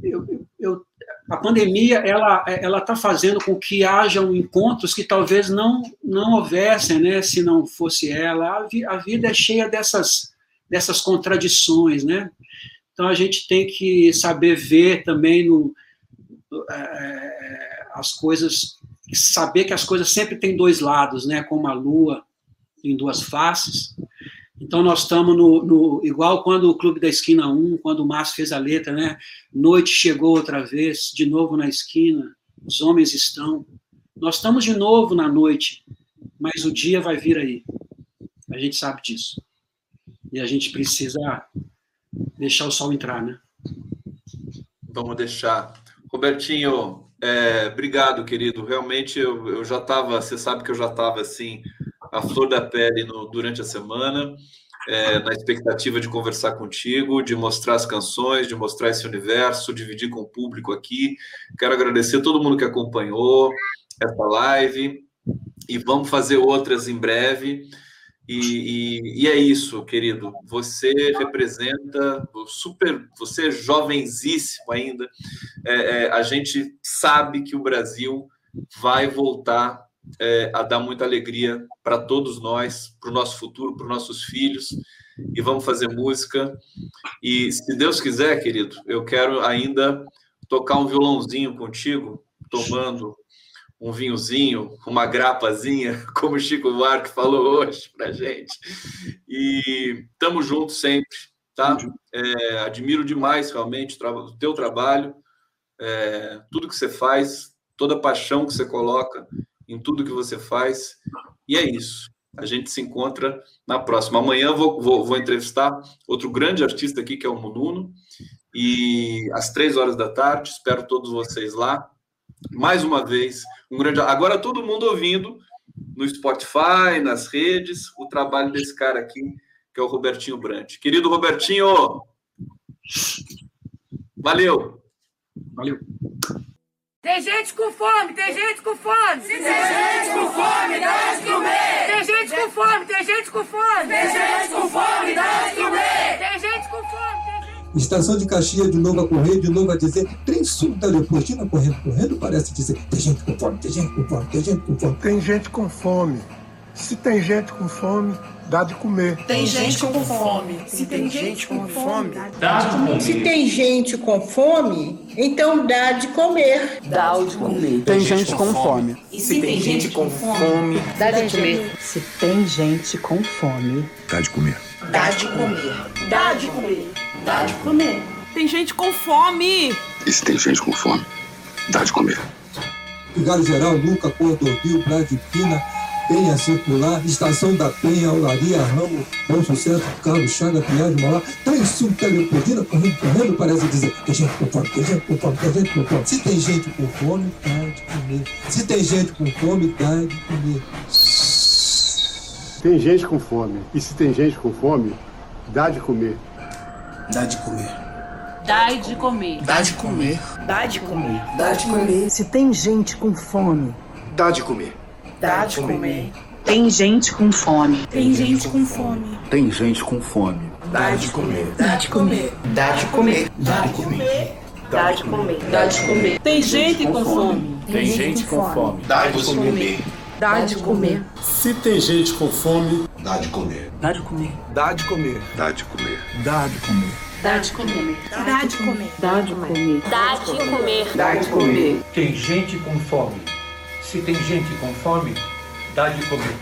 e eu, eu, a pandemia ela ela está fazendo com que hajam encontros que talvez não não houvessem, né, se não fosse ela. A, vi, a vida é cheia dessas dessas contradições, né? Então a gente tem que saber ver também no é, as coisas, saber que as coisas sempre têm dois lados, né? Como a lua tem duas faces. Então nós estamos no, no, igual quando o Clube da Esquina 1, quando o Márcio fez a letra, né? Noite chegou outra vez, de novo na esquina, os homens estão. Nós estamos de novo na noite, mas o dia vai vir aí. A gente sabe disso. E a gente precisa deixar o sol entrar, né? Vamos deixar. Robertinho, é, obrigado, querido. Realmente eu, eu já estava, você sabe que eu já estava assim, a flor da pele no, durante a semana, é, na expectativa de conversar contigo, de mostrar as canções, de mostrar esse universo, dividir com o público aqui. Quero agradecer a todo mundo que acompanhou essa live e vamos fazer outras em breve. E, e, e, é isso, querido. Você representa super. Você é jovenzíssimo ainda. É, é, a gente sabe que o Brasil vai voltar é, a dar muita alegria para todos nós, para o nosso futuro, para os nossos filhos. E vamos fazer música. E se Deus quiser, querido, eu quero ainda tocar um violãozinho contigo, tomando um vinhozinho, uma grapazinha, como o Chico Buarque falou hoje para gente. E estamos juntos sempre, tá? É, admiro demais realmente o teu trabalho, é, tudo que você faz, toda a paixão que você coloca em tudo que você faz. E é isso. A gente se encontra na próxima. Amanhã vou, vou, vou entrevistar outro grande artista aqui, que é o Mununo. E às três horas da tarde, espero todos vocês lá. Mais uma vez, um grande. Agora todo mundo ouvindo no Spotify, nas redes, o trabalho desse cara aqui, que é o Robertinho Brant. Querido Robertinho, valeu. Valeu. Tem gente com fome, tem gente com fome. Se tem gente com fome, dá de comer. Tem gente com fome, tem gente com fome. Tem gente com fome, dá de comer. Tem gente com fome. Estação de Caxias de novo a correr, de novo a dizer, trem sul da Leopoldina correndo, correndo, parece dizer, tem gente com fome, tem gente com fome, tem gente com fome. Tem gente com fome. Se tem gente com fome, dá de comer. Tem gente com fome. Se tem gente com fome, dá de comer. Se tem gente com fome, então dá de comer. Dá de comer. Tem gente com fome. E se tem gente com fome, dá de comer. Se tem gente com fome, dá de comer. Dá de comer. Dá de comer. Dá de comer. Tem gente com fome. E se tem gente com fome, dá de comer. Vigário Geral, Luca, Cordovil, Pina, Penha Circular, Estação da Penha, Olaria, Ramo, Bom Sucesso, Carlos Chaga, Pinhal de Malá, Trem Sul, Teleopodina, correndo, correndo, parece dizer, tem gente com fome, tem gente com fome, tem gente com fome. Se tem gente com fome, dá de comer. Se tem gente com fome, dá de comer. Tem gente com fome. E se tem gente com fome, dá de comer. Dá de comer. Dá de comer. Dá de comer. Dá de comer. Dá de comer. Se tem gente com fome, dá de comer. Dá de comer. Tem gente com fome. Tem gente com fome. Tem gente com fome. Dá de comer. Dá de comer. Dá de comer. Dá de comer. Dá de comer. Dá de comer. Tem gente com fome. Tem gente com fome. Dá de comer. Dá de comer. Se tem gente com fome, dá de comer. Dá de comer. Dá de comer. Dá de comer. Dá de comer. Dá de comer. Dá de comer. Dá de comer. Dá de comer. Dá de comer. Tem gente com fome. Se tem gente com fome, dá de comer.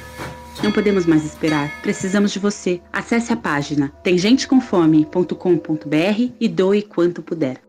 Não podemos mais esperar. Precisamos de você. Acesse a página temgentecomfome.com.br e doe quanto puder.